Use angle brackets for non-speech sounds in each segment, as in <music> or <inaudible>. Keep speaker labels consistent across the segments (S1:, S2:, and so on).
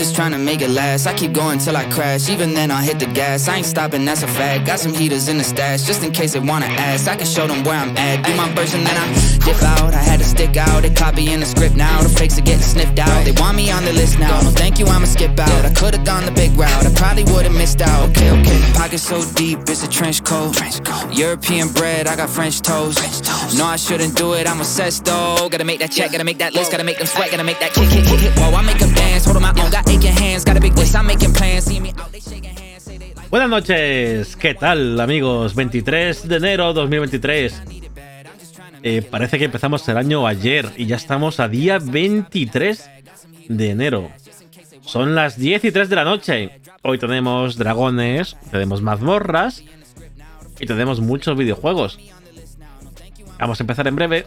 S1: just trying to make it last. I keep going till I crash. Even then, I'll hit the gas. I ain't stopping, that's a fact. Got some heaters in the stash, just in case they wanna ask. I can show them where I'm at. Do my version, then I dip out. I had to stick out. They copying the script now. The fakes are getting sniffed out. They want me on the list now. No, thank you, I'ma skip out. I could've gone the big route. I probably would've missed out. Okay, okay. Pocket so deep, it's a trench coat. European bread, I got French toast. No, I shouldn't do it. I'm obsessed though. Gotta make that check, gotta make that list, gotta make them sweat, gotta make that kick, hit, hit, hit. Whoa, I make them
S2: Buenas noches, ¿qué tal amigos? 23 de enero 2023. Eh, parece que empezamos el año ayer y ya estamos a día 23 de enero. Son las 10 y 3 de la noche. Hoy tenemos dragones, tenemos mazmorras y tenemos muchos videojuegos. Vamos a empezar en breve.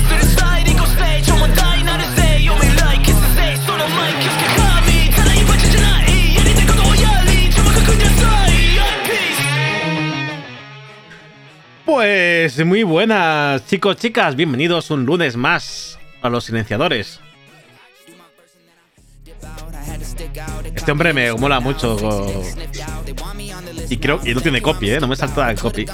S2: Pues muy buenas, chicos, chicas. Bienvenidos un lunes más a los silenciadores. Este hombre me mola mucho. Y creo que no tiene copy, ¿eh? No me salta el copy.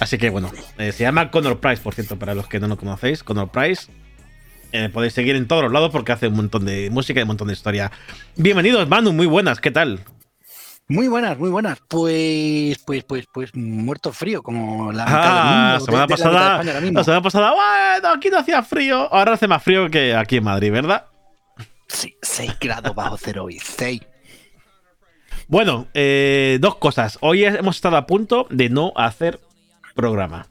S2: Así que bueno, eh, se llama Connor Price, por cierto, para los que no lo conocéis. Connor Price. Eh, podéis seguir en todos los lados porque hace un montón de música y un montón de historia. Bienvenidos, Manu, muy buenas, ¿qué tal?
S3: Muy buenas, muy buenas. Pues, pues, pues, pues, muerto frío, como la
S2: Ah,
S3: del
S2: la
S3: mundo,
S2: semana
S3: de- de la de
S2: pasada, la semana pasada, bueno, aquí no hacía frío. Ahora hace más frío que aquí en Madrid, ¿verdad?
S3: Sí, 6 grados bajo cero y 6.
S2: Bueno, eh, dos cosas. Hoy hemos estado a punto de no hacer programa.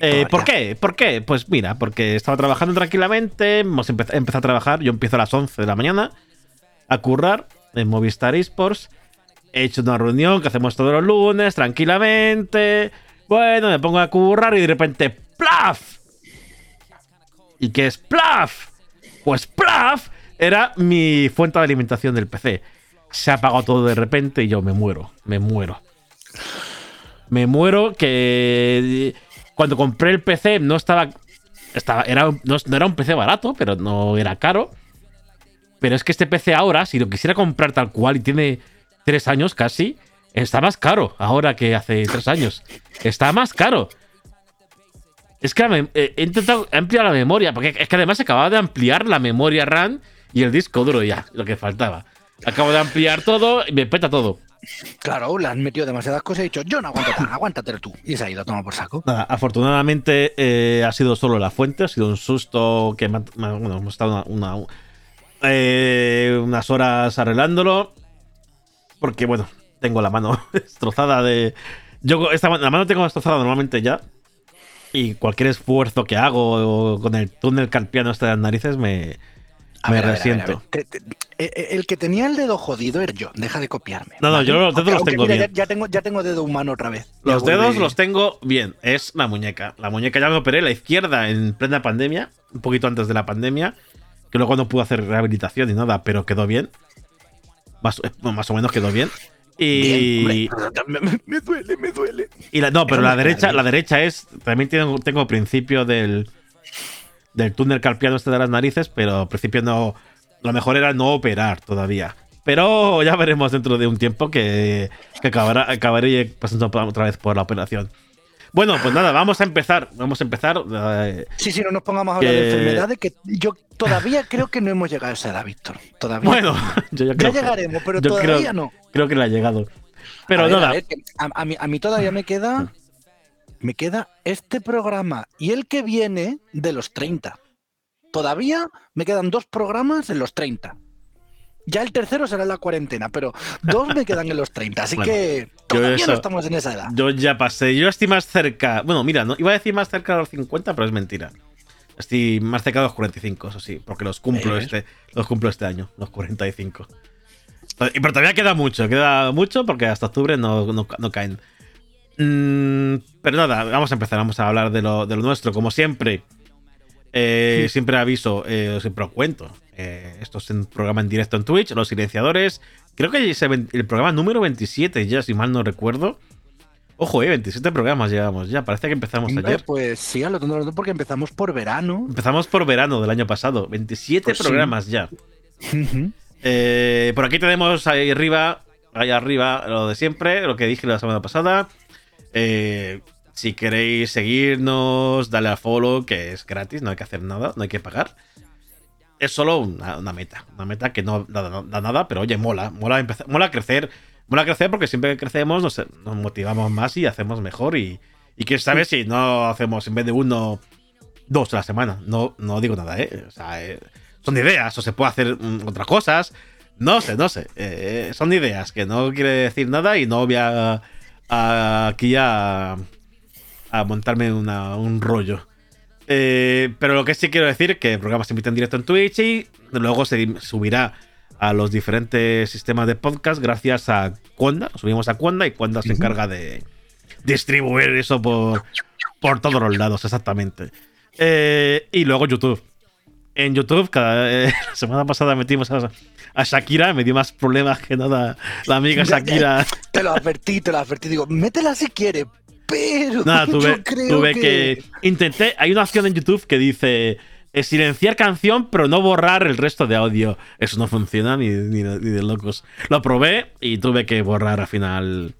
S2: Eh. ¿Por qué? ¿Por qué? Pues mira, porque estaba trabajando tranquilamente, hemos empe- empezado a trabajar, yo empiezo a las 11 de la mañana a currar en Movistar Esports. He hecho una reunión que hacemos todos los lunes, tranquilamente. Bueno, me pongo a currar y de repente ¡plaf! ¿Y qué es ¡plaf! Pues ¡plaf! Era mi fuente de alimentación del PC. Se ha apagado todo de repente y yo me muero, me muero. Me muero que cuando compré el PC no estaba era no era un PC barato, pero no era caro. Pero es que este PC ahora, si lo quisiera comprar tal cual y tiene tres años casi, está más caro ahora que hace tres años. Está más caro. Es que eh, he intentado ampliar la memoria, porque es que además acababa de ampliar la memoria RAM y el disco duro ya, lo que faltaba. Acabo de ampliar todo y me peta todo.
S3: Claro, le han metido demasiadas cosas y he dicho, yo no aguanto tan, aguántatelo tú. Y se ha ido a tomar por saco.
S2: Nada, afortunadamente eh, ha sido solo la fuente, ha sido un susto que me ha- me ha- bueno, hemos estado una, una- eh, unas horas arreglándolo. Porque, bueno, tengo la mano <laughs> destrozada de. Yo esta, la mano tengo destrozada normalmente ya. Y cualquier esfuerzo que hago con el túnel carpiano este de las narices me,
S3: A
S2: me
S3: ver, a ver, a ver, a
S2: resiento.
S3: ver. El que tenía el dedo jodido era yo. Deja de copiarme.
S2: No, no, yo los dedos los tengo
S3: mira,
S2: bien.
S3: Ya, ya tengo, ya tengo dedo humano otra vez.
S2: Los dedos los tengo bien. Es la muñeca. La muñeca ya me operé la izquierda en plena pandemia, un poquito antes de la pandemia, que luego no pude hacer rehabilitación ni nada, pero quedó bien. Más, eh, más o menos quedó bien. Y,
S3: Bien, <laughs> me, duele, me duele.
S2: y la, no, pero
S3: Eso
S2: la derecha,
S3: bien.
S2: la derecha es. También tengo, tengo principio del. Del túnel carpiano este de las narices, pero al principio no. Lo mejor era no operar todavía. Pero ya veremos dentro de un tiempo que, que acabará, acabaré pasando otra vez por la operación. Bueno, pues nada, vamos a empezar. Vamos a empezar. eh,
S3: Sí, sí, no nos pongamos a hablar
S2: Que-
S3: de enfermedades que yo todavía creo que no hemos llegado a esa edad, Víctor. Todavía.
S2: bueno, <laughs> yo,
S3: ya
S2: creo,
S3: llegaremos, pero todavía
S2: creo,
S3: no.
S2: creo que le ha llegado. Pero
S3: a ver,
S2: nada,
S3: a, ver, que a- a mí, a mí todavía me queda. Me queda este programa y el que viene de los 30. Todavía me quedan dos programas en los 30. Ya el tercero será en la cuarentena, pero dos me quedan en los 30. Así
S2: Bueno,
S3: que todavía
S2: eso-
S3: no estamos en esa edad.
S2: yo ya pasé. Yo estoy más cerca. Bueno, mira, no, iba a decir más cerca de los 50, pero es mentira. Estoy más cerca de los 45, eso sí, porque los cumplo,
S3: ¿Ves?
S2: este, los cumplo este año, los 45. Y Pero todavía queda mucho, queda mucho porque hasta octubre no, no, no caen. Mm, pero nada, vamos a empezar, vamos a hablar de lo, de lo nuestro, como siempre. Eh, siempre aviso, eh, siempre os cuento. eh, esto es un programa en directo en Twitch, Los Silenciadores. Creo que es el programa número 27 ya, si mal no recuerdo. Ojo, eh, 27 programas llevamos ya. Parece que empezamos
S3: Hombre,
S2: ayer.
S3: Pues sí, a lo tonto, a lo tonto, porque empezamos por verano.
S2: Empezamos por verano del año pasado. 27
S3: Pues sí.
S2: programas ya. Eh, por aquí tenemos ahí arriba, ahí arriba, lo de siempre, lo que dije la semana pasada. Eh, si queréis seguirnos, dale a follow, que es gratis, no hay que hacer nada, no hay que pagar. Es solo una, meta, una meta que no da, nada, pero oye, mola, mola, empezar, mola crecer, mola crecer porque siempre que crecemos nos, nos motivamos más y hacemos mejor. Y, y quién sabe si no hacemos en vez de uno, dos a la semana. No, no digo nada, ¿eh? O sea, eh, son ideas, o se puede hacer mm, otras cosas. No sé, no sé. Eh, son ideas que no quiere decir nada y no voy a, a- aquí a, a montarme una- un rollo. Eh, pero lo que sí quiero decir es que el programa se emite en directo en Twitch y luego se subirá a los diferentes sistemas de podcast gracias a Cuanda. Subimos a Cuanda y Cuanda se encarga de distribuir eso por, por todos los lados, exactamente. Eh, y luego YouTube. En YouTube, cada, eh, <laughs> la semana pasada metimos a, a Shakira, me dio más problemas que nada la amiga Shakira.
S3: Te lo advertí, te lo advertí. Digo, métela si quiere, pero.
S2: Nada, tuve,
S3: yo creo
S2: tuve que... Intenté. Hay una opción en YouTube que dice silenciar canción, pero no borrar el resto de audio. Eso no funciona ni, ni de- ni de locos. Lo probé y tuve que borrar al final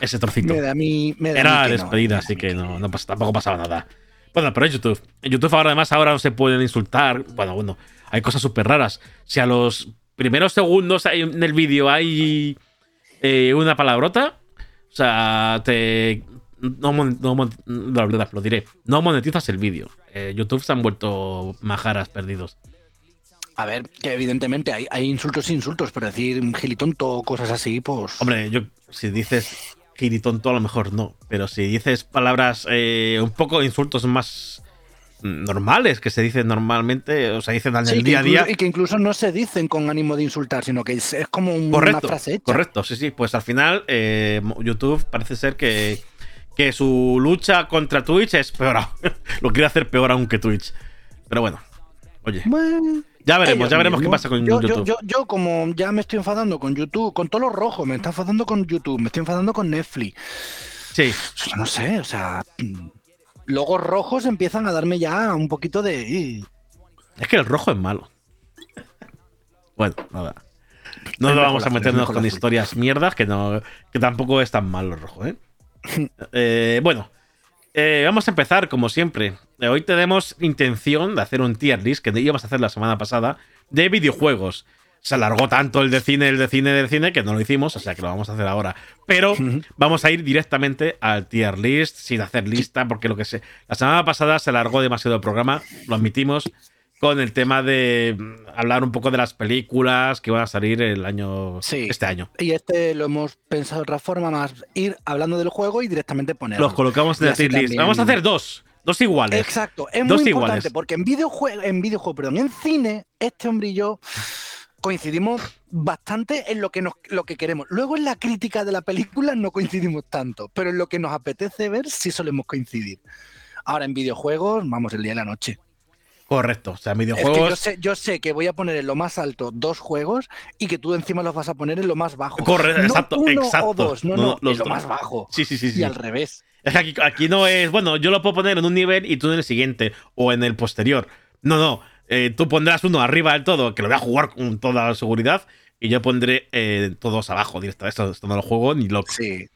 S2: ese trocito.
S3: Me da a mí. Me da a
S2: Era
S3: que no,
S2: despedida, así
S3: mí
S2: que no, no pas- tampoco pasaba nada. Bueno, pero en YouTube. En YouTube ahora además ahora no se pueden insultar. Bueno, bueno, hay cosas súper raras. Si a los primeros segundos en el vídeo hay eh, una palabrota, o sea, te... No, no lo diré. No monetizas el vídeo. Eh, YouTube se han vuelto majaras perdidos.
S3: A ver, que evidentemente hay, hay insultos e insultos, pero decir gilitonto o cosas así, pues.
S2: Hombre, yo si dices giritonto a lo mejor no, pero si dices palabras eh, un poco insultos más normales que se dicen normalmente, o se dicen en
S3: Sí,
S2: el día a día.
S3: y que incluso no se dicen con ánimo de insultar, sino que es, es como un- una
S2: Correcto,
S3: frase hecha.
S2: correcto, sí, sí. Pues al final eh, YouTube parece ser que, que su lucha contra Twitch es peor. <laughs> Lo quiere hacer peor aún que Twitch. Pero bueno, oye,
S3: Bueno,
S2: ya veremos, ya veremos qué pasa con
S3: yo, yo-
S2: YouTube.
S3: Yo, yo, como ya me estoy enfadando con YouTube, con todo lo rojo, me está enfadando con YouTube, me estoy enfadando con Netflix.
S2: Sí,
S3: no sé, o sea, logos rojos empiezan a darme ya un poquito de...
S2: es que el rojo es malo. Bueno, nada. No
S3: mejor
S2: vamos a meternos con historias mierdas que no que tampoco es tan malo el rojo, ¿eh? <laughs> Eh, bueno, eh, vamos a empezar como siempre. Eh, hoy tenemos intención de hacer un tier list que íbamos a hacer la semana pasada de videojuegos. Se alargó tanto el de cine, el de cine, del cine que no lo hicimos, o sea que lo vamos a hacer ahora. Pero vamos a ir directamente al tier list sin hacer lista, porque lo que sé. La semana pasada se alargó demasiado el programa, lo admitimos, con el tema de mm, hablar un poco de las películas que van a salir el año.
S3: Sí.
S2: Este año.
S3: Y este lo hemos pensado de otra forma, más ir hablando del juego y directamente ponerlo.
S2: Los colocamos en
S3: así
S2: tier list. Vamos a hacer dos. Dos iguales.
S3: Exacto, es
S2: Dos
S3: muy
S2: iguales.
S3: porque en videojuego, en videojuego, perdón, en cine, este hombre y yo coincidimos bastante en lo que nos, lo que queremos. Luego en la crítica de la película no coincidimos tanto, pero en lo que nos apetece ver sí solemos coincidir. Ahora en videojuegos, vamos, el día y la noche.
S2: Correcto. O sea,
S3: Es que
S2: videojuegos.
S3: yo sé, yo sé que voy a poner en lo más alto dos juegos y que tú encima los vas a poner en lo más bajo.
S2: Correcto,
S3: No
S2: exacto,
S3: uno
S2: exacto.
S3: o dos, no,
S2: No, los
S3: en lo
S2: dos.
S3: más bajo.
S2: Sí, sí, sí. sí.
S3: Y al revés.
S2: Es que aquí, aquí no es, bueno, yo lo puedo poner en un nivel y tú en el siguiente o en el posterior. No, no. eh, tú pondrás uno arriba del todo, que lo voy a jugar con toda seguridad, y yo pondré eh, todos abajo directo. Esto, esto no lo juego ni loco.
S3: Sí.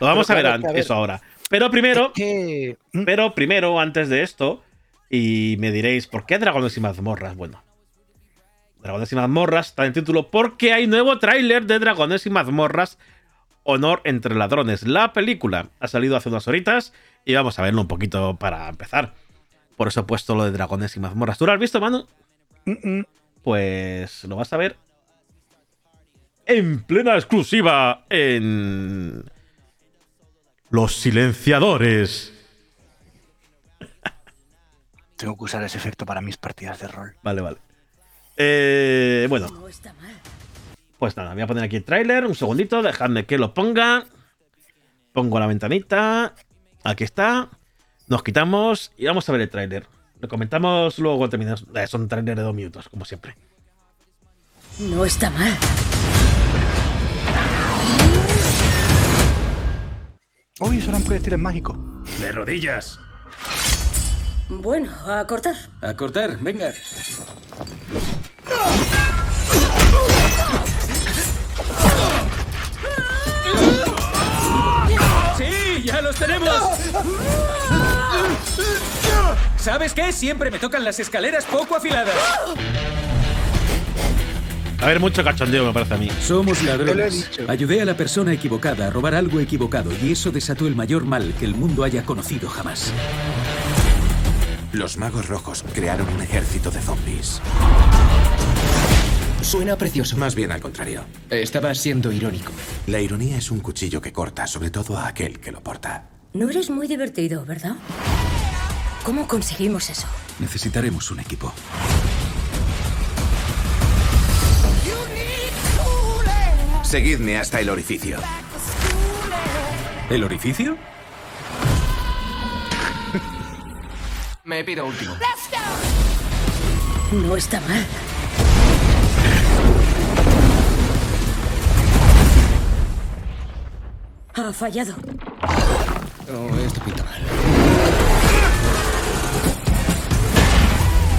S2: Lo vamos a ver,
S3: a ver,
S2: eso ahora. Pero primero,
S3: Es que- mm,
S2: pero primero, antes de esto, y me diréis, ¿por qué Dragones y mazmorras? Bueno, Dragones y mazmorras está en título porque hay nuevo tráiler de Dragones y mazmorras Honor entre ladrones. La película ha salido hace unas horitas y vamos a verlo un poquito para empezar. Por eso he puesto lo de Dragones y mazmorras. ¿Tú lo has visto, Manu?
S3: mm, mm.
S2: Pues lo vas a ver en plena exclusiva en Los Silenciadores.
S3: Tengo que usar ese efecto para mis partidas de rol.
S2: Vale, vale. Eh, bueno, pues nada, voy a poner aquí el tráiler. Un segundito, dejadme que lo ponga. Pongo la ventanita. Aquí está. Nos quitamos y vamos a ver el tráiler. Lo comentamos luego cuando terminemos. Eh, son tráiler de dos minutos, como siempre.
S4: No está mal.
S3: Uy, son proyectiles mágicos.
S5: De rodillas.
S4: Bueno, a cortar.
S5: A cortar, venga. ¡Sí! ¡Ya los tenemos! ¿Sabes qué? Siempre me tocan las escaleras poco afiladas.
S2: A ver, mucho cachondeo me parece a mí.
S5: Somos ladrones. Ayudé a la persona equivocada a robar algo equivocado y eso desató el mayor mal que el mundo haya conocido jamás.
S6: Los magos rojos crearon un ejército de zombies.
S7: Suena precioso.
S6: Más bien al contrario.
S7: Estaba siendo irónico.
S6: La ironía es un cuchillo que corta, sobre todo a aquel que lo porta.
S4: No eres muy divertido, ¿verdad? ¿Cómo conseguimos eso?
S5: Necesitaremos un equipo.
S6: Seguidme hasta el orificio.
S5: ¿El orificio?
S7: Me pido último.
S4: No está mal. Ha fallado.
S7: Oh, esto pinta mal.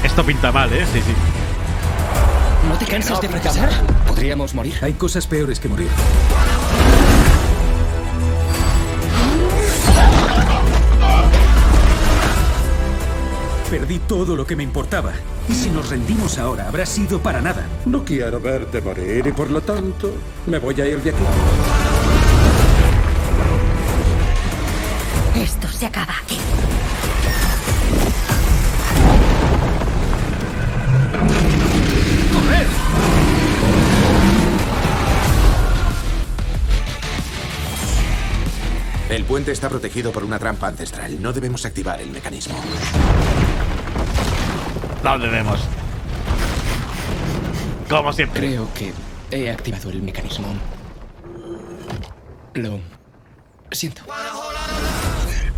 S2: Esto pinta mal, ¿eh? Sí, sí.
S7: ¿No te cansas de fracasar? Podríamos morir.
S5: Hay cosas peores que morir. Perdí todo lo que me importaba. Y si nos rendimos ahora, habrá sido para nada.
S8: No quiero verte morir y por lo tanto me voy a ir de aquí.
S4: Esto se acaba aquí.
S6: El puente está protegido por una trampa ancestral. No debemos activar el mecanismo.
S2: No debemos. Como siempre.
S7: Creo que he activado el mecanismo. Lo siento.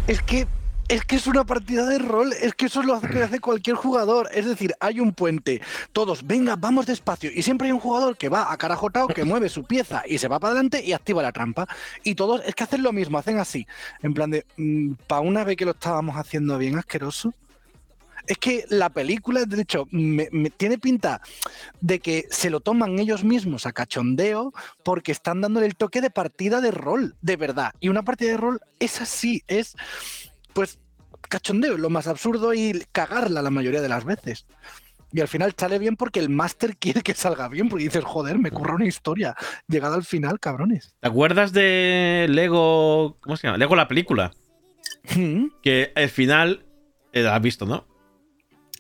S3: Es que es que es una partida de rol, es que eso es lo que hace cualquier jugador. Es decir, hay un puente, todos, venga, vamos despacio. Y siempre hay un jugador que va a carajotao, que mueve su pieza y se va para adelante y activa la trampa. Y todos es que hacen lo mismo, hacen así. En plan de, para una vez que lo estábamos haciendo bien asqueroso. Es que la película, de hecho, me, me tiene pinta de que se lo toman ellos mismos a cachondeo porque están dándole el toque de partida de rol, de verdad. Y una partida de rol es así, es pues cachondeo, lo más absurdo y cagarla la mayoría de las veces. Y al final sale bien porque el máster quiere que salga bien, porque dices, joder, me curra una historia. Llegada al final, cabrones.
S2: ¿Te acuerdas de Lego. ¿Cómo se llama? Lego la película.
S3: Mm,
S2: Que el final. eh, ¿Has visto, no?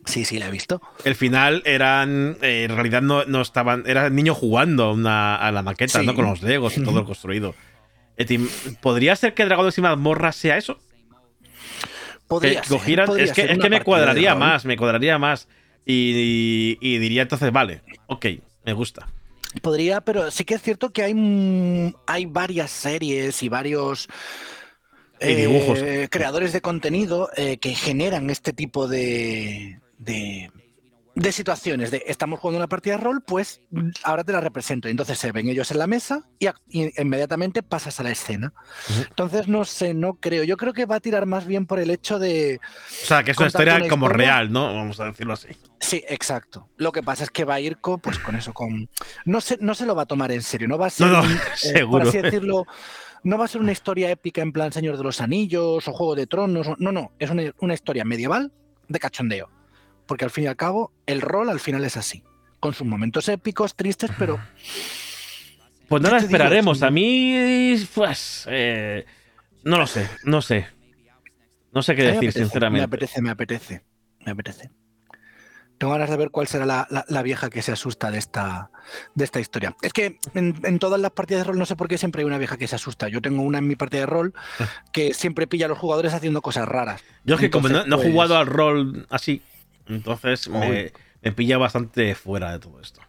S3: Sí, sí, la he visto.
S2: El final eran. eh, en realidad no, no estaban. Era niño jugando una- a la maqueta,
S3: Sí.
S2: ¿no? Con los Legos y todo lo construido. ¿Podría ser que Dragones y Mazmorra sea eso?
S3: Podría
S2: que
S3: ser,
S2: cogieran-
S3: podría
S2: es que, es me cuadraría más, me cuadraría más. Y, y- y diría entonces, vale, ok, me gusta.
S3: Podría, pero sí que es cierto que hay, mm, hay varias series y varios
S2: Y dibujos.
S3: eh, creadores de contenido eh, que generan este tipo de, de, de situaciones. De estamos jugando una partida de rol, pues ahora te la represento. Y Entonces se ven ellos en la mesa y, y inmediatamente pasas a la escena. Entonces no sé, no creo. Yo creo que va a tirar más bien por el hecho de.
S2: O sea, que es una historia
S3: una
S2: como
S3: historia.
S2: real, ¿no? Vamos a decirlo así.
S3: Sí, exacto. Lo que pasa es que va a ir con, pues, con eso, con. No se, no se lo va a tomar en serio, no va a ser.
S2: No, no,
S3: un, <laughs> eh,
S2: seguro.
S3: Por así decirlo. No va a ser una historia épica en plan Señor de los Anillos o Juego de Tronos. o- No, no. Es una, una historia medieval de cachondeo. Porque al fin y al cabo, el rol al final es así. Con sus momentos épicos, tristes, pero.
S2: Pues
S3: ¿Qué
S2: nada,
S3: te digo?
S2: esperaremos. A mí, pues. eh, no lo sé, no sé. No sé qué
S3: me
S2: decir,
S3: apetece, Me
S2: sinceramente.
S3: apetece, me apetece. Me apetece. Tengo ganas de ver cuál será la, la- la vieja que se asusta de esta, de esta historia. Es que en, en todas las partidas de rol no sé por qué siempre hay una vieja que se asusta. Yo tengo una en mi partida de rol que siempre pilla a los jugadores haciendo cosas raras.
S2: Yo es que como no, no he
S3: pues,
S2: jugado al rol así, entonces me, pilla bastante fuera de todo esto.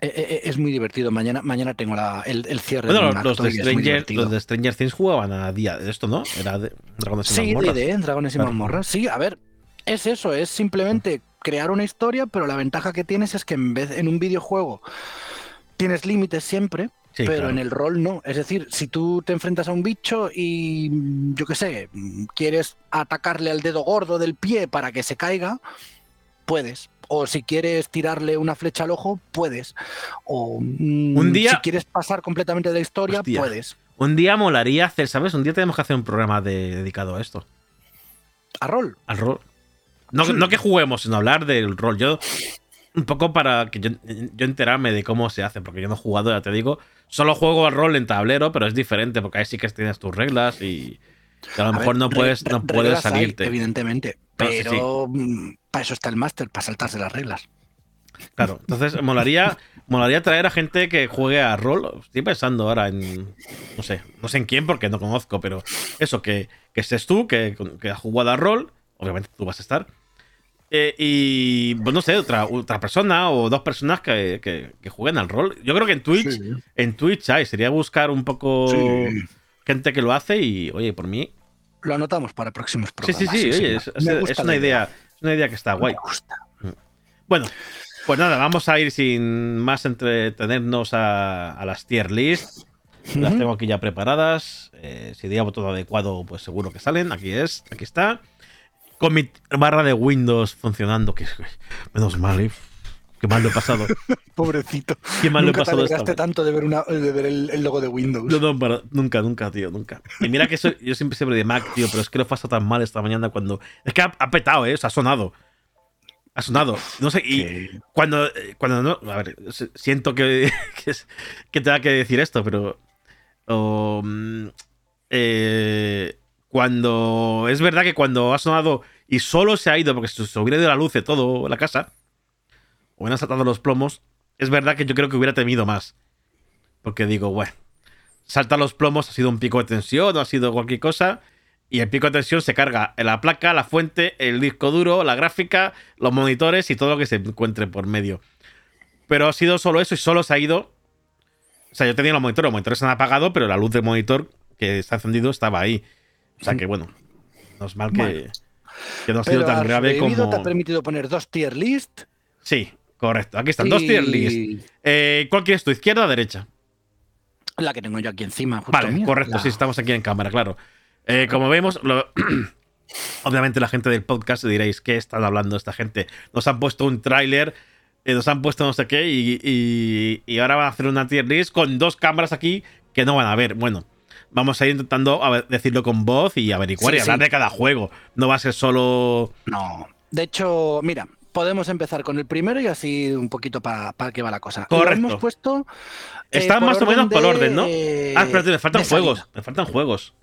S3: eh, eh, Es muy divertido. Mañana, mañana tengo la- el, el cierre
S2: Bueno,
S3: de
S2: los, de Stranger, los de Stranger Things jugaban a día de esto, ¿no? Era de Dragones y
S3: Sí,
S2: mazmorras.
S3: de Dragones y
S2: Claro.
S3: mazmorras. Sí, a ver, es eso, es simplemente crear una historia, pero la ventaja que tienes es que en vez en un videojuego tienes límites siempre,
S2: Sí,
S3: pero
S2: claro.
S3: en el rol no. Es decir, si tú te enfrentas a un bicho y yo qué sé, quieres atacarle al dedo gordo del pie para que se caiga, puedes. O si quieres tirarle una flecha al ojo, puedes. O mm,
S2: Un día-
S3: si quieres pasar completamente de la historia,
S2: Hostia.
S3: puedes.
S2: Un día molaría hacer, ¿sabes? Un día tenemos que hacer un programa de- dedicado a esto,
S3: A rol.
S2: al rol. No, no que juguemos, sino hablar del rol. Yo, un poco para que yo, yo enterarme de cómo se hace, porque yo no he jugado, ya te digo. Solo juego al rol en tablero, pero es diferente, porque ahí sí que tienes tus reglas y, y a lo
S3: A
S2: mejor
S3: ver,
S2: no puedes, no puedes
S3: hay,
S2: salirte.
S3: evidentemente.
S2: Sí,
S3: Pero mm, para eso está el máster, para saltarse las reglas.
S2: Claro, entonces molaría, molaría traer a gente que juegue a rol. Estoy pensando ahora en. No sé, no sé en quién porque no conozco, pero eso, que, que estés tú, que, que has jugado a rol. Obviamente tú vas a estar. Eh, y, pues no sé, otra, otra persona o dos personas que, que- que jueguen al rol. Yo creo que en Twitch, en Twitch hay, sería buscar un poco
S3: Sí.
S2: Gente que lo hace y, oye, por mí.
S3: Lo anotamos para próximos
S2: Sí, sí,
S3: programas.
S2: sí, oye, es, una idea, es una idea que está guay.
S3: Me gusta.
S2: Bueno, pues nada, vamos a ir sin más entretenernos a, a las tier list. Las
S3: Ujú.
S2: tengo aquí ya preparadas. Eh, si digo todo adecuado, pues seguro que salen. Aquí es, aquí está. Con mi barra de Windows funcionando, que menos mal, ¿eh? Qué mal lo he pasado. <laughs>
S3: Pobrecito.
S2: Qué mal lo he
S3: Nunca te
S2: pasado esta vez.
S3: tanto de ver, una, de ver el, el logo de Windows.
S2: No, no, para- nunca, nunca, tío, nunca. Y mira que soy- yo siempre siempre de Mac, tío, pero es que lo he pasado tan mal esta mañana cuando. Es que ha, ha petado, ¿eh? O sea, ha sonado. Ha sonado. No sé, y cuando, eh, cuando no. A ver, siento que, <laughs> que, es- que tenga que decir esto, pero. mm, eh, cuando. Es verdad que cuando ha sonado y solo se ha ido porque se, se hubiera ido la luz de todo la casa, hubieran saltado los plomos, es verdad que yo creo que hubiera temido más. Porque digo, bueno, salta los plomos, ha sido un pico de tensión o ha sido cualquier cosa. Y el pico de tensión se carga en la placa, la fuente, el disco duro, la gráfica, los monitores y todo lo que se encuentre por medio. Pero ha sido solo eso y solo se ha ido. O sea, yo tenía los monitores, los monitores se han apagado, pero la luz del monitor que está encendido estaba ahí. O sea que bueno, no es mal que,
S3: Bueno.
S2: que no ha sido tan grave como.
S3: te ha permitido poner dos tier list.
S2: Sí, correcto. Aquí están, dos tier list.
S3: y
S2: Eh, ¿Cuál quieres tú, izquierda o derecha?
S3: La que tengo yo aquí encima. justo
S2: Vale, correcto,
S3: la-
S2: sí, estamos aquí en cámara, claro. Eh, como vemos, lo- <clears throat> obviamente la gente del podcast diréis, ¿qué están hablando esta gente? Nos han puesto un tráiler, eh, nos han puesto no sé qué, y, y- y ahora van a hacer una tier list con dos cámaras aquí que no van a ver. Bueno, vamos a ir intentando a ver- decirlo con voz y averiguar
S3: Sí,
S2: y hablar
S3: sí.
S2: de cada juego. No va a ser solo...
S3: No. De hecho, mira, podemos empezar con el primero y así un poquito para que va la cosa.
S2: Correcto.
S3: Lo hemos puesto. eh,
S2: Están más o menos por
S3: de,
S2: orden, ¿no?
S3: eh,
S2: ah, espérate, me faltan juegos.
S3: salida.
S2: Me faltan juegos.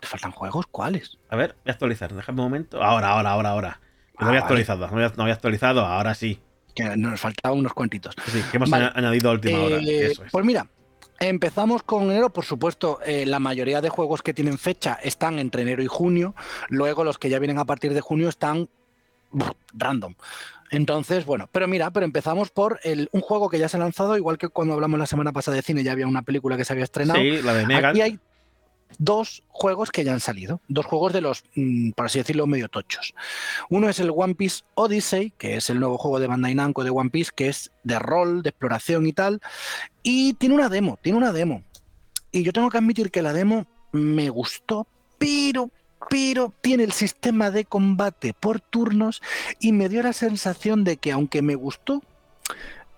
S3: ¿Te faltan juegos? ¿Cuáles?
S2: A ver, voy a actualizar. Déjame un momento. Ahora, ahora, ahora, ahora. Que no
S3: Ah,
S2: había
S3: vale.
S2: actualizado. No había, no había actualizado. Ahora sí.
S3: Que nos faltaban unos cuantitos.
S2: Sí, que hemos
S3: Vale.
S2: añadido a última hora.
S3: Eh,
S2: Eso es.
S3: Pues mira, empezamos con enero, por supuesto, eh, la mayoría de juegos que tienen fecha están entre enero y junio, luego los que ya vienen a partir de junio están random. Entonces, bueno, pero mira, pero empezamos por el- un juego que ya se ha lanzado, igual que cuando hablamos la semana pasada de cine, ya había una película que se había estrenado.
S2: Sí, la de Megan.
S3: Aquí hay dos juegos que ya han salido, dos juegos de los, mm, por así decirlo, medio tochos. Uno es el One Piece Odyssey, que es el nuevo juego de Bandai Namco de One Piece, que es de rol, de exploración y tal, y tiene una demo, tiene una demo. Y yo tengo que admitir que la demo me gustó, pero pero tiene el sistema de combate por turnos y me dio la sensación de que aunque me gustó,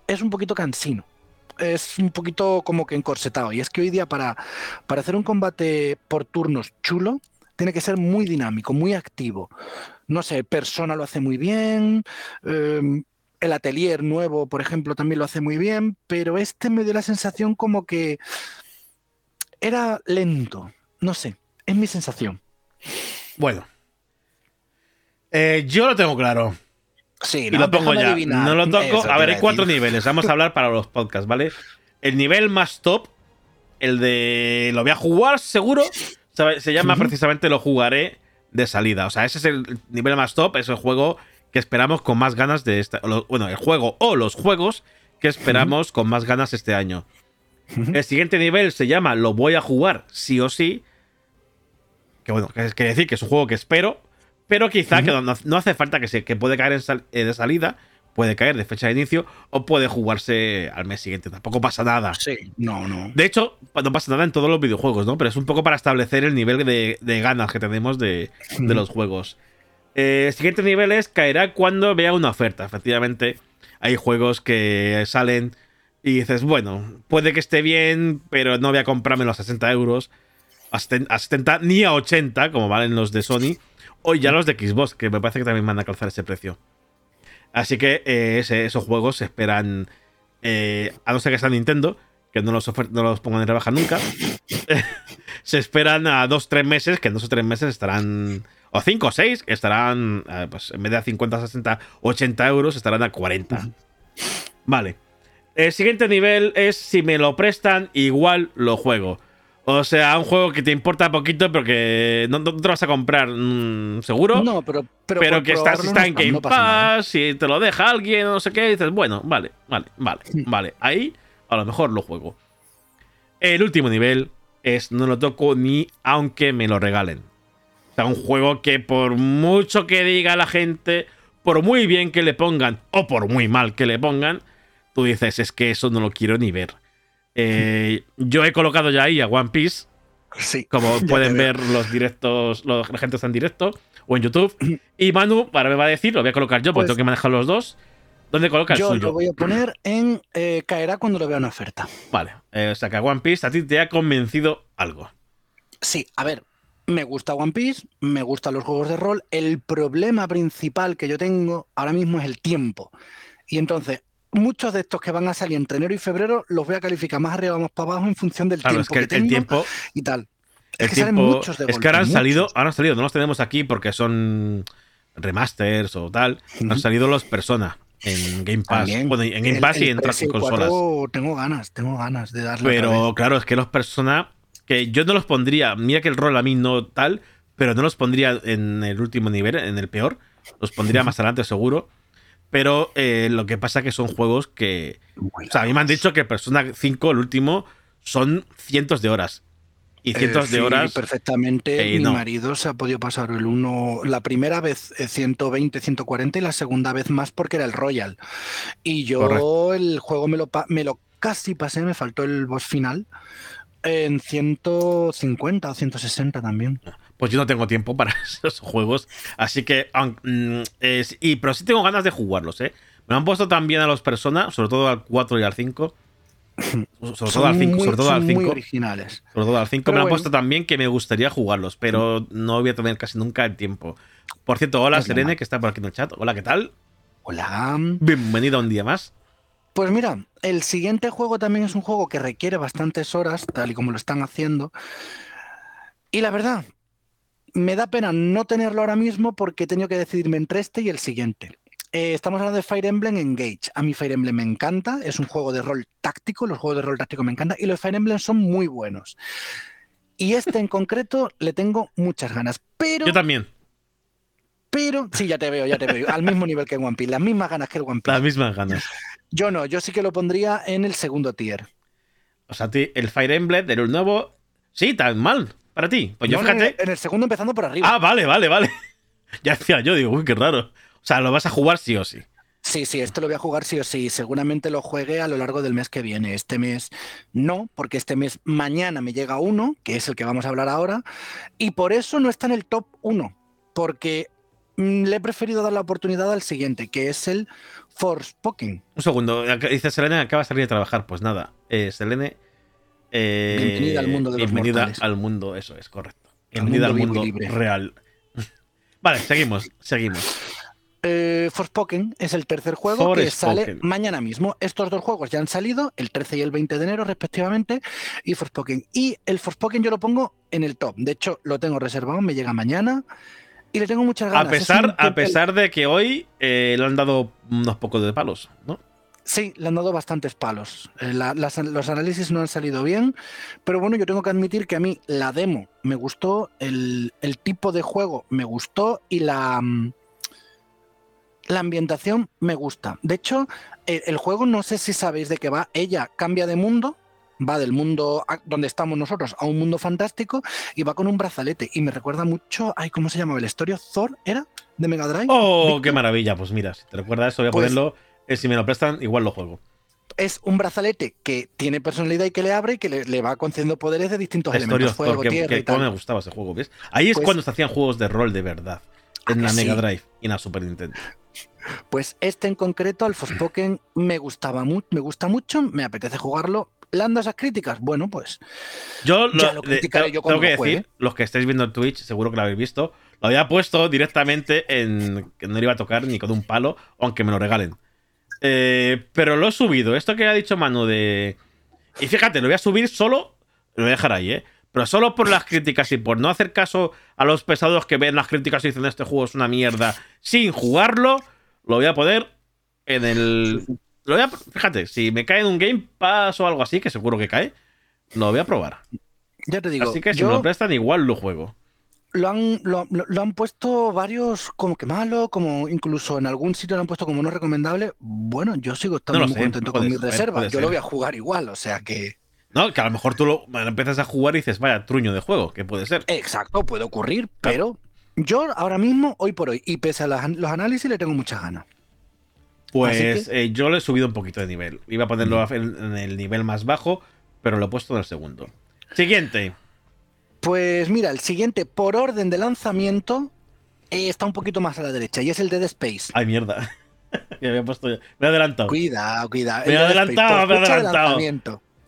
S3: es un poquito cansino es un poquito como que encorsetado. Y es que hoy día para, para hacer un combate por turnos chulo, tiene que ser muy dinámico, muy activo. No sé, Persona lo hace muy bien, eh, el Atelier nuevo, por ejemplo, también lo hace muy bien, pero este me dio la sensación como que era lento. No sé, es mi sensación.
S2: Bueno. Eh, yo lo tengo claro.
S3: Sí,
S2: y lo pongo ya.
S3: adivinar.
S2: No lo toco.
S3: Eso
S2: a ver, hay cuatro niveles. Vamos a hablar para los podcasts, ¿vale? El nivel más top, el de. Lo voy a jugar seguro. Se llama precisamente Lo jugaré de salida. O sea, ese es el nivel más top. Es el juego que esperamos con más ganas de esta. Bueno, el juego o los juegos que esperamos con más ganas este año. El siguiente nivel se llama Lo voy a jugar sí o sí. Que bueno, que quiere decir que es un juego que espero. Pero quizá que no, no hace falta que se que puede caer en sal- eh, de salida, puede caer de fecha de inicio o puede jugarse al mes siguiente. Tampoco pasa nada.
S3: Sí, no, no.
S2: De hecho, no pasa nada en todos los videojuegos, ¿no? Pero es un poco para establecer el nivel de, de ganas que tenemos de, de los juegos. Eh, el siguiente nivel es caerá cuando vea una oferta. Efectivamente, hay juegos que salen y dices, bueno, puede que esté bien, pero no voy a comprarme los 60 euros a 70, a 70 ni a 80, como valen los de Sony, o ya los de Xbox, que me parece que también van a calzar ese precio. Así que eh, ese- esos juegos se esperan, eh, a no ser que sea Nintendo, que no los, no los pongan en rebaja nunca, <laughs> se esperan a 2-3 meses, que en 2 o 3 meses estarán, o 5 o 6, que estarán, eh, pues en vez de a 50, 60, 80 euros, estarán a 40. Vale. El siguiente nivel es si me lo prestan, igual lo juego. O sea, un juego que te importa poquito, pero que no, no te lo vas a comprar mm, seguro.
S3: No, pero, pero,
S2: que está, está en Game
S3: no.
S2: Pass, si te lo deja alguien, no sé qué, dices, bueno, vale, vale, vale, vale. Ahí a lo mejor lo juego. El último nivel es no lo toco ni aunque me lo regalen. O sea, un juego que por mucho que diga la gente, por muy bien que le pongan, o por muy mal que le pongan, tú dices, es que eso no lo quiero ni ver. Eh, yo he colocado ya ahí a One Piece,
S3: Sí.
S2: como <laughs> pueden ver los directos, los, la gente está en directo o en YouTube. <clears throat> Y Manu, ahora me va a decir, lo voy a colocar yo, porque
S3: Pues-
S2: tengo que manejar los dos. ¿Dónde coloca el
S3: Yo
S2: suyo?
S3: lo voy a poner en eh, caerá cuando lo vea una oferta.
S2: Vale, eh, o sea que a One Piece a ti te ha convencido algo.
S3: Sí, a ver, me gusta One Piece, me gustan los juegos de rol. El problema principal que yo tengo ahora mismo es el tiempo. Y entonces, muchos de estos que van a salir entre enero y febrero los voy a calificar más arriba, más para abajo en función del
S2: Claro,
S3: tiempo
S2: es que el,
S3: que
S2: el
S3: tengo
S2: tiempo.
S3: y tal.
S2: El
S3: Es que salen muchos de
S2: es que
S3: golpe,
S2: ahora han salido, ahora han salido, no los tenemos aquí porque son remasters o tal. Han salido los Persona en Game Pass.
S3: También.
S2: Bueno, en Game
S3: El-
S2: Pass y en otras
S3: 3 y el
S2: consolas.
S3: 4 Tengo ganas, tengo ganas de darle.
S2: Pero claro, es que los Persona, que yo no los pondría, mira que el rol a mí no tal, pero no los pondría en el último nivel, en el peor. Los pondría <laughs> más adelante seguro. Pero eh, lo que pasa que son juegos que... O sea, a mí me han dicho que Persona 5, el último, son cientos de horas. Y cientos
S3: Eh,
S2: de
S3: sí,
S2: horas...
S3: Perfectamente.
S2: eh,
S3: Mi
S2: no.
S3: marido se ha podido pasar el uno, la primera vez eh, 120, 140 y la segunda vez más porque era el Royal. Y yo
S2: Correcto.
S3: el juego me lo, me lo casi pasé, me faltó el boss final en 150 o 160 también.
S2: Pues yo no tengo tiempo para <laughs> esos juegos. Así que. mm, es- y, pero sí tengo ganas de jugarlos, ¿eh? Me han puesto también a los Persona, sobre todo al 4 y al 5. <laughs> Sobre todo al 5.
S3: muy-
S2: Sobre todo al
S3: muy
S2: 5.
S3: originales.
S2: Sobre todo al 5
S3: Pero
S2: me han
S3: bueno.
S2: puesto también que me gustaría jugarlos, pero no voy a tener casi nunca el tiempo. Por cierto, hola
S3: Es
S2: Serene, que está por aquí en el chat. Hola, ¿qué tal?
S3: Hola.
S2: Bienvenido un día más.
S3: Pues mira, el siguiente juego también es un juego que requiere bastantes horas, tal y como lo están haciendo. Y la verdad, me da pena no tenerlo ahora mismo porque he tenido que decidirme entre este y el siguiente. Eh, estamos hablando de Fire Emblem Engage. A mí Fire Emblem me encanta, es un juego de rol táctico, los juegos de rol táctico me encantan y los Fire Emblem son muy buenos. Y este en concreto le tengo muchas ganas, pero,
S2: Yo también.
S3: pero, sí, ya te veo, ya te veo, al mismo nivel que One Piece, las mismas ganas que el One Piece.
S2: Las mismas ganas.
S3: Yo no, yo sí que lo pondría en el segundo tier.
S2: O sea, el Fire Emblem del nuevo. Sí, tan mal. Para ti. Pues yo fíjate.
S3: en el segundo empezando por arriba.
S2: Ah, vale, vale, vale. <laughs> ya decía yo, digo, uy, qué raro. O sea, lo vas a jugar sí o sí.
S3: Sí, sí, esto lo voy a jugar sí o sí. Seguramente lo juegue a lo largo del mes que viene. Este mes no, porque este mes mañana me llega uno, que es el que vamos a hablar ahora, y por eso no está en el top 1, porque mm, le he preferido dar la oportunidad al siguiente, que es el Forspoken.
S2: Un segundo. Dice Selene, acaba de salir de trabajar. Pues nada. Eh, Selene. Eh,
S3: Bienvenida al mundo de los
S2: Bienvenida
S3: mortales.
S2: al mundo, eso es correcto.
S3: Al
S2: Bienvenida al
S3: mundo vivo
S2: mundo, real. <laughs> vale, seguimos, seguimos.
S3: Eh, Forspoken es el tercer juego que sale mañana mismo. Estos dos juegos ya han salido, el 13 y el 20 de enero respectivamente, y Forspoken. Y el Forspoken yo lo pongo en el top. De hecho, lo tengo reservado, me llega mañana. Y le tengo muchas ganas.
S2: A pesar, a pesar de que hoy eh, le han dado unos pocos de palos, ¿no?
S3: Sí, le han dado bastantes palos. Eh, los análisis no han salido bien, pero bueno, yo tengo que admitir que a mí la demo me gustó, el, tipo de juego me gustó y la, mm, la ambientación me gusta. De hecho, el, juego no sé si sabéis de qué va. Ella cambia de mundo, va del mundo donde estamos nosotros a un mundo fantástico y va con un brazalete. Y me recuerda mucho, ay, ¿cómo se llamaba el historia? ¿Thor era? ¿De Mega Drive?
S2: ¡Oh, qué maravilla! Pues mira, si te recuerda eso, voy a pues ponerlo eh, si me lo prestan, igual lo juego.
S3: Es un brazalete que tiene personalidad y que le abre y que le, va concediendo poderes de distintos elementos. Fuego, tierra y tal.
S2: me gustaba ese juego, ¿ves? Ahí es pues cuando se hacían juegos de rol de verdad. En la Mega Drive y en la Super Nintendo. <laughs>
S3: Pues este en concreto, al Forspoken, me gustaba mucho, me gusta mucho, me apetece jugarlo. ¿Le esas críticas? Bueno, pues.
S2: Yo lo, criticaré yo tengo que decir, los que estáis viendo en Twitch, seguro que lo habéis visto, lo había puesto directamente en que no le iba a tocar ni con un palo, aunque me lo regalen. Eh, pero lo he subido. Esto que ha dicho Manu de. Y fíjate, lo voy a subir solo. Lo voy a dejar ahí, ¿eh? Pero solo por las críticas y por no hacer caso a los pesados que ven las críticas y dicen este juego es una mierda sin jugarlo, lo voy a poner en el. Lo voy a, fíjate, si me cae en un Game Pass o algo así, que seguro que cae, lo voy a probar.
S3: Ya te digo.
S2: Así que si me lo prestan, igual lo juego
S3: lo han, lo, han puesto varios como que malo, como incluso en algún sitio lo han puesto como no recomendable. Bueno, yo sigo estando muy contento con mi reserva. Yo lo voy a jugar igual, o sea que.
S2: No, que a lo mejor tú lo empiezas a jugar y dices, vaya, truño de juego, que puede ser.
S3: Exacto, puede ocurrir, pero yo ahora mismo, hoy por hoy, y pese a los análisis, le tengo muchas ganas.
S2: Pues eh, yo le he subido un poquito de nivel. Iba a ponerlo en el nivel más bajo, pero lo he puesto en el segundo. Siguiente.
S3: Pues mira, el siguiente, por orden de lanzamiento, eh, está un poquito más a la derecha y es el Dead Space.
S2: Ay, mierda. <laughs> me había puesto Me he adelantado.
S3: Cuidado, cuidado.
S2: Me he adelantado, me he adelantado.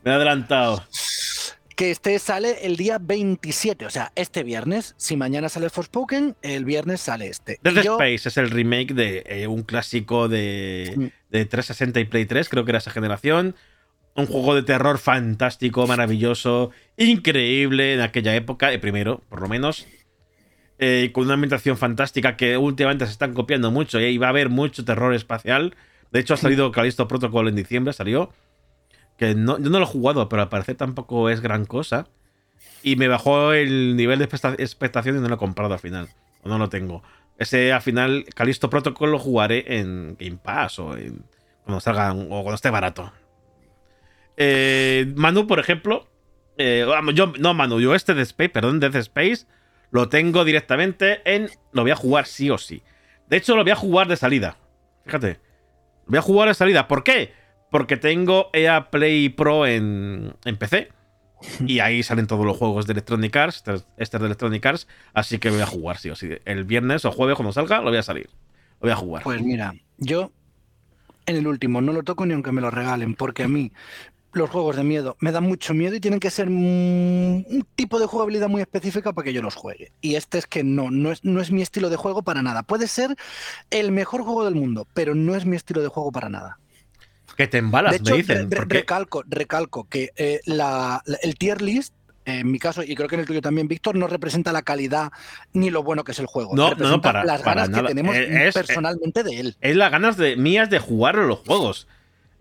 S2: Me he adelantado.
S3: Que este sale el día 27, o sea, este viernes. Si mañana sale Forspoken, el viernes sale este.
S2: Dead Space es el remake de eh, un clásico de, mm. de 360 y Play 3, creo que era esa generación un juego de terror fantástico, maravilloso, increíble en aquella época, el primero, por lo menos. Eh, con una ambientación fantástica que últimamente se están copiando mucho y va a haber mucho terror espacial. De hecho, ha salido Callisto Protocol en diciembre, salió. Que no, yo no lo he jugado, pero al parecer tampoco es gran cosa. Y me bajó el nivel de expectación y no lo he comprado al final. O no lo tengo. Ese al final, Callisto Protocol lo jugaré en Game Pass o en, cuando salga o cuando esté barato. Eh, Manu, por ejemplo, eh, yo, no Manu, yo este de Space, perdón, Death Space, lo tengo directamente en. Lo voy a jugar sí o sí. De hecho, lo voy a jugar de salida. Fíjate. Lo voy a jugar de salida. ¿Por qué? Porque tengo EA Play Pro en, en PC. Y ahí salen todos los juegos de Electronic Arts, este, es de Electronic Arts, así que voy a jugar sí o sí. El viernes o jueves cuando salga, lo voy a salir. Lo voy a jugar.
S3: Pues mira, yo en el último no lo toco ni aunque me lo regalen, porque a mí los juegos de miedo me dan mucho miedo y tienen que ser un tipo de jugabilidad muy específica para que yo los juegue. Y este es que no, no es, no es mi estilo de juego para nada. Puede ser el mejor juego del mundo, pero no es mi estilo de juego para nada.
S2: Que te embalas, me dicen.
S3: recalco, recalco que eh, el tier list en mi caso, y creo que en el tuyo también, Víctor, no representa la calidad ni lo bueno que es el juego.
S2: No, no, para
S3: las
S2: ganas
S3: que tenemos eh, personalmente de él.
S2: Es las ganas de, mías de jugar los juegos.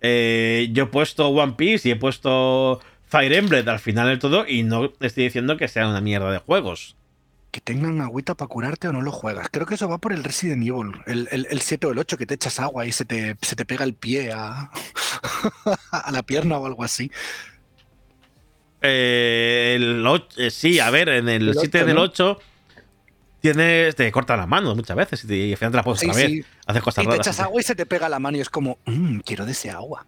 S2: Eh, yo he puesto One Piece y he puesto Fire Emblem al final del todo y no estoy diciendo que sea una mierda de juegos.
S3: Que tengan agüita para curarte o no lo juegas. Creo que eso va por el Resident Evil, el, el, 7 o el 8, que te echas agua y se te, se te pega el pie a, <laughs> a la pierna o algo así.
S2: Eh, eh sí, a ver, en el, 7 del 8 tienes, te corta la mano muchas veces y, al final te la puedes sí, Haces cosas
S3: y te echas agua y se te pega la mano y es como, mmm, quiero de ese agua.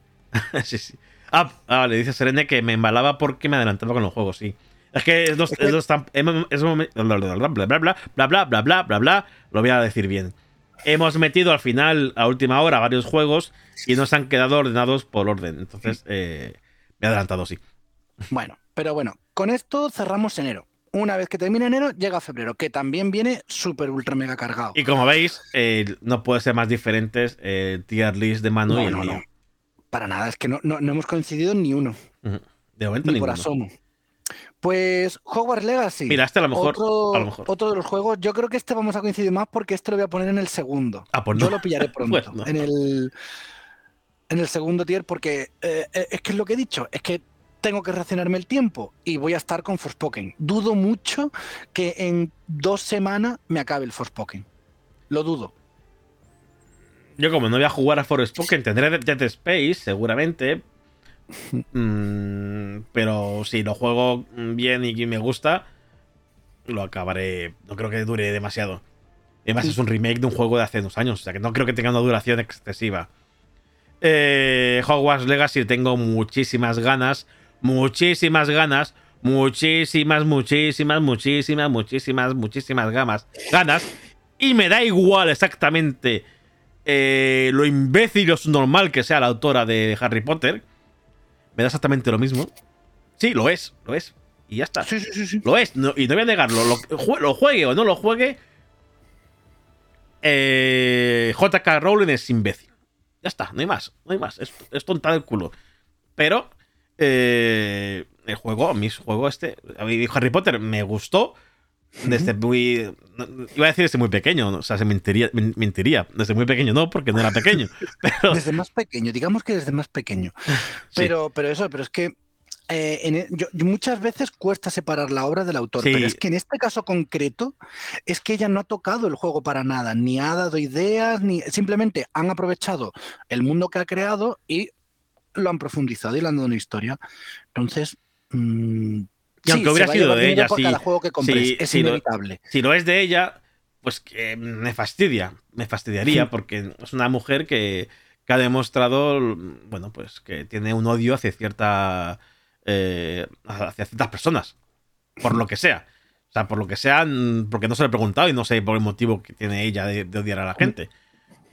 S2: sí, sí. Ah, ah, le dice Serene que me embalaba porque me adelantaba con los juegos, sí. Es que es dos, es dos tan, es bla bla bla bla bla bla bla bla bla bla bla lo voy a decir bien. Hemos metido al final, a última hora, varios juegos y nos han quedado ordenados por orden. Entonces, eh, me he adelantado, sí.
S3: Bueno, pero bueno, con esto cerramos enero una vez que termine enero, llega febrero, que también viene súper ultra mega cargado.
S2: Y como veis, eh, no puede ser más diferentes el eh, tier list de Manu y el mío.
S3: Para nada, es que no, hemos coincidido ni uno.
S2: De momento
S3: ni por asomo. Pues Hogwarts Legacy.
S2: Mira, este a lo mejor.
S3: Otro,
S2: a lo mejor.
S3: otro de los juegos. Yo creo que este vamos a coincidir más porque este lo voy a poner en el segundo.
S2: Ah, pues
S3: Yo
S2: no.
S3: lo pillaré <laughs> pronto.
S2: Pues no.
S3: En el. En el segundo tier, porque eh, es que es lo que he dicho, es que tengo que racionarme el tiempo y voy a estar con Forspoken. Dudo mucho que en dos semanas me acabe el Forspoken. Lo dudo.
S2: Yo, como no voy a jugar a Forspoken, tendré Dead Space, seguramente. Mm, pero si lo juego bien y me gusta, lo acabaré. No creo que dure demasiado. Además, es un remake de un juego de hace unos años, o sea que no creo que tenga una duración excesiva. Eh, Hogwarts Legacy tengo muchísimas ganas, muchísimas ganas, muchísimas, muchísimas, muchísimas, muchísimas, muchísimas gamas, ganas. Y me da igual exactamente eh, lo imbécil o normal que sea la autora de Harry Potter. Me da exactamente lo mismo. Sí, lo es, lo es. Y ya está.
S3: Sí, sí, sí, sí.
S2: Lo es, no- y no voy a negarlo. Lo, jue- lo juegue o no lo juegue. eh, JK Rowling es imbécil. Ya está, no hay más, no hay más. Es, es tonta del culo. Pero eh, el juego, mi juego este, Harry Potter me gustó desde muy. Iba a decir desde muy pequeño, o sea, se mentiría, men- mentiría. Desde muy pequeño no, porque no era pequeño. <laughs> Pero
S3: Desde más pequeño, digamos que desde más pequeño. Pero, pero eso, pero es que eh, en e- yo muchas veces cuesta separar la obra del autor,
S2: Sí.
S3: pero es que en este caso concreto es que ella no ha tocado el juego para nada, ni ha dado ideas, ni simplemente han aprovechado el mundo que ha creado y lo han profundizado y le han dado una historia. Entonces, mm,
S2: Y aunque
S3: sí,
S2: hubiera sido de ella,
S3: cada juego que compres, es
S2: lo- si lo es de ella, pues que me fastidia. Me fastidiaría porque es una mujer que, que ha demostrado, bueno, pues que tiene un odio hacia cierta. eh, hacia ciertas personas. Por lo que sea. O sea, por lo que sea, mm, porque no se lo he preguntado y no sé por el motivo que tiene ella de, de odiar a la gente.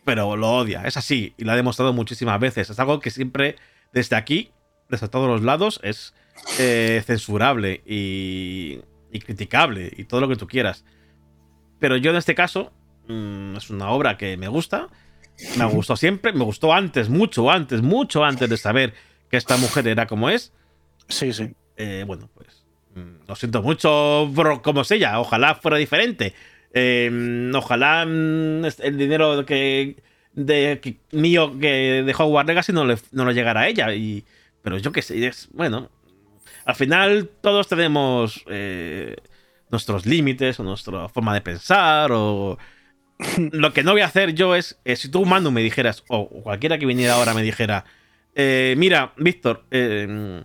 S2: Pero lo odia, es así, y lo ha demostrado muchísimas veces. Es algo que siempre, desde aquí, desde todos los lados, es eh, censurable y, y criticable y todo lo que tú quieras. Pero yo en este caso, mm, es una obra que me gusta, me <laughs> gustó siempre, me gustó antes, mucho antes, mucho antes de saber que esta mujer era como es.
S3: Sí, sí.
S2: Eh, bueno, pues mm, lo siento mucho por cómo es ella, ojalá fuera diferente. Eh, ojalá mm, el dinero que, de, mío que de Hogwarts Legacy no le, no le llegara a ella. Y, pero yo qué sé, es, bueno, al final todos tenemos eh, nuestros límites o nuestra forma de pensar o... <laughs> Lo que no voy a hacer yo es, eh, si tú, Manu, me dijeras, o, o cualquiera que viniera ahora me dijera, eh, mira, Víctor, eh,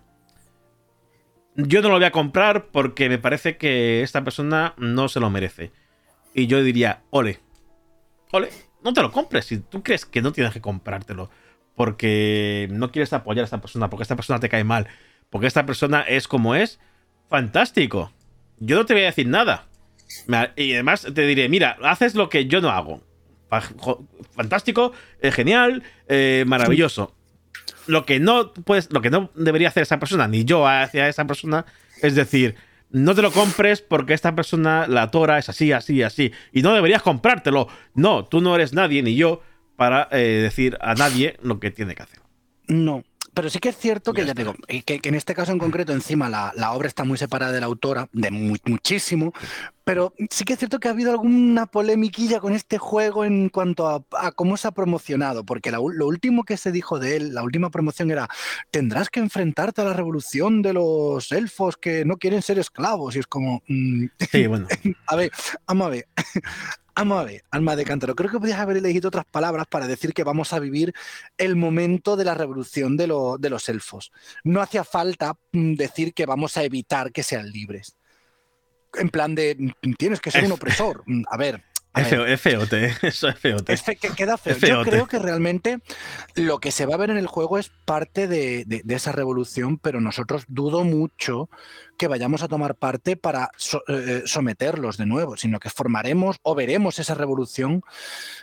S2: yo no lo voy a comprar porque me parece que esta persona no se lo merece. Y yo diría, ole, ole, no te lo compres si tú crees que no tienes que comprártelo porque no quieres apoyar a esta persona, porque esta persona te cae mal, porque esta persona es como es, fantástico. Yo no te voy a decir nada. Y además te diré, mira, haces lo que yo no hago. Fantástico, eh, genial, eh, maravilloso. Lo que no puedes, lo que no debería hacer esa persona, ni yo hacia esa persona, es decir, no te lo compres porque esta persona, la autora, es así, así, así. Y no deberías comprártelo. No, tú no eres nadie, ni yo, para eh, decir a nadie lo que tiene que hacer.
S3: No, pero sí que es cierto que
S2: Ya
S3: ya te digo, que, que en este caso en concreto encima la, la obra está muy separada de la autora, de mu- muchísimo, pero sí que es cierto que ha habido alguna polemiquilla con este juego en cuanto a, a cómo se ha promocionado, porque la lo último que se dijo de él, la última promoción era, tendrás que enfrentarte a la revolución de los elfos que no quieren ser esclavos, y es como, mm,
S2: Sí, bueno. <laughs>
S3: a ver, vamos a ver. Vamos a ver, alma de cántaro. Creo que podías haber elegido otras palabras para decir que vamos a vivir el momento de la revolución de, lo- de los elfos. No hacía falta mm, decir que vamos a evitar que sean libres. En plan de, mm, tienes que ser un opresor. Mm, A ver.
S2: Es feote, <laughs> eso es feote.
S3: Es fe- que queda feo.
S2: Es
S3: Yo creo que realmente lo que se va a ver en el juego es parte de, de- de esa revolución, pero nosotros dudo mucho que vayamos a tomar parte para so- eh, someterlos de nuevo, sino que formaremos o veremos esa revolución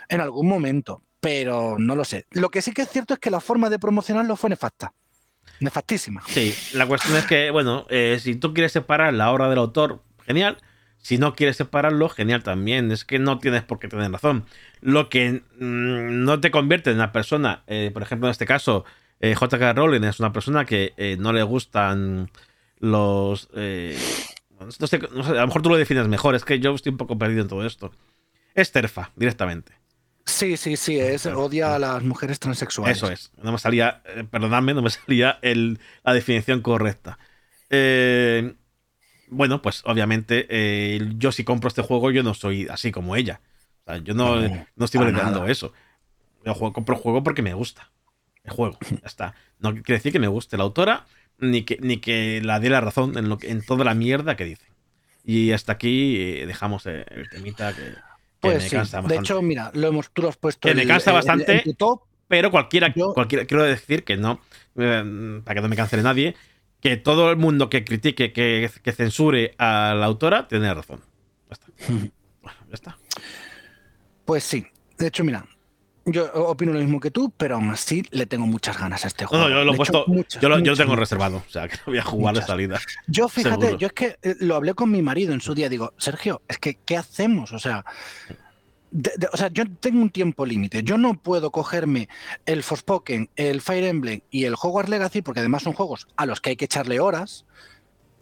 S3: en algún momento. Pero no lo sé. Lo que sí que es cierto es que la forma de promocionarlo fue nefasta. Nefastísima.
S2: Sí, la cuestión es que, bueno, eh, si tú quieres separar la obra del autor, genial. Si no quieres separarlo, genial también. Es que no tienes por qué tener razón. Lo que mm, no te convierte en una persona, eh, por ejemplo, en este caso, eh, JK Rowling es una persona que eh, no le gustan los eh, no sé, no sé, a lo mejor tú lo defines mejor, es que yo estoy un poco perdido en todo esto. Es terfa, directamente.
S3: Sí, sí, sí, es odia a las mujeres transexuales.
S2: Eso es. No me salía, perdonadme, no me salía el, la definición correcta. Eh, bueno, pues obviamente eh, yo si compro este juego yo no soy así como ella. O sea, yo no,
S3: No,
S2: no estoy validando eso. Yo juego, compro el juego porque me gusta. El juego, ya está. No quiere decir que me guste la autora ni que, ni que la dé la razón en, lo que, en toda la mierda que dice. Y hasta aquí eh, dejamos eh, el temita que, que
S3: Pues
S2: me
S3: sí.
S2: cansa
S3: De
S2: bastante.
S3: hecho, mira, lo hemos, tú lo has puesto
S2: Que me
S3: el-
S2: cansa
S3: el-
S2: bastante.
S3: top.
S2: Pero cualquiera,
S3: Yo-
S2: cualquiera, quiero decir que no, eh, para que no me cancele nadie, que todo el mundo que critique, que, que censure a la autora, tiene razón. Ya está. Bueno, <laughs> ya está.
S3: Pues sí. De hecho, mira, yo opino lo mismo que tú, pero aún así le tengo muchas ganas a este juego.
S2: no, yo lo he puesto,
S3: muchas,
S2: yo, lo, yo lo
S3: muchas,
S2: tengo
S3: muchas.
S2: reservado, o sea, que no voy a jugar de salida.
S3: Yo, fíjate,
S2: Seguro.
S3: yo es que eh, lo hablé con mi marido en su día. Digo, Sergio, es que, ¿qué hacemos? O sea, de- de- o sea, yo tengo un tiempo límite. Yo no puedo cogerme el Forspoken, el Fire Emblem y el Hogwarts Legacy, porque además son juegos a los que hay que echarle horas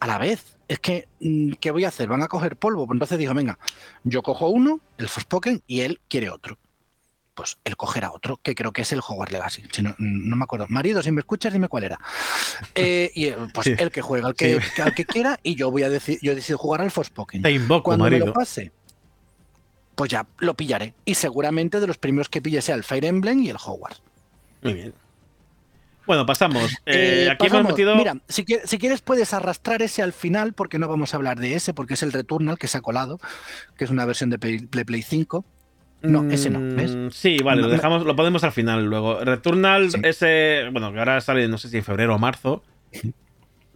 S3: a la vez. Es que, mm, ¿qué voy a hacer? Van a coger polvo. Pues entonces dijo, venga, yo cojo uno, el Forspoken, y él quiere otro. Pues él cogerá otro, que creo que es el Hogwarts Legacy. Si no, no me acuerdo. Marido, si me escuchas, dime cuál era. <laughs> Eh, y eh, pues
S2: Sí.
S3: el que juega, el que,
S2: Sí.
S3: al que quiera, y yo voy a decir, yo decido jugar al Forspoken.
S2: Te invoco,
S3: Cuando me lo pase, pues ya lo pillaré. Y seguramente de los primeros que pille sea el Fire Emblem y el Hogwarts.
S2: Muy bien. Bueno, pasamos. <laughs> Eh,
S3: Eh,
S2: aquí
S3: pasamos.
S2: hemos metido.
S3: Mira, si, qui- si quieres puedes arrastrar ese al final, porque no vamos a hablar de ese, porque es el Returnal que se ha colado, que es una versión de Play, Play 5. No, ese no, ¿ves?
S2: Mm, Sí, vale,
S3: No,
S2: lo
S3: no.
S2: dejamos, lo podemos al final luego. Returnal,
S3: Sí.
S2: ese, bueno, que ahora sale, no sé si en febrero o marzo.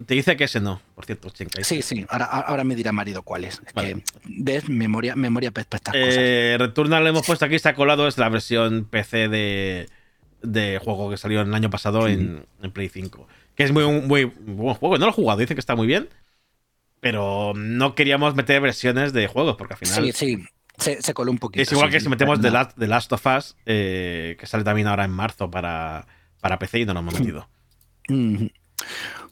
S2: Te dice que ese no, por cierto, chinga.
S3: Sí, sí, ahora, ahora me dirá marido cuál es. Es
S2: Vale.
S3: que de memoria, memoria para estas cosas.
S2: Eh, Returnal le hemos puesto aquí, ha colado, es la versión PC de, de juego que salió el año pasado en, en Play 5. Que es muy, muy buen juego, no lo he jugado, dice que está muy bien. Pero no queríamos meter versiones de juegos, porque al final
S3: Sí, sí, se, se coló un poquito.
S2: es igual
S3: sí,
S2: que si metemos The
S3: no.
S2: Last, The Last of Us, eh, que sale también ahora en marzo para, para PC y no lo hemos metido.
S3: Mm.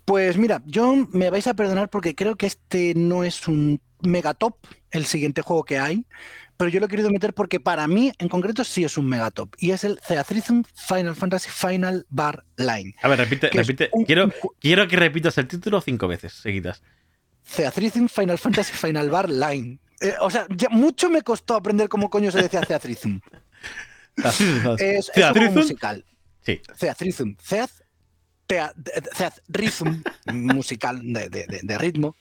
S3: Pues mira, yo me vais a perdonar porque creo que este no es un megatop, el siguiente juego que hay, pero yo lo he querido meter porque para mí en concreto sí es un megatop y es el Theatrhythm Final Fantasy Final Bar Line.
S2: A ver, repite, repite.
S3: un-
S2: Quiero, quiero que repitas el título cinco veces seguidas.
S3: Theatrhythm Final Fantasy Final Bar Line. Eh, o sea, ya mucho me costó aprender cómo coño se decía Theatrhythm. <laughs> Es, es un musical.
S2: Sí.
S3: Theatrhythm. Theath, tea- Theatrhythm, musical de, de- ritmo.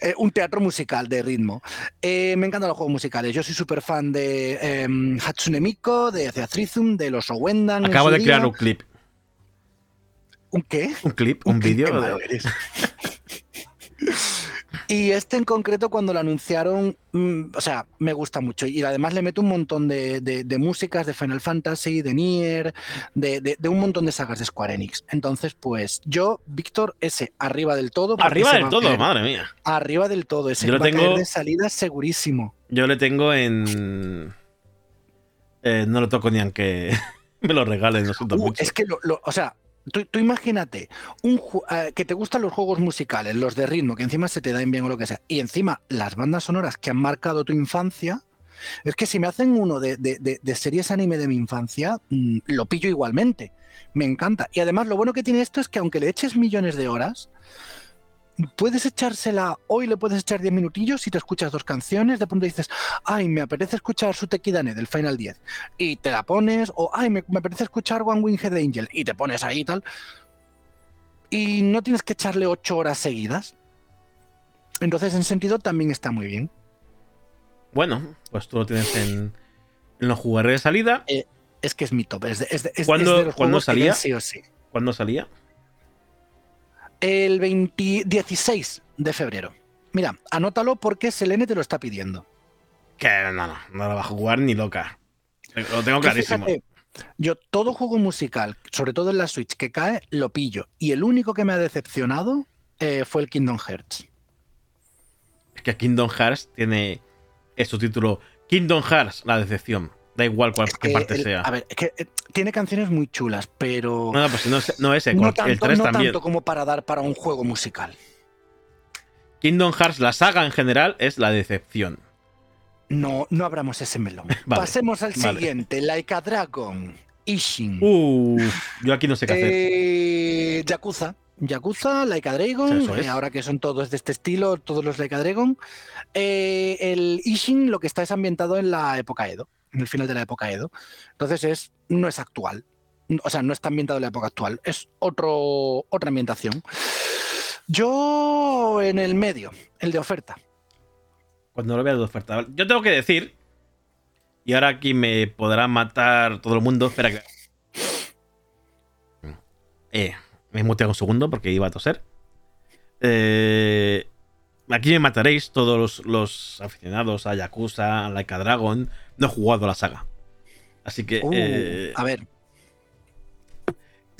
S3: Eh, un teatro musical de ritmo. Eh, me encantan los juegos musicales. Yo soy súper fan de em, Hatsune Miku, de Theatrhythm, de los Owendan. en
S2: Acabo de crear un clip.
S3: ¿Un qué?
S2: Un clip, un
S3: Qué-
S2: vídeo. <laughs>
S3: Y este en concreto, cuando lo anunciaron, mm, o sea, me gusta mucho. Y además le meto un montón de, de- de músicas de Final Fantasy, de Nier, de, de- un montón de sagas de Square Enix. Entonces, pues yo, Víctor, ese, arriba del todo.
S2: Arriba del todo, madre mía.
S3: Arriba del todo, ese.
S2: Yo lo
S3: va a caer
S2: tengo-
S3: de salida segurísimo.
S2: Yo le tengo en. eh, no lo toco ni aunque <laughs> me lo regalen,
S3: Uh, es que, lo, lo- o sea, tú, tú imagínate un, eh, que te gustan los juegos musicales, los de ritmo, que encima se te dan bien o lo que sea, y encima las bandas sonoras que han marcado tu infancia. Es que si me hacen uno de, de- de- de series anime de mi infancia, mm, lo pillo igualmente. Me encanta. Y además lo bueno que tiene esto es que aunque le eches millones de horas, puedes echársela, hoy le puedes echar 10 minutillos y te escuchas dos canciones, de pronto dices, ay, me apetece escuchar su Tekidane del Final 10 y te la pones, o ay, me, me apetece escuchar One Winged Angel y te pones ahí y tal. Y no tienes que echarle ocho horas seguidas. Entonces, en sentido, también está muy bien.
S2: Bueno, pues tú lo tienes en, en los jugaré de salida.
S3: Es que es mi top. Es de, es de- es-
S2: ¿Cuándo-
S3: de los
S2: cuándo salía?
S3: sí o sí.
S2: ¿Cuándo salía?
S3: El 20 16 de febrero. Mira, anótalo porque Selene te lo está pidiendo.
S2: Que no, no, no lo va a jugar ni loca. Lo tengo clarísimo.
S3: fíjate, yo todo juego musical, sobre todo en la Switch, que cae, lo pillo. Y el único que me ha decepcionado eh, fue el Kingdom Hearts.
S2: Es que Kingdom Hearts tiene su título Kingdom Hearts, la decepción. Da igual cuál, qué parte
S3: el-
S2: sea.
S3: A ver, es que eh, tiene canciones muy chulas, pero
S2: no, no, pues no, es- no ese,
S3: no tanto,
S2: el 3
S3: no
S2: también.
S3: tanto como para dar para un juego musical.
S2: Kingdom Hearts, la saga en general, es la decepción.
S3: No, no abramos ese melón. <laughs>
S2: Vale,
S3: Pasemos al
S2: vale.
S3: siguiente, Laika Dragon, Ishin.
S2: Uh, yo aquí no sé qué hacer.
S3: Eh, Yakuza. Yakuza, Laika Dragon,
S2: es.
S3: eh, ahora que son todos de este estilo, todos los Laika Dragon. Eh, el Ishin lo que está es ambientado en la época Edo, en el final de la época Edo. Entonces es, no es actual. O sea, no está ambientado en la época actual. Es otro, otra ambientación. Yo en el medio, el de oferta.
S2: Cuando lo vea de oferta. Yo tengo que decir. Y ahora aquí me podrá matar todo el mundo. Espera que. <laughs> Eh, me muteado un segundo porque iba a toser. Eh, aquí me mataréis todos los, los aficionados a Yakuza, a Laika Dragon. No he jugado la saga. Así que.
S3: Uh,
S2: eh,
S3: a ver.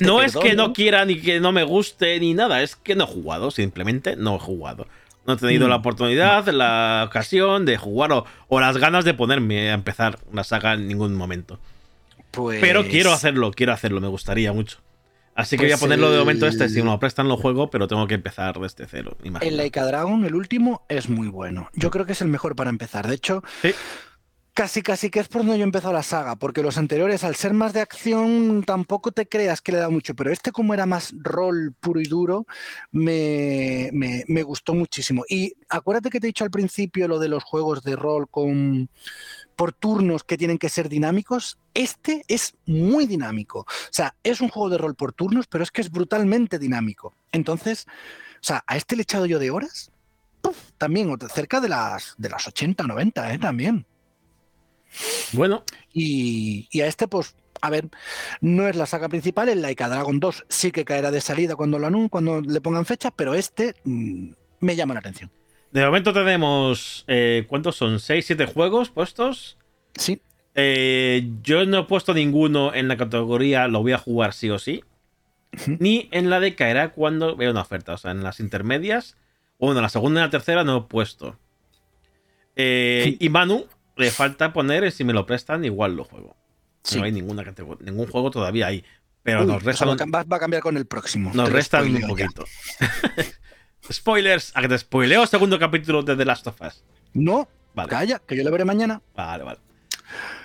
S2: no es que no quiera ni que no me guste ni nada. Es que no he jugado. Simplemente no he jugado. No he tenido
S3: Mm.
S2: la oportunidad, la ocasión de jugar o, o las ganas de ponerme a empezar la saga en ningún momento.
S3: Pues,
S2: Pero quiero hacerlo, quiero hacerlo, me gustaría mucho. Así que voy a
S3: Pues
S2: ponerlo de momento este, si lo prestan lo juego, pero tengo que empezar desde cero. imagino.
S3: El Laika Dragon, el último, es muy bueno. Yo creo que es el mejor para empezar. De hecho,
S2: Sí.
S3: casi casi que es por donde yo he empezado la saga, porque los anteriores, al ser más de acción, tampoco te creas que le da mucho, pero este como era más rol puro y duro, me, me- me gustó muchísimo. Y acuérdate que te he dicho al principio lo de los juegos de rol con por turnos que tienen que ser dinámicos, este es muy dinámico. O sea, es un juego de rol por turnos, pero es que es brutalmente dinámico. Entonces, o sea, a este le he echado yo de horas, ¡puf! también cerca de las, de las 80, 90, ¿eh? también.
S2: Bueno,
S3: Y, y a este, pues, a ver, no es la saga principal, el Laika Dragon 2 sí que caerá de salida cuando lo anun- cuando le pongan fecha, pero este mm, me llama la atención.
S2: De momento tenemos. eh, ¿Cuántos son? ¿6, 7 juegos puestos?
S3: Sí,
S2: Eh, yo no he puesto ninguno en la categoría lo voy a jugar sí o sí. Ni en la de caerá cuando vea una oferta. O sea, en las intermedias. O bueno, en la segunda y la tercera no he puesto. Eh,
S3: Sí.
S2: Y Manu, le falta poner si me lo prestan, igual lo juego.
S3: sí.
S2: No hay ninguna categoría, ningún juego todavía ahí. Pero
S3: Uy,
S2: nos restan,
S3: va, a cam- va- a cambiar con el próximo.
S2: nos restan un poquito. <laughs> Spoilers, a que te spoileo segundo capítulo de The Last of Us.
S3: No,
S2: Vale,
S3: calla, que yo lo veré mañana.
S2: vale, vale.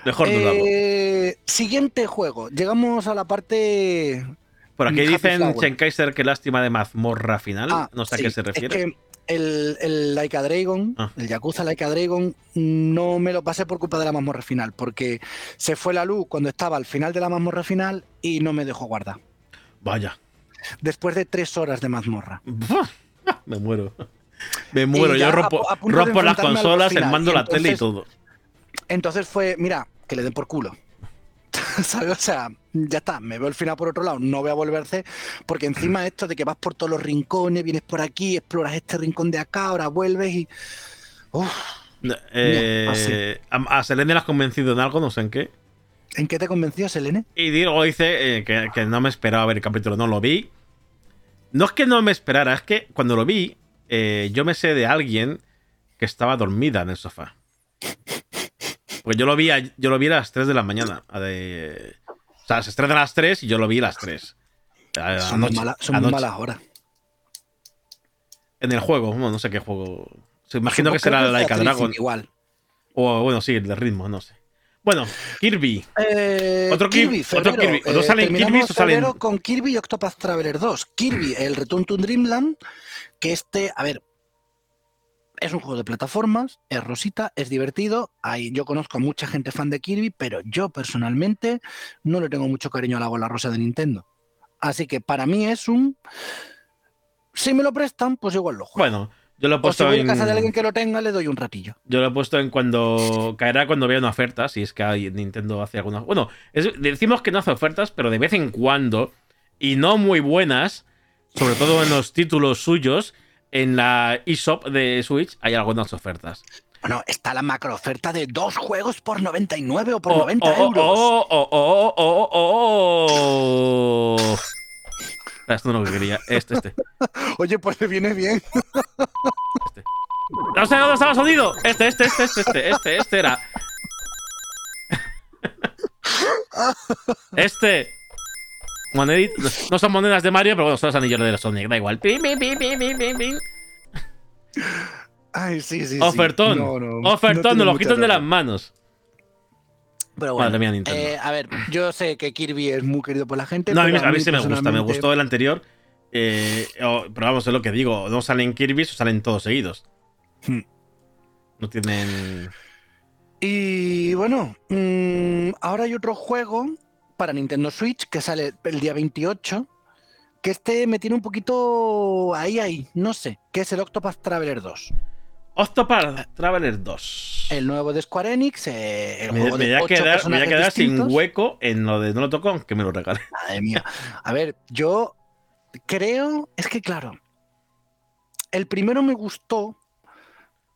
S2: Mejor.
S3: Eh, siguiente juego. Llegamos a la parte.
S2: Por aquí dicen
S3: Flower.
S2: Schenkaiser que lástima de mazmorra final.
S3: Ah,
S2: no sé a qué se refiere.
S3: Es que el, el Laika Dragon,
S2: Ah.
S3: el Yakuza Laika Dragon, no me lo pasé por culpa de la mazmorra final, porque se fue la luz cuando estaba al final de la mazmorra final y no me dejó guardar.
S2: Vaya.
S3: Después de tres horas de mazmorra. <laughs>
S2: Me muero. Me muero. Yo rompo,
S3: a- a punto de
S2: rompo las consolas, el
S3: final.
S2: mando, la tele y todo.
S3: Entonces fue, mira, que le den por culo. <laughs> ¿Sabes? O sea, ya está, me veo el final por otro lado, no voy a volverse, porque encima esto de que vas por todos los rincones, vienes por aquí, exploras este rincón de acá, ahora vuelves y... Uf,
S2: Eh, a, a Selene la has convencido en algo, no sé en qué.
S3: ¿En qué te convenció, Selene?
S2: Y Diego dice eh, que, que no me esperaba ver el capítulo, no lo vi. No es que no me esperara, es que cuando lo vi, eh, yo me sé de alguien que estaba dormida en el sofá. Pues yo lo vi a, yo lo vi a las 3 de la mañana. a de- o sea, se estrena a las 3 y yo lo vi a las 3. A-
S3: Son,
S2: anoche-
S3: mala- son
S2: anoche.
S3: malas horas.
S2: En el juego, bueno, no sé qué juego. Se imagino
S3: Supongo
S2: que será
S3: creo
S2: Laika Dragon.
S3: Igual.
S2: O bueno, sí, el de ritmo, no sé. Bueno, Kirby.
S3: Eh,
S2: Otro Kirby, otro. Kirby. ¿No
S3: Eh,
S2: salen Kirby's o salen-
S3: con Kirby y Octopath Traveler 2. Kirby, el Return to Dreamland, que este, a ver, es un juego de plataformas, es rosita, es divertido. Hay, yo conozco a mucha gente fan de Kirby, pero yo personalmente no le tengo mucho cariño a la bola rosa de Nintendo. Así que para mí es un... Si me lo prestan, pues igual lo juego.
S2: Bueno, yo lo he
S3: o si
S2: puesto
S3: voy a
S2: en.
S3: casa de alguien que lo tenga, le doy un ratillo.
S2: Yo lo he puesto en cuando. Caerá cuando vea una oferta. Si es que hay, Nintendo hace algunas. Bueno, es- decimos que no hace ofertas, pero de vez en cuando. Y no muy buenas. Sobre todo en los títulos suyos. En la eShop de Switch hay algunas ofertas.
S3: Bueno, está la macro oferta de dos juegos por 99 o por
S2: Oh,
S3: 90
S2: oh,
S3: euros.
S2: oh, oh, oh, oh, oh, oh. Ah, Esto no es lo que quería. Este, este. <laughs>
S3: Oye, pues le viene bien.
S2: No sé dónde estaba sonido. Este, este, este, este, este, este, este era. <laughs> Este. Monedit- No son monedas de Mario, pero bueno, son los anillos de Sonic. Da igual. Pim, pim, pim, pim, pim, pim.
S3: Ay, sí, sí. sí.
S2: Ofertón.
S3: No, no,
S2: Ofertón,
S3: tiene
S2: nos lo quitan de las manos.
S3: Pero bueno,
S2: Madre mía, Nintendo.
S3: eh, a ver, yo sé que Kirby es muy querido por la gente.
S2: No, a mí, a mí sí me gusta, me gustó el anterior. eh, pero vamos, es lo que digo, no salen Kirby o salen todos seguidos.
S3: Hmm.
S2: No tienen.
S3: Y bueno, mm, ahora hay otro juego para Nintendo Switch que sale el día 28. Que este me tiene un poquito ahí, ahí, no sé, que es el Octopath Traveler 2.
S2: Octopath Traveler 2.
S3: El nuevo de Square Enix, eh, el
S2: Me,
S3: juego
S2: me
S3: de
S2: voy a quedar, me voy a
S3: personajes
S2: quedar sin hueco en lo de no lo toco, aunque me lo regale. <laughs>
S3: Madre mía. A ver, yo creo, es que claro, el primero me gustó,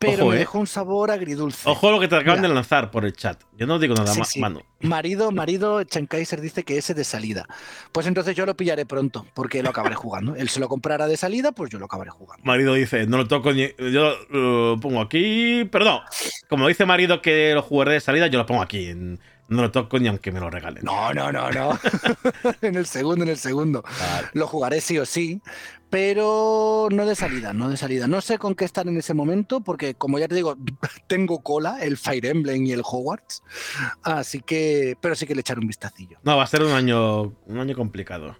S3: pero
S2: Ojo,
S3: me
S2: eh.
S3: dejó un sabor agridulce.
S2: Ojo lo que te acaban
S3: Mira.
S2: de lanzar por el chat. Yo no digo nada
S3: Sí,
S2: más,
S3: sí.
S2: mano.
S3: Marido, marido, Kaiser dice que ese de salida. Pues entonces yo lo pillaré pronto, porque lo acabaré jugando. Él se lo comprará de salida, pues yo lo acabaré jugando.
S2: Marido dice, no lo toco ni. Yo lo pongo aquí. Pero no. Como dice marido que lo jugaré de salida, yo lo pongo aquí. en- no lo toco ni aunque me lo regalen.
S3: No, no, no, no. <laughs> en el segundo, en el segundo.
S2: Vale.
S3: Lo jugaré sí o sí, pero no de salida, no de salida. No sé con qué estar en ese momento, porque como ya te digo, <laughs> tengo cola, el Fire Emblem y el Hogwarts. Así que, pero sí que le echaré un vistacillo.
S2: No, va a ser un año, un año complicado.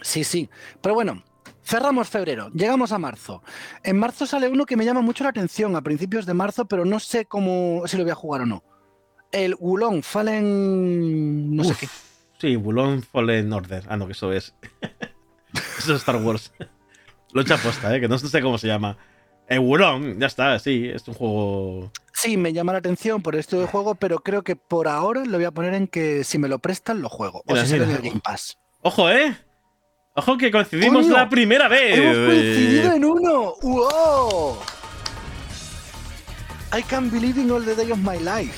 S3: Sí, sí. Pero bueno, cerramos febrero, llegamos a marzo. En marzo sale uno que me llama mucho la atención a principios de marzo, pero no sé cómo si lo voy a jugar o no. El Wulong Fallen. no sé qué.
S2: Sí, Bulon Fallen Order. Ah, no, que eso es. <laughs> eso es Star Wars. Lo he hecho aposta, ¿eh? Que no sé cómo se llama. El Wulong, ya está, sí, es un juego.
S3: Sí, me llama la atención por esto de juego, pero creo que por ahora lo voy a poner en que si me lo prestan, lo juego. O si
S2: mira.
S3: el Game Pass.
S2: Ojo, ¿eh? Ojo que coincidimos
S3: Coño,
S2: la primera vez.
S3: ¡Hemos coincidido en uno! ¡Wow! I can't believe in all the day of my life.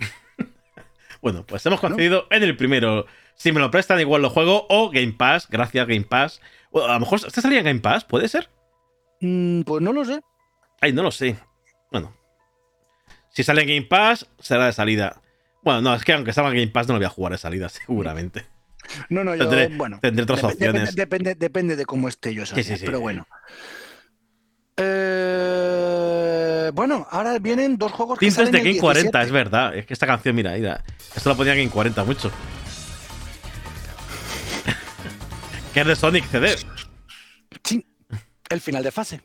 S3: <laughs>
S2: Bueno, pues hemos coincidido en el primero. Si me lo prestan, igual lo juego. O Game Pass, gracias Game Pass. O a lo mejor este salía en Game Pass, ¿puede ser?
S3: Mm, pues no lo sé.
S2: Ay, no lo sé. Bueno. Si sale en Game Pass, será de salida. Bueno, no, es que aunque salga en Game Pass, no lo voy a jugar de salida, <laughs> seguramente.
S3: No, no, yo,
S2: Tendré-
S3: bueno.
S2: tendré otras
S3: dep-
S2: opciones.
S3: Depende, depende de cómo esté yo,
S2: Sí, sí, sí.
S3: pero bueno. Eh, bueno, ahora vienen dos juegos que
S2: Tintes
S3: salen
S2: de Game 40,
S3: 17.
S2: es verdad. Es que esta canción, mira, mira. Esto lo ponía en Game 40 mucho. Que es de Sonic CD.
S3: Sí, el final de fase.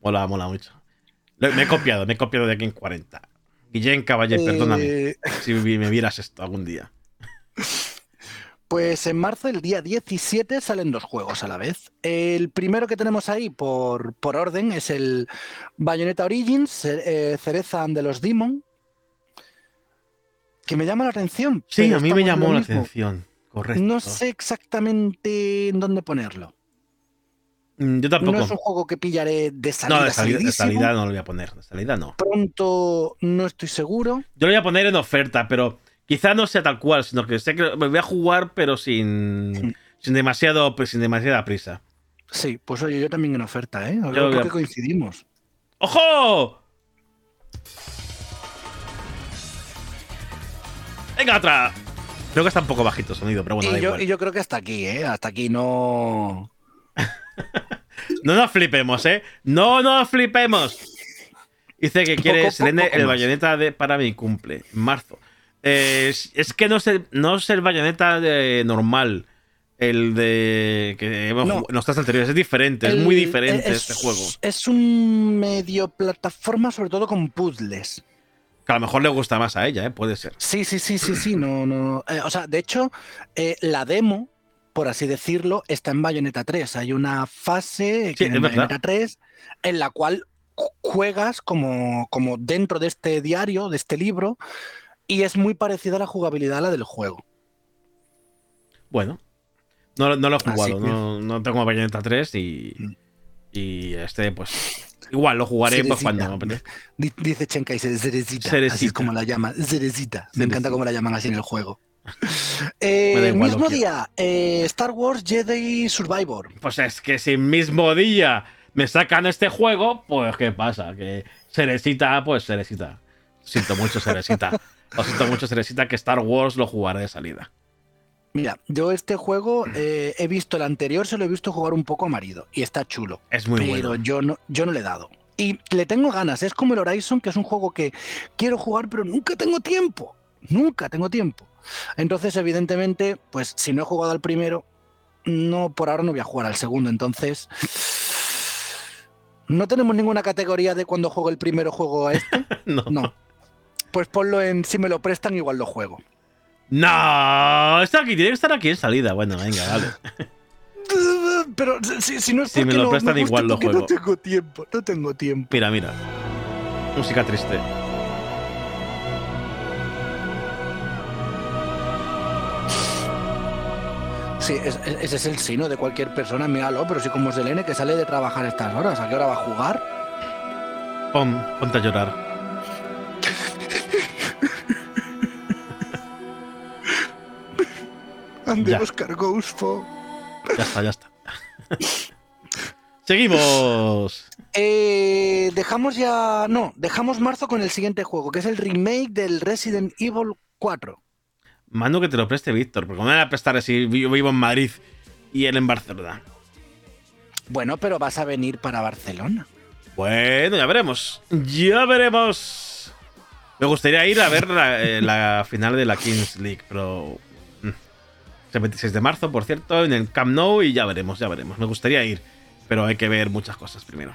S2: Mola, mola mucho. Me he copiado, me he copiado de Game 40. Guillén Caballé, perdóname.
S3: Eh,
S2: Si me vieras esto algún día.
S3: Pues en marzo, el día 17, salen dos juegos a la vez. El primero que tenemos ahí por, por orden es el Bayonetta Origins, eh, Cereza and the los Demon, que me llama la atención.
S2: Sí, a mí me
S3: en
S2: llamó la
S3: mismo.
S2: atención. Correcto.
S3: No sé exactamente en dónde ponerlo.
S2: Mm, Yo tampoco.
S3: No es un juego que pillaré de salida.
S2: no, de salida, de
S3: salidísimo.
S2: salida no lo voy a poner. De salida no.
S3: Pronto no estoy seguro.
S2: Yo lo voy a poner en oferta, pero quizá no sea tal cual, sino que sé que me voy a jugar, pero sin, sin demasiado, pues, sin demasiada prisa.
S3: Sí, pues oye, yo también en oferta, ¿eh?
S2: Yo
S3: Creo
S2: a-
S3: que coincidimos.
S2: ¡Ojo! Venga, otra. Creo que está un poco bajito el sonido, pero bueno, da
S3: y, yo,
S2: igual.
S3: y yo creo que hasta aquí, ¿eh? Hasta aquí no. <laughs>
S2: No nos flipemos, ¿eh? No nos flipemos. Dice que quiere Selene el bayoneta de, para mi cumple, en marzo. Eh, es, es que no es el, no es el bayoneta de normal. El de que hemos
S3: No.
S2: jugado los anteriores. Es diferente, es muy diferente
S3: es-
S2: este juego.
S3: Es un medio plataforma, sobre todo con puzzles.
S2: Que a lo mejor le gusta más a ella, ¿eh? Puede ser.
S3: Sí, sí, sí, sí, sí. No, no. eh, o sea, de hecho, eh, la demo, por así decirlo, está en Bayonetta 3. Hay una fase
S2: Sí,
S3: en. Bayonetta 3 en la cual ju- juegas como, como dentro de este diario, de este libro, y es muy parecida a la jugabilidad a la del juego.
S2: Bueno. No, no lo he jugado, no, no tengo Bayonetta 3 y,
S3: Mm.
S2: y este, pues. Igual lo jugaré pues, cuando.
S3: Di- Dice Chenkai, Cerecita. Así
S2: Cerecita.
S3: es como la llama, Cerecita. Me encanta cómo la llaman así en el juego. <laughs> Eh,
S2: igual,
S3: mismo día, eh, Star Wars Jedi Survivor.
S2: Pues es que si mismo día me sacan este juego, pues ¿qué pasa? Que Cerecita, pues Cerecita. Siento mucho Cerecita. <laughs> Lo siento mucho Cerecita que Star Wars lo jugaré de salida.
S3: Mira, yo este juego eh, he visto el anterior, se lo he visto jugar un poco a marido y está chulo.
S2: Es muy
S3: pero
S2: bueno.
S3: yo no, yo no le he dado. Y le tengo ganas, es como el Horizon, que es un juego que quiero jugar, pero nunca tengo tiempo. Nunca tengo tiempo. Entonces, evidentemente, pues si no he jugado al primero, no, por ahora no voy a jugar al segundo. Entonces, no tenemos ninguna categoría de cuando juego el primero juego a este. <laughs>
S2: No.
S3: No. Pues ponlo en si me lo prestan, igual lo juego.
S2: No, está aquí, tiene que estar aquí en salida. Bueno, venga, vale. <laughs>
S3: Pero si, si no es
S2: Si me lo
S3: no
S2: prestan,
S3: guste,
S2: igual lo juego.
S3: No tengo tiempo, no tengo tiempo.
S2: Mira, mira. Música triste.
S3: Sí, es- es- ese es el sino de cualquier persona, míralo, pero sí como es el N que sale de trabajar a estas horas, ¿a qué hora va a jugar?
S2: Pon, ponte a llorar.
S3: Ande
S2: Ya.
S3: Oscar Ghost
S2: Ya está, ya está. <laughs> Seguimos.
S3: Eh, dejamos ya. No, dejamos marzo con el siguiente juego, que es el remake del Resident Evil 4.
S2: Mando que te lo preste Víctor, porque no me van a prestar si yo vivo en Madrid y él en Barcelona.
S3: Bueno, pero vas a venir para Barcelona.
S2: Bueno, ya veremos. Ya veremos. Me gustaría ir a ver la, eh, la final de la Kings League, pero. El 26 de marzo, por cierto, en el Camp Nou y ya veremos, ya veremos. Me gustaría ir, pero hay que ver muchas cosas primero.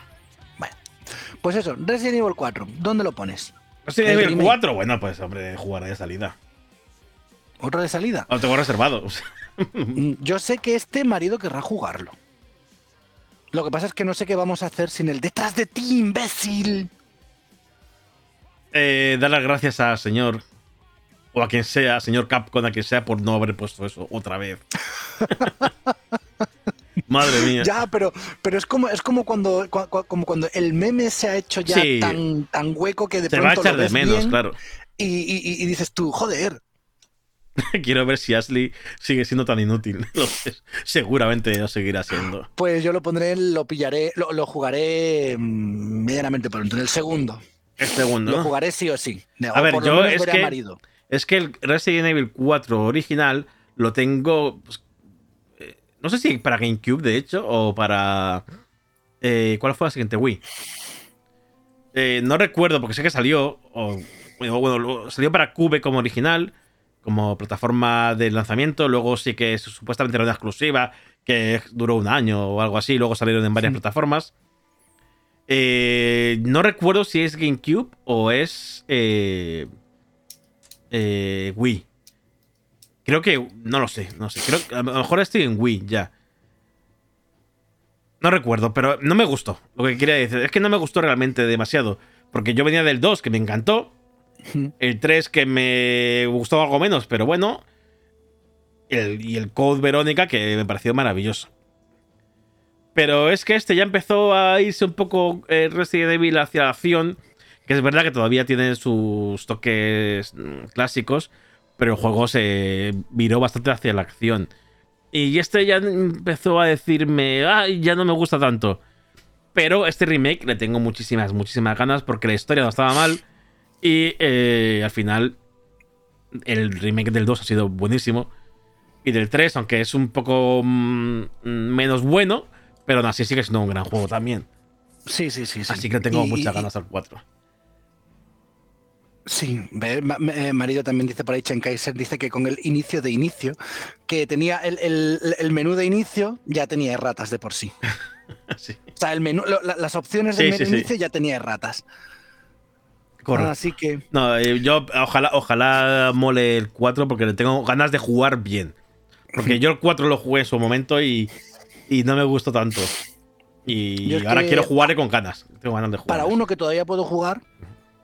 S3: Pues eso, Resident Evil 4, ¿dónde lo pones?
S2: Resident Evil
S3: remake.
S2: 4, bueno, pues hombre, jugaré de salida.
S3: ¿Otro de salida?
S2: Lo tengo reservado. <laughs>
S3: Mm, Yo sé que este marido querrá jugarlo. Lo que pasa es que no sé qué vamos a hacer sin el detrás de ti, imbécil.
S2: eh, dar las gracias al señor, o a quien sea, señor Capcom, a quien sea, por no haber puesto eso otra vez. <laughs> Madre mía.
S3: Ya, pero, pero es como es como cuando cua- cua- como cuando el meme se ha hecho ya
S2: Sí.
S3: tan, tan hueco que de
S2: Se va a
S3: pronto
S2: echar
S3: lo
S2: de menos,
S3: bien
S2: claro.
S3: Y, y- dices tú, joder, <laughs>
S2: Quiero ver si Ashley sigue siendo tan inútil. <laughs> Seguramente lo seguirá siendo.
S3: pues yo lo pondré, lo pillaré, lo, lo jugaré mm, medianamente pronto, en el segundo.
S2: El segundo.
S3: Lo jugaré sí o sí.
S2: A
S3: O
S2: ver,
S3: por lo
S2: yo
S3: menos
S2: es
S3: a
S2: que-
S3: marido.
S2: Es que el Resident Evil 4 original lo tengo. pues, eh, no sé si para GameCube, de hecho, o para. eh, ¿Cuál fue la siguiente? Wii. Eh, no recuerdo, porque sé que salió. O, bueno, salió para Cube como original, como plataforma de lanzamiento. Luego sí que supuestamente era una exclusiva, que duró un año o algo así. Luego salieron en varias plataformas. Eh, no recuerdo si es GameCube o es. eh, eh, Wii. Creo que. No lo sé, no sé. Creo que a lo mejor estoy en Wii ya. No recuerdo, pero no me gustó. Lo que quería decir es que no me gustó realmente demasiado. Porque yo venía del 2, que me encantó. <laughs> El 3, que me gustó algo menos, pero bueno. El- y el Code Verónica, que me pareció maravilloso. Pero es que este ya empezó a irse un poco eh, Resident Evil hacia la acción. Que es verdad que todavía tiene sus toques mm, clásicos. Pero el juego se viró bastante hacia la acción. Y este ya empezó a decirme, ay, ya no me gusta tanto. Pero este remake le tengo muchísimas, muchísimas ganas porque la historia no estaba mal. Y eh, al final, el remake del 2 ha sido buenísimo. Y del 3, aunque es un poco mm, menos bueno, pero aún así sigue siendo un gran juego también.
S3: Sí, sí, sí. sí.
S2: Así que le tengo
S3: Y-
S2: muchas
S3: y-
S2: ganas al 4.
S3: Sí, eh, marido también dice por ahí, Chen Kaiser dice que con el inicio de inicio, que tenía el, el- el menú de inicio, ya tenía erratas de por sí. <laughs>
S2: Sí.
S3: O sea, el menú, lo- las opciones del
S2: Sí,
S3: menú de
S2: sí.
S3: inicio ya tenía erratas.
S2: Correcto.
S3: Así que,
S2: No, eh, yo ojalá, ojalá mole el 4 porque le tengo ganas de jugar bien. Porque yo el 4 lo jugué en su momento y, y no me gustó tanto. Y ahora
S3: que-
S2: quiero jugar con ganas. Tengo ganas de jugar.
S3: para uno que todavía puedo jugar,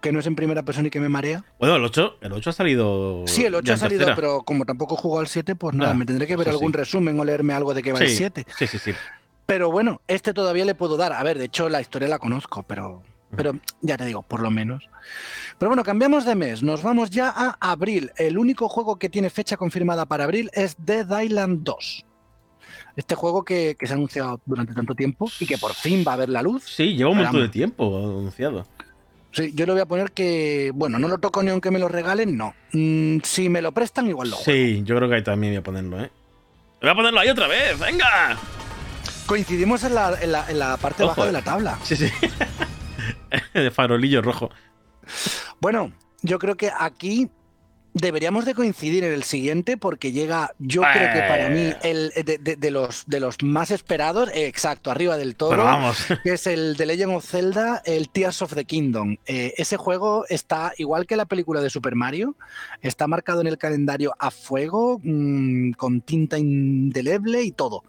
S3: que no es en primera persona y que me marea.
S2: Bueno, el 8, el 8 ha salido.
S3: Sí, el 8
S2: ya
S3: ha salido,
S2: tercera.
S3: pero como tampoco juego al 7, pues nada, me tendré que ver algún
S2: sí.
S3: resumen o leerme algo de qué va el
S2: Sí,
S3: 7.
S2: sí, sí, sí.
S3: Pero bueno, este todavía le puedo dar. A ver, de hecho la historia la conozco, pero, pero ya te digo, por lo menos. Pero bueno, cambiamos de mes. Nos vamos ya a abril. El único juego que tiene fecha confirmada para abril es Dead Island 2. Este juego que, que se ha anunciado durante tanto tiempo y que por fin va a ver la luz.
S2: Sí, lleva un montón de tiempo anunciado.
S3: Sí, yo le voy a poner que, bueno, no lo toco ni aunque me lo regalen, no. Mm, si me lo prestan, igual lo juego.
S2: Sí, yo creo que ahí también voy a ponerlo, ¿eh? Voy a ponerlo ahí otra vez, venga.
S3: Coincidimos en la, en la- en la parte
S2: Ojo,
S3: baja de la tabla.
S2: Sí, sí. <laughs> El farolillo rojo.
S3: Bueno, yo creo que aquí deberíamos de coincidir en el siguiente porque llega, yo creo que para mí, el de, de- de los, de los más esperados, eh, exacto, arriba del todo,
S2: vamos. <laughs>
S3: que es el de Legend of Zelda, el Tears of the Kingdom. Eh, ese juego está, igual que la película de Super Mario, está marcado en el calendario a fuego, mm, con tinta indeleble y todo. O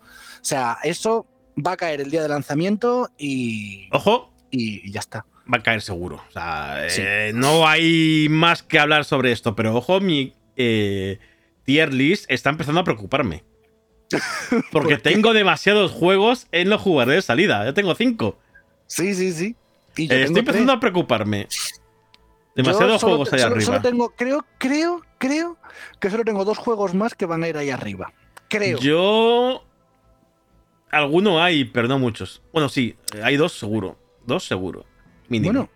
S3: sea, eso va a caer el día de lanzamiento y,
S2: Ojo,
S3: y ya está.
S2: Va a caer seguro. O sea,
S3: Sí.
S2: eh, no hay más que hablar sobre esto, pero ojo, mi eh, tier list está empezando a preocuparme. <laughs> Porque tengo demasiados juegos en los jugadores de salida. Ya tengo cinco.
S3: Sí, sí, sí. Y yo
S2: Eh, estoy empezando
S3: tres.
S2: a preocuparme. Demasiados
S3: solo-
S2: juegos ahí
S3: solo-
S2: arriba.
S3: solo tengo, creo, creo, creo que solo tengo dos juegos más que van a ir ahí arriba. Creo.
S2: Yo. Alguno hay, pero no muchos. Bueno, sí, hay dos seguro. Dos seguro. Mínimo.
S3: Bueno,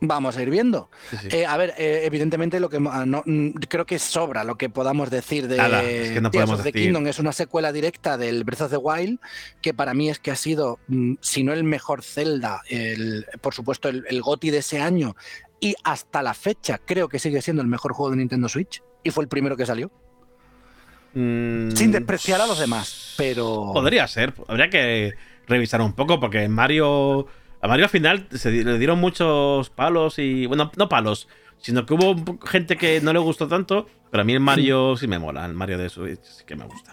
S3: vamos a ir viendo.
S2: Sí, sí.
S3: Eh, a ver, eh, evidentemente lo que ah, no, creo que sobra lo que podamos decir de
S2: Nada, es que no
S3: Tears
S2: podemos
S3: of the
S2: decir.
S3: Kingdom. Es una secuela directa del Breath of the Wild, que para mí es que ha sido, si no el mejor Zelda, el, por supuesto el, el GOTY de ese año, y hasta la fecha creo que sigue siendo el mejor juego de Nintendo Switch, y fue el primero que salió.
S2: Mm,
S3: Sin despreciar a los demás, pero...
S2: Podría ser. Habría que revisar un poco, porque en Mario. A Mario al final se le dieron muchos palos y. Bueno, no palos, sino que hubo gente que no le gustó tanto. Pero a mí el Mario sí me mola. El Mario de Switch sí que me gusta.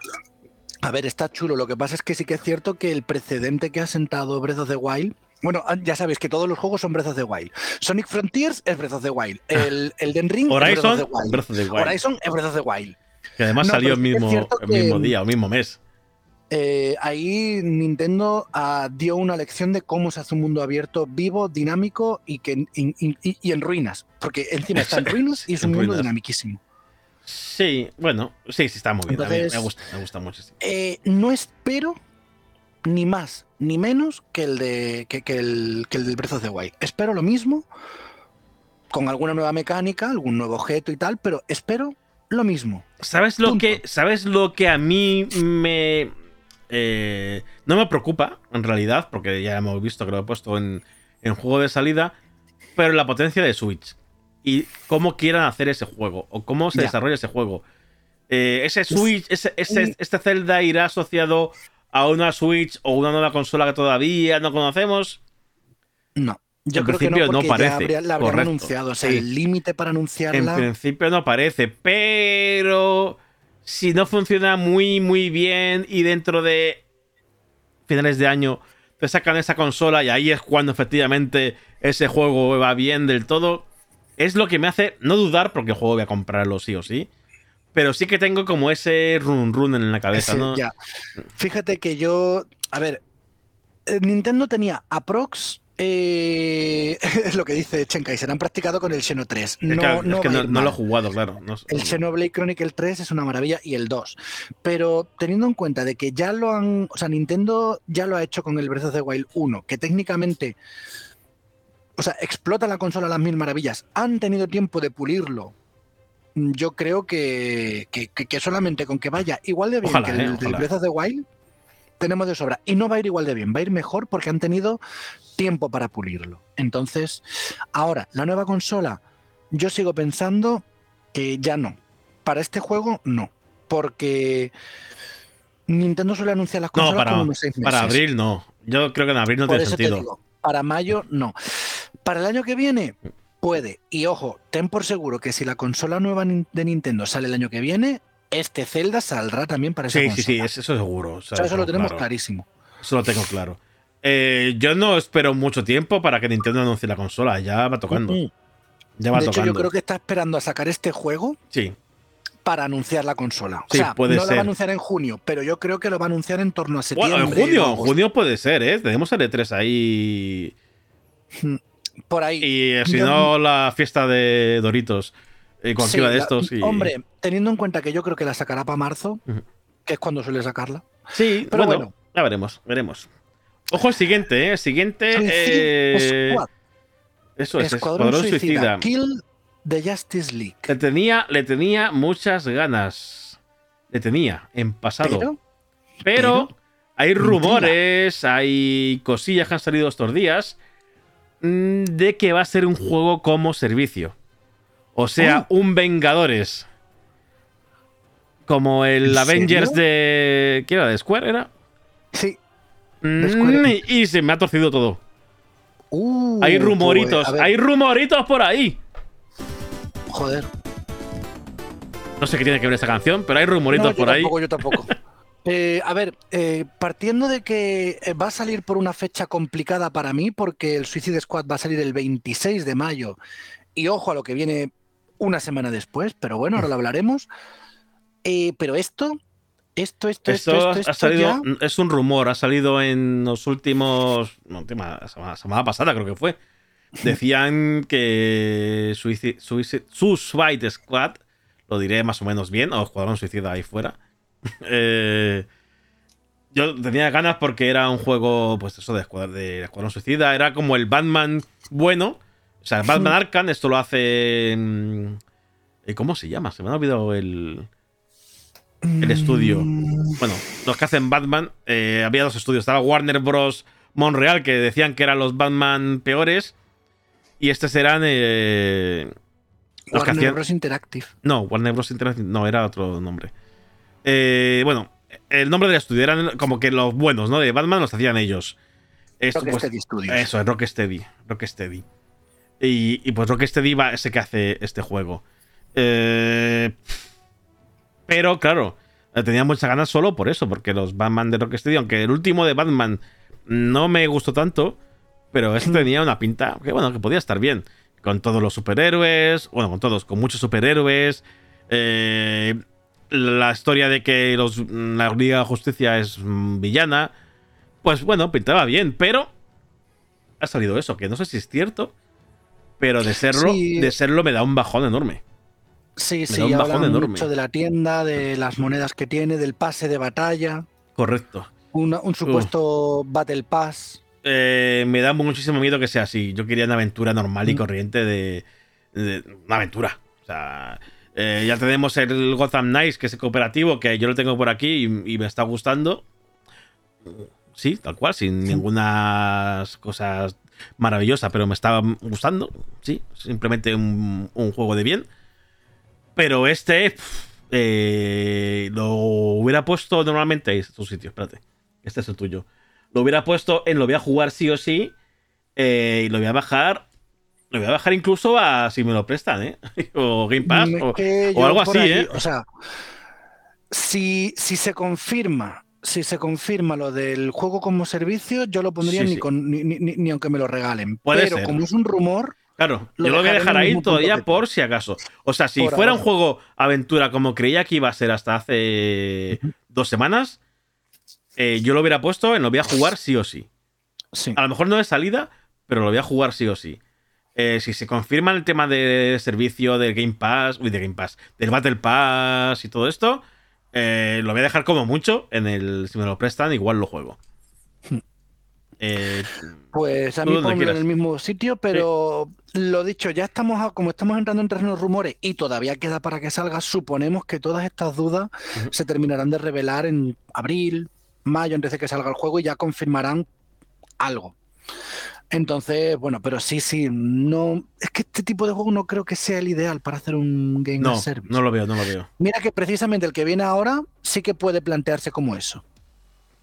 S3: A ver, está chulo. Lo que pasa es que sí que es cierto que el precedente que ha sentado Breath of the Wild. Bueno, ah, ya sabéis que todos los juegos son Breath of the Wild. Sonic Frontiers es Breath of the Wild. El, el Den Ring
S2: Horizon,
S3: es Breath of the Wild.
S2: Breath of the Wild.
S3: Horizon es Breath of the Wild.
S2: Que además
S3: No,
S2: salió el mismo, el
S3: que-
S2: mismo día o mismo mes.
S3: Eh, ahí Nintendo ah, dio una lección de cómo se hace un mundo abierto, vivo, dinámico y, que, y, y- y en ruinas. Porque encima está en ruinas y es un mundo
S2: ruinas.
S3: dinamiquísimo.
S2: Sí, bueno, sí, sí, está muy bien. a mí
S3: Entonces-
S2: me gusta, me gusta mucho. sí.
S3: Eh, no espero ni más ni menos que el de que, que el, que el del Breath of the Wild. Espero lo mismo, con alguna nueva mecánica, algún nuevo objeto y tal, pero espero lo mismo.
S2: ¿Sabes lo
S3: Punto.
S2: que, ¿sabes lo que a mí me. Eh, no me preocupa, en realidad, porque ya hemos visto que lo he puesto en, en juego de salida, pero la potencia de Switch. Y cómo quieran hacer ese juego, o cómo se
S3: Ya.
S2: desarrolla ese juego. Eh, ese Switch, ese, este Zelda irá asociado a una Switch o una nueva consola que todavía no conocemos.
S3: No. Yo
S2: En
S3: creo que no,
S2: principio no
S3: porque ya
S2: parece,
S3: habría- la habrían anunciado. O sea,
S2: Sí.
S3: el límite para
S2: En
S3: anunciarla.
S2: principio no parece, pero si no funciona muy, muy bien y dentro de finales de año te sacan esa consola y ahí es cuando efectivamente ese juego va bien del todo, es lo que me hace no dudar porque el juego voy a comprarlo sí o sí, pero sí que tengo como ese run run en la cabeza, ¿no?
S3: ya. Fíjate que yo. A ver. eh, Nintendo tenía aprox. Eh, <laughs> es lo que dice Chenkai, serán practicado con el Xeno 3.
S2: Es
S3: No,
S2: es
S3: no
S2: que no, no lo he jugado, claro.
S3: El Xenoblade Chronicle 3 es una maravilla y el 2. Pero teniendo en cuenta de que ya lo han, o sea, Nintendo ya lo ha hecho con el Breath of the Wild 1, que técnicamente, o sea, explota la consola a las mil maravillas, han tenido tiempo de pulirlo. Yo creo que, que- solamente con que vaya igual de bien
S2: Ojalá,
S3: que el
S2: eh.
S3: Breath of the Wild, tenemos de sobra. Y no va a ir igual de bien, va a ir mejor porque han tenido tiempo para pulirlo. Entonces, ahora, la nueva consola, yo sigo pensando que ya no. Para este juego, no. Porque Nintendo suele anunciar las
S2: No,
S3: consolas
S2: para,
S3: con unos seis meses.
S2: para abril no. Yo creo que en abril no
S3: Por
S2: tiene
S3: eso te
S2: sentido.
S3: digo, para mayo, no. Para el año que viene, puede. Y ojo, ten por seguro que si la consola nueva de Nintendo sale el año que viene, este Zelda saldrá también para esa
S2: Sí, sí,
S3: consola.
S2: sí, es- eso seguro.
S3: O sea, eso lo tenemos clarísimo.
S2: Eso lo tengo claro. Eh, yo no espero mucho tiempo para que Nintendo anuncie la consola. Ya va tocando.
S3: Mm.
S2: Ya va
S3: De hecho,
S2: tocando.
S3: yo creo que está esperando a sacar este juego
S2: Sí.
S3: para anunciar la consola. O
S2: Sí,
S3: sea,
S2: puede
S3: no la va
S2: ser.
S3: a anunciar en junio, pero yo creo que lo va a anunciar en torno a septiembre.
S2: Bueno, en junio, en junio puede ser, ¿eh? Tenemos el E3 ahí.
S3: Por ahí.
S2: Y eh, si no, la fiesta de Doritos. Y cualquiera
S3: Sí,
S2: de
S3: la-
S2: estos. y-
S3: Hombre, teniendo en cuenta que yo creo que la sacará para marzo, que es cuando suele sacarla.
S2: Sí,
S3: pero
S2: bueno,
S3: bueno.
S2: Ya veremos, veremos. Ojo el siguiente, ¿eh? El siguiente. Eh,
S3: Squad.
S2: Eso es,
S3: Escuadrón,
S2: Escuadrón
S3: Suicida.
S2: Suicida.
S3: Kill the Justice League.
S2: Le tenía, le tenía muchas ganas. Le tenía en pasado.
S3: Pero,
S2: Pero,
S3: pero,
S2: hay
S3: mentira.
S2: rumores, hay cosillas que han salido estos días mm, de que va a ser un juego como servicio. O sea, un Vengadores. Como el
S3: ¿En
S2: Avengers
S3: serio?
S2: de. ¿Qué era? ¿De Square? ¿Era?
S3: sí.
S2: Mm, y, y se me ha torcido todo.
S3: Uh,
S2: hay
S3: pues,
S2: rumoritos, hay rumoritos por ahí.
S3: Joder.
S2: No sé qué tiene que ver esta canción, pero hay rumoritos
S3: No, yo
S2: por ahí.
S3: tampoco, yo tampoco. <laughs> Eh, a ver, eh, partiendo de que eh, va a salir por una fecha complicada para mí, porque el Suicide Squad va a salir el 26 de mayo, y ojo a lo que viene una semana después, pero bueno, ahora lo hablaremos. Eh, pero esto, esto, esto, esto,
S2: Esto,
S3: esto,
S2: ha
S3: esto
S2: salido,
S3: ya-
S2: es un rumor, ha salido en los últimos. No, la semana, semana pasada creo que fue. Decían que Suicide, Suicide- Suicide Squad, lo diré más o menos bien, o Escuadrón Suicida ahí fuera. <laughs> eh, yo tenía ganas porque era un juego, pues eso, de Escuadrón, de Escuadrón Suicida. Era como el Batman bueno. O sea, Batman Arkham, esto lo hace. eh, ¿Cómo se llama? Se me ha olvidado el el estudio.
S3: Mm,
S2: Bueno, los que hacen Batman, eh, había dos estudios. Estaba Warner Bros. Montreal, que decían que eran los Batman peores. Y estos eran. eh, los que
S3: Warner
S2: hacían.
S3: Bros. Interactive.
S2: No, Warner Bros. Interactive. No, era otro nombre. Eh, bueno, el nombre del estudio eran como que los buenos, ¿no? De Batman los hacían ellos. Esto, pues,
S3: Rocksteady Studios.
S2: eso, es Rocksteady. Rocksteady. Y, y pues Rocksteady va ese que hace este juego. Eh, pero claro, eh, tenía muchas ganas solo por eso, porque los Batman de Rocksteady, aunque el último de Batman no me gustó tanto, pero este tenía una pinta que bueno, que podía estar bien. Con todos los superhéroes, bueno, con todos, con muchos superhéroes. eh, la historia de que los, la Liga de Justicia es mm, villana. Pues bueno, pintaba bien, pero ha salido eso, que no sé si es cierto, pero de serlo,
S3: Sí.
S2: de serlo me da un bajón enorme.
S3: Sí,
S2: da
S3: sí,
S2: un bajón
S3: hablan
S2: enorme.
S3: mucho de la tienda, de las monedas que tiene, del pase de batalla,
S2: Correcto.
S3: una- un supuesto Battle Pass.
S2: Eh, me da muchísimo miedo que sea así. Yo quería una aventura normal y
S3: Mm.
S2: corriente de, de- Una aventura. O sea, eh, ya tenemos el Gotham Knights, que es el cooperativo, que yo lo tengo por aquí y, y me está gustando. Sí, tal cual, sin ninguna cosas maravillosas, pero me estaba gustando. Sí, simplemente un, un juego de bien. Pero este eh, lo hubiera puesto normalmente. Es tu sitio, espérate. Este es el tuyo. Lo hubiera puesto en lo voy a jugar sí o sí. eh, y lo voy a bajar. Lo voy a bajar incluso a si me lo prestan, ¿eh? <laughs> o Game Pass. O, algo así,
S3: ahí,
S2: ¿eh?
S3: O sea, si, si se confirma, si se confirma lo del juego como servicio, yo lo pondría
S2: Sí,
S3: ni,
S2: sí.
S3: con, ni, ni- ni- ni aunque me lo regalen.
S2: Puede
S3: Pero
S2: ser.
S3: como es un rumor,
S2: Claro,
S3: Lo
S2: yo lo voy a dejar ahí todavía por si acaso. O sea, si
S3: Por
S2: fuera un juego aventura como creía que iba a ser hasta hace dos semanas, eh, yo lo hubiera puesto en lo voy a jugar sí o sí.
S3: sí.
S2: A lo mejor no de salida, pero lo voy a jugar sí o sí. Eh, si se confirma el tema de servicio del Game Pass, uy, de Game Pass, del Battle Pass y todo esto, eh, lo voy a dejar como mucho en el. Si me lo prestan, igual lo juego. Eh,
S3: Pues a mí ponlo en
S2: quieras.
S3: el mismo sitio, pero lo dicho, ya estamos, a- como estamos entrando en terrenos rumores y todavía queda para que salga, suponemos que todas estas dudas se terminarán de revelar en abril, mayo, antes de que salga el juego y ya confirmarán algo. Entonces, bueno, pero sí, sí, no. Es que este tipo de juego no creo que sea el ideal para hacer un Game
S2: no,
S3: as Service.
S2: no lo veo, no lo veo.
S3: Mira que precisamente el que viene ahora sí que puede plantearse como eso,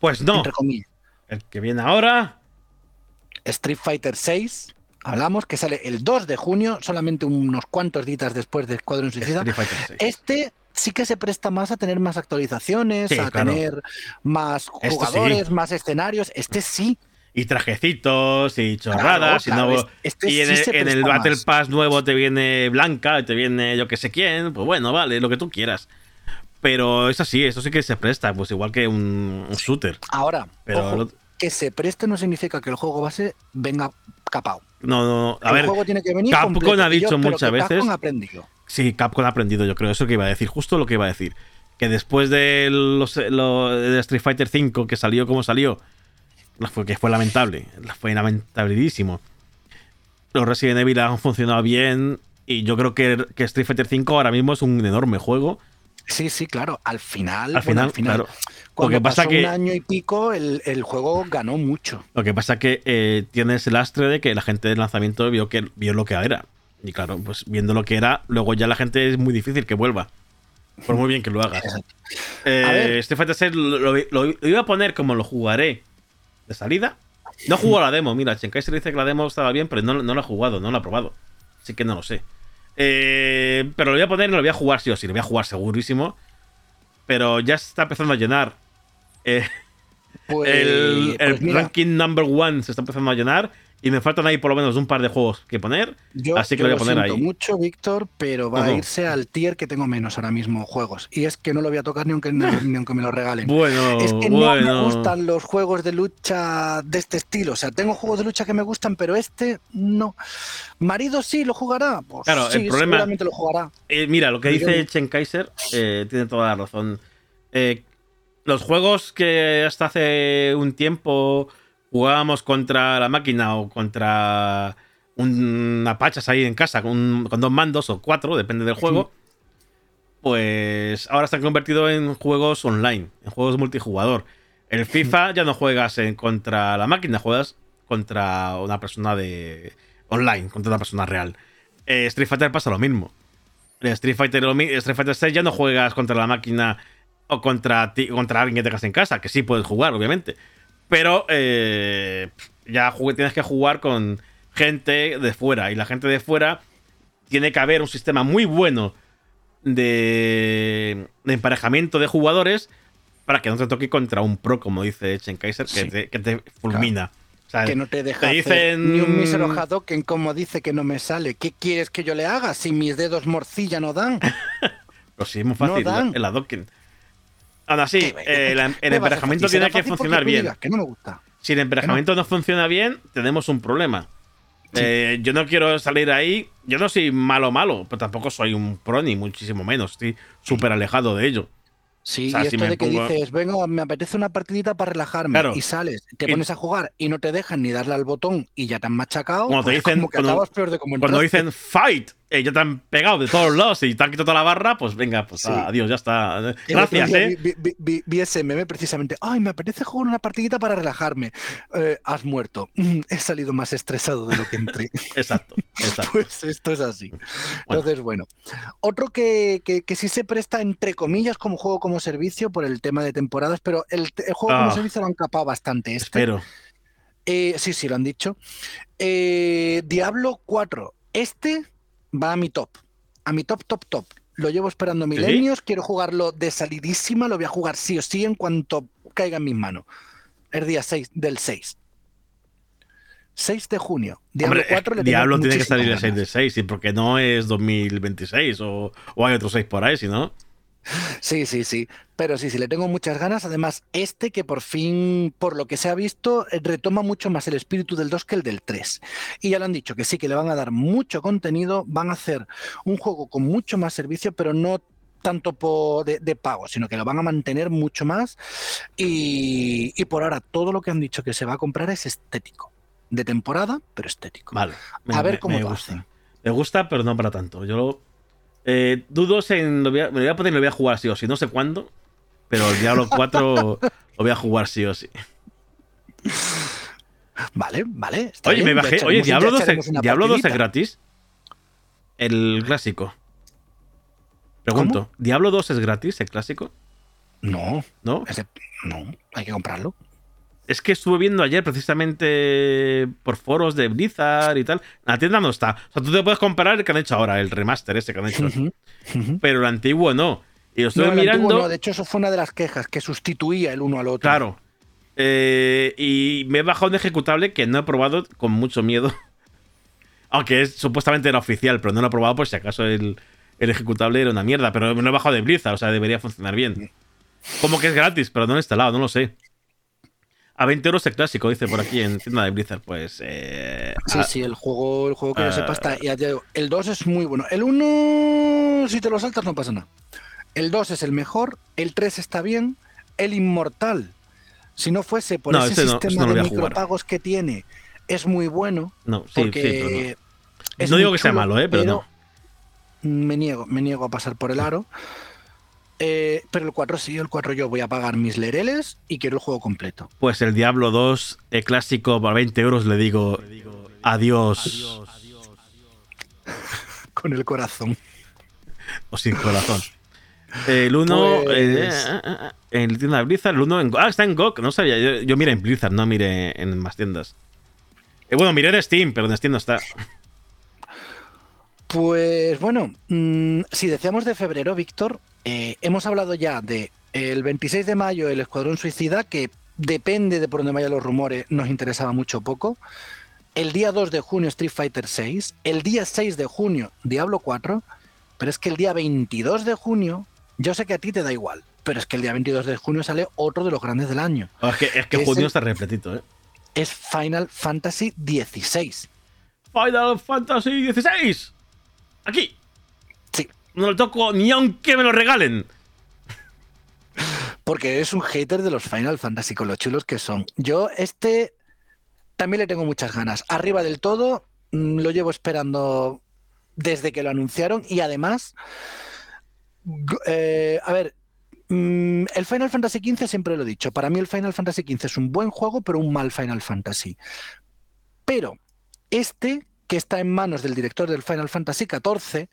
S2: Pues no.
S3: entre comillas.
S2: El que viene ahora.
S3: Street Fighter 6, hablamos, que sale el 2 de junio, solamente unos cuantos días después de Escuadrón Suicida.
S2: Street Fighter 6.
S3: Este sí que se presta más a tener más actualizaciones,
S2: Sí,
S3: a
S2: claro.
S3: tener más
S2: Este
S3: jugadores,
S2: sí.
S3: más escenarios. Este sí.
S2: Y trajecitos y chorradas.
S3: Claro,
S2: y, nuevo-
S3: este
S2: y en,
S3: sí
S2: el, en Battle
S3: más.
S2: Pass nuevo te viene Blanca, te viene yo que sé quién. Pues bueno, vale, lo que tú quieras. Pero es así, esto sí que se presta, pues igual que un, un shooter.
S3: Ahora,
S2: Pero
S3: ojo,
S2: lo-
S3: que se preste no significa que el juego base venga capao.
S2: No, no. A
S3: el
S2: ver,
S3: juego tiene que venir
S2: Capcom
S3: completo,
S2: ha
S3: yo
S2: dicho muchas
S3: que Capcom
S2: veces-
S3: ha aprendido.
S2: Sí, Capcom ha aprendido, yo creo. Eso que iba a decir, justo lo que iba a decir. Que después de los, lo- de Street Fighter V, que salió como salió, fue, que fue lamentable, fue lamentabilísimo. los Resident Evil han funcionado bien. Y yo creo que, que Street Fighter V ahora mismo es un enorme juego.
S3: Sí, sí, claro. Al final,
S2: Al
S3: bueno,
S2: final,
S3: al final
S2: claro.
S3: cuando
S2: Lo que pasa
S3: pasó
S2: que-
S3: un año y pico, el, el juego ganó mucho.
S2: Lo que pasa que eh, tiene ese lastre de que la gente del lanzamiento vio, que, vio lo que era. Y claro, pues viendo lo que era, luego ya la gente es muy difícil que vuelva. Por muy bien que lo hagas. Eh, Fighter 6 lo, lo- lo- lo iba a poner como lo jugaré de salida. No jugó la demo, mira, Chenkaiser dice que la demo estaba bien, pero no, no la ha jugado, no la ha probado. Así que no lo sé. Eh, pero lo voy a poner y lo voy a jugar sí o sí, lo voy a jugar segurísimo. Pero ya se está empezando a llenar. Eh,
S3: Pues,
S2: el el
S3: pues
S2: ranking number one se está empezando a llenar. Y me faltan ahí por lo menos un par de juegos que poner.
S3: yo,
S2: así que
S3: yo
S2: lo voy a poner
S3: siento
S2: ahí.
S3: mucho, Víctor, pero va a irse al tier que tengo menos ahora mismo juegos. Y es que no lo voy a tocar ni aunque, ni <laughs> aunque me lo regalen.
S2: Bueno,
S3: Es que no
S2: bueno.
S3: me gustan los juegos de lucha de este estilo. O sea, tengo juegos de lucha que me gustan, pero este no. Marido sí lo jugará. Pues
S2: Claro,
S3: sí,
S2: el problema-
S3: seguramente lo jugará.
S2: Eh, mira, lo que
S3: yo
S2: dice
S3: no.
S2: Chen Kaiser eh, tiene toda la razón. Eh, los juegos que hasta hace un tiempo jugábamos contra la máquina o contra un Apachas ahí en casa con, con dos mandos o cuatro, depende del juego, pues ahora se han convertido en juegos online, en juegos multijugador. El FIFA <laughs> ya no juegas en contra la máquina, juegas contra una persona de online, contra una persona real. Eh, Street Fighter pasa lo mismo. En Street Fighter, Street Fighter 6 ya no juegas contra la máquina o contra ti, contra alguien que tengas en casa, que sí puedes jugar, obviamente. Pero eh, ya tienes que jugar con gente de fuera. Y la gente de fuera tiene que haber un sistema muy bueno de, de emparejamiento de jugadores para que no te toque contra un pro, como dice Chen Kaiser, que,
S3: Sí.
S2: te, que te fulmina. O sea,
S3: Que no te deja
S2: te
S3: hacer
S2: dicen-
S3: ni un mísero Hadoken como dice que no me sale. ¿Qué quieres que yo le haga si mis dedos morcilla no dan? <laughs>
S2: Pero sí, es muy
S3: No
S2: fácil
S3: dan.
S2: el Hadoken. Así,
S3: ¿Qué-
S2: eh, el
S3: ¿Qué vas a
S2: emparejamiento tiene que funcionar bien.
S3: digas Que no me gusta.
S2: Si el emparejamiento no funciona bien, tenemos un problema. Eh, yo no quiero salir ahí. Yo no soy malo, malo, pero tampoco soy un pro, ni muchísimo menos. Estoy súper alejado de ello.
S3: Sí,
S2: O sea,
S3: y
S2: si
S3: esto
S2: me
S3: de que
S2: pongo-
S3: dices, venga, me apetece una partidita para relajarme
S2: Claro.
S3: y sales, te
S2: Y-
S3: pones a jugar y no te dejan ni darle al botón y ya te han machacado,
S2: Cuando te
S3: pues
S2: dicen-
S3: como que
S2: cuando-
S3: acabas peor de como
S2: Cuando
S3: entraste.
S2: dicen fight, ya te han pegado de todos lados y te han quitado toda la barra, pues venga, pues
S3: Sí.
S2: adiós, ya está. Gracias, eh.
S3: Vi, vi- vi- vi ese meme precisamente. Ay, me apetece jugar una partidita para relajarme. Eh, has muerto. Mm, He salido más estresado de lo que entré. <laughs>
S2: Exacto, exacto. <laughs>
S3: pues esto es así. Entonces, bueno. Otro que, que, que sí se presta, entre comillas, como juego como servicio por el tema de temporadas, pero el, juego como
S2: Ah.
S3: servicio lo han capado bastante. Este.
S2: Espero.
S3: Eh, sí, sí, lo han dicho. Eh, Diablo 4. Este va a mi top. A mi top, top, top. Lo llevo esperando milenios. Quiero jugarlo de salidísima. Lo voy a jugar sí o sí en cuanto caiga en mis manos. El día 6 del 6. 6 de junio. Diablo
S2: Hombre,
S3: 4 le
S2: Diablo tiene que salir el 6 de
S3: ganas.
S2: 6, y porque no es 2026 o, o hay otros 6 por ahí, si no.
S3: Sí, sí, sí. Pero sí, sí, le tengo muchas ganas. Además, este que por fin, por lo que se ha visto, eh, retoma mucho más el espíritu del 2 que el del 3. Y ya lo han dicho, que sí, que le van a dar mucho contenido, van a hacer un juego con mucho más servicio, pero no tanto de, de pago, sino que lo van a mantener mucho más. Y, y por ahora, todo lo que han dicho que se va a comprar es estético. De temporada, pero estético.
S2: Vale.
S3: A ver cómo
S2: me
S3: lo
S2: gusta.
S3: hacen.
S2: Me gusta, pero no para tanto. Yo lo, eh, dudo en. Lo voy a, me lo voy a poner y lo voy a jugar sí o sí. No sé cuándo, pero el Diablo 4 <laughs> lo voy a jugar sí o sí.
S3: Vale, vale. está
S2: Oye,
S3: bien,
S2: me bajé. Oye, Diablo 2,
S3: echaremos una
S2: Diablo 2 es gratis. El clásico. Pregunto, ¿Diablo 2 es gratis, el clásico?
S3: No,
S2: ¿No?
S3: no, hay que comprarlo.
S2: Es que estuve viendo ayer precisamente por foros de Blizzard y tal. La tienda no está. O sea, tú te puedes comprar el que han hecho ahora, el remaster ese que han hecho. Pero el antiguo no. Y lo estuve
S3: No, el antiguo
S2: mirando.
S3: no, de hecho, eso fue una de las quejas, que sustituía el uno al otro.
S2: Claro. Eh, y me he bajado un ejecutable que no he probado con mucho miedo. <laughs> Aunque es, supuestamente era oficial, pero no lo he probado por si acaso el, el ejecutable era una mierda. Pero me lo he bajado de Blizzard, o sea, debería funcionar bien. Como que es gratis, pero no lo he instalado, no lo sé. A 20 euros el clásico, dice por aquí en tienda de Blizzard. Pues. Eh,
S3: Sí,
S2: ah,
S3: sí, el juego, el juego que yo
S2: ah.
S3: sepa está. ya te digo, el 2 es muy bueno. El 1, si te lo saltas, no pasa nada. El 2 es el mejor. El 3 está bien. El Inmortal, si no fuese por
S2: No,
S3: ese
S2: este no,
S3: sistema
S2: este no
S3: de micropagos que tiene, es muy bueno.
S2: No, sí,
S3: porque
S2: sí, pero No digo que sea malo, ¿eh? Pero no.
S3: Me niego, me niego a pasar por el aro. Eh, pero el 4 sí, el 4 yo voy a pagar mis lereles y quiero el juego completo.
S2: Pues el Diablo 2, el clásico, por 20 euros le digo adiós. <laughs>
S3: Con el corazón.
S2: O sin corazón. El 1
S3: Pues-
S2: en la tienda de Blizzard, el 1 en Ah, está en GOG, no sabía. Yo, yo miré en Blizzard, no miré en más tiendas. Eh, bueno, miré en Steam, pero en Steam no está.
S3: Pues bueno, mm, si decíamos de febrero, Víctor, eh, hemos hablado ya de el 26 de mayo el Escuadrón Suicida, que depende de por dónde vayan los rumores, nos interesaba mucho o poco. El día 2 de junio Street Fighter 6, el día 6 de junio Diablo 4, pero es que el día 22 de junio, yo sé que a ti te da igual, pero es que el día 22 de junio sale otro de los grandes del año.
S2: Oh, es que, es que
S3: Es
S2: junio
S3: el-
S2: está repletito, ¿eh?
S3: Es Final Fantasy XVI.
S2: Final Fantasy XVI. Aquí. No lo toco ni aunque me lo regalen.
S3: Porque eres un hater de los Final Fantasy con lo chulos que son. Yo este también le tengo muchas ganas. Arriba del todo, mm, lo llevo esperando desde que lo anunciaron y además, eh, a ver, mm, el Final Fantasy XV siempre lo he dicho. Para mí el Final Fantasy XV es un buen juego, pero un mal Final Fantasy. Pero este, que está en manos del director del Final Fantasy XIV,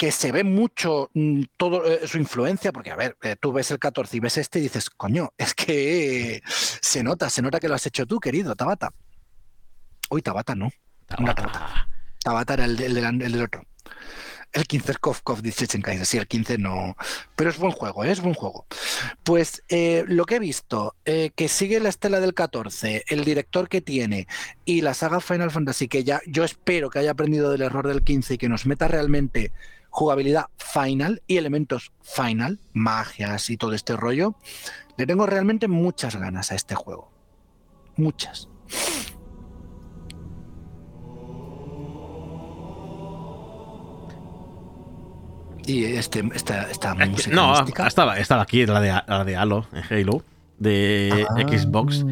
S3: que se ve mucho mm, todo eh, su influencia, porque a ver, eh, tú ves el 14 y ves este y dices, coño, es que eh, se nota, se nota que lo has hecho tú, querido, Tabata. Uy, Tabata no. No, Tabata. Tabata era el, de- el del- el del otro. El 15 es Kof dice Chenkai, sí, el 15 no. Pero es buen juego, ¿eh? es buen juego. Pues lo que he visto, que sigue la estela del 14, el director que tiene y la saga Final Fantasy, que ya yo espero que haya aprendido del error del 15 y que nos meta realmente jugabilidad final y elementos final, magias y todo este rollo, le tengo realmente muchas ganas a este juego. Muchas. Y este, esta, esta
S2: Es que-
S3: música
S2: no,
S3: mística.
S2: estaba, estaba aquí la de, la de Halo, en Halo, de
S3: Ah.
S2: Xbox.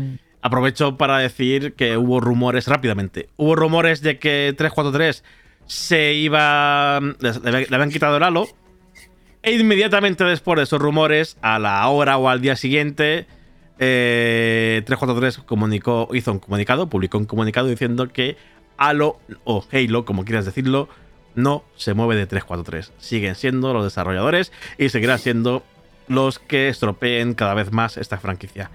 S2: Aprovecho para decir que hubo rumores rápidamente. Hubo rumores de que 343 se iba. Le, habían quitado el Halo. E inmediatamente después de esos rumores, a la hora o al día siguiente, eh, 343 comunicó, hizo un comunicado, publicó un comunicado diciendo que Halo, o Halo, como quieras decirlo, no se mueve de 343. Siguen siendo los desarrolladores y seguirán siendo los que estropeen cada vez más esta franquicia.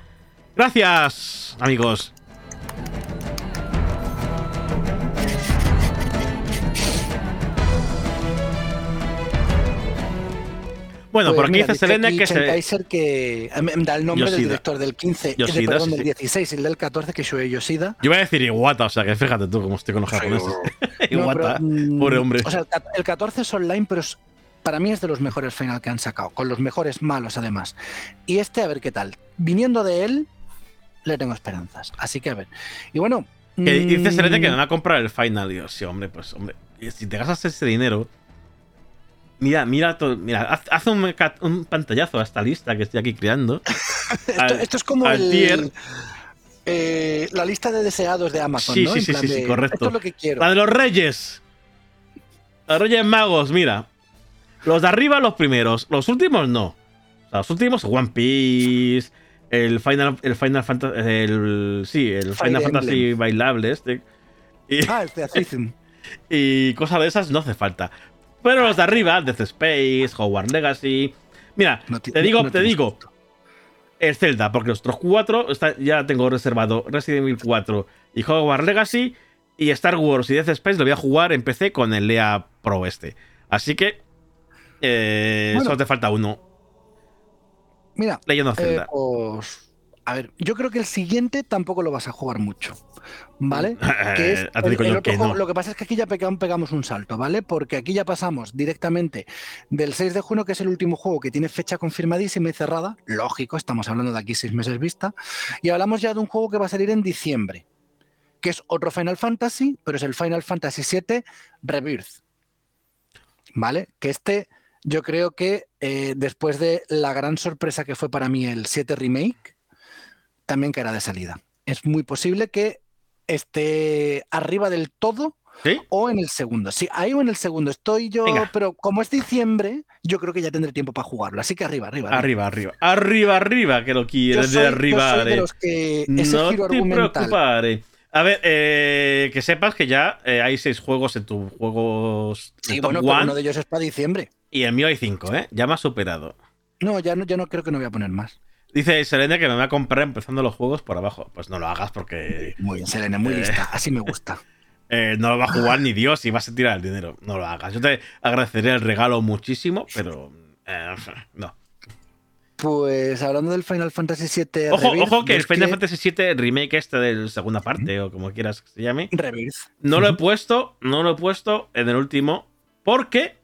S2: Gracias, amigos. Bueno,
S3: Pues
S2: por aquí
S3: mira,
S2: dice Selene
S3: aquí
S2: que se.
S3: Kaiser que eh, me da el nombre del director del 15, eh,
S2: Yoshida,
S3: perdón,
S2: sí,
S3: del
S2: sí.
S3: 16 y el del 14, que es Shuei Yoshida.
S2: Yo iba a decir Iwata, o sea que fíjate tú cómo estoy con los japoneses. <laughs> Iwata,
S3: mm,
S2: pobre hombre.
S3: O sea, el cat- el 14 es online, pero es- para mí es de los mejores final que han sacado, con los mejores malos además. Y este, a ver qué tal. Viniendo de él, le tengo esperanzas. Así que a ver. Y bueno.
S2: Que dice
S3: mm,
S2: Selene que no va a comprar el final. Y yo, sí, hombre, pues, hombre. Si te gastas ese dinero. Mira, mira, todo, mira, haz, un, pantallazo a esta lista que estoy aquí creando. <laughs>
S3: esto,
S2: al-
S3: esto es como el,
S2: tier.
S3: eh, la lista de deseados de Amazon,
S2: Sí,
S3: ¿no?
S2: sí, sí, sí, correcto.
S3: Esto es lo que quiero.
S2: La de los reyes. Los reyes magos, mira. Los de arriba, los primeros. Los últimos, no. O sea, los últimos, One Piece. El Final, el Final Fantasy. El, sí, el
S3: Fire
S2: Final
S3: Emblem.
S2: Fantasy bailable este. Y,
S3: Ah, el <laughs>
S2: y cosas de esas no hace falta. Pero los de arriba, Death Space, Hogwarts Legacy. Mira,
S3: No
S2: te digo,
S3: no
S2: te digo. El Zelda, porque los otros cuatro está- ya tengo reservado Resident Evil 4 y Hogwarts Legacy. Y Star Wars y Death Space lo voy a jugar en PC con el Lea Pro este. Así que. Eh,
S3: Bueno.
S2: solo te falta uno.
S3: Mira,
S2: Leyendo
S3: eh,
S2: Zelda.
S3: pues, a ver, yo creo que el siguiente tampoco lo vas a jugar mucho, ¿vale? <laughs> Que es el- el otro
S2: que no.
S3: Lo que pasa es que aquí ya pegam- pegamos un salto, ¿vale? Porque aquí ya pasamos directamente del 6 de junio, que es el último juego que tiene fecha confirmadísima y cerrada, lógico, estamos hablando de aquí seis meses vista, y hablamos ya de un juego que va a salir en diciembre, que es otro Final Fantasy, pero es el Final Fantasy VII Rebirth, ¿vale? Que este yo creo que eh, después de la gran sorpresa que fue para mí el 7 Remake, también caerá de salida. Es muy posible que esté arriba del todo
S2: ¿Sí?
S3: o en el segundo. Sí, ahí o en el segundo estoy yo,
S2: Venga.
S3: pero como es diciembre, yo creo que ya tendré tiempo para jugarlo. Así que arriba, arriba.
S2: Arriba, arriba. Arriba, arriba, que lo
S3: Yo
S2: quieres de
S3: yo
S2: arriba.
S3: ese
S2: no
S3: giro
S2: te preocupes. A ver, eh, que sepas que ya eh, hay seis juegos en tus juegos
S3: Sí, bueno, pero uno de ellos es para diciembre.
S2: y el mío hay cinco, ¿eh? Ya me ha superado.
S3: No, ya no, ya no creo que no voy a poner más.
S2: Dice Selene que me va a comprar empezando los juegos por abajo. Pues no lo hagas porque
S3: Muy bien, Selene, muy
S2: Eh.
S3: lista. Así me gusta. <laughs>
S2: eh, no lo va a jugar ni Dios y vas a tirar el dinero. No lo hagas. Yo te agradecería el regalo muchísimo, pero eh, no.
S3: Pues hablando del Final Fantasy VII
S2: Ojo,
S3: Rebirth,
S2: ojo que el Final Fantasy VII remake este de segunda parte o como quieras que se llame.
S3: Rebirth.
S2: No lo he puesto, no lo he puesto en el último porque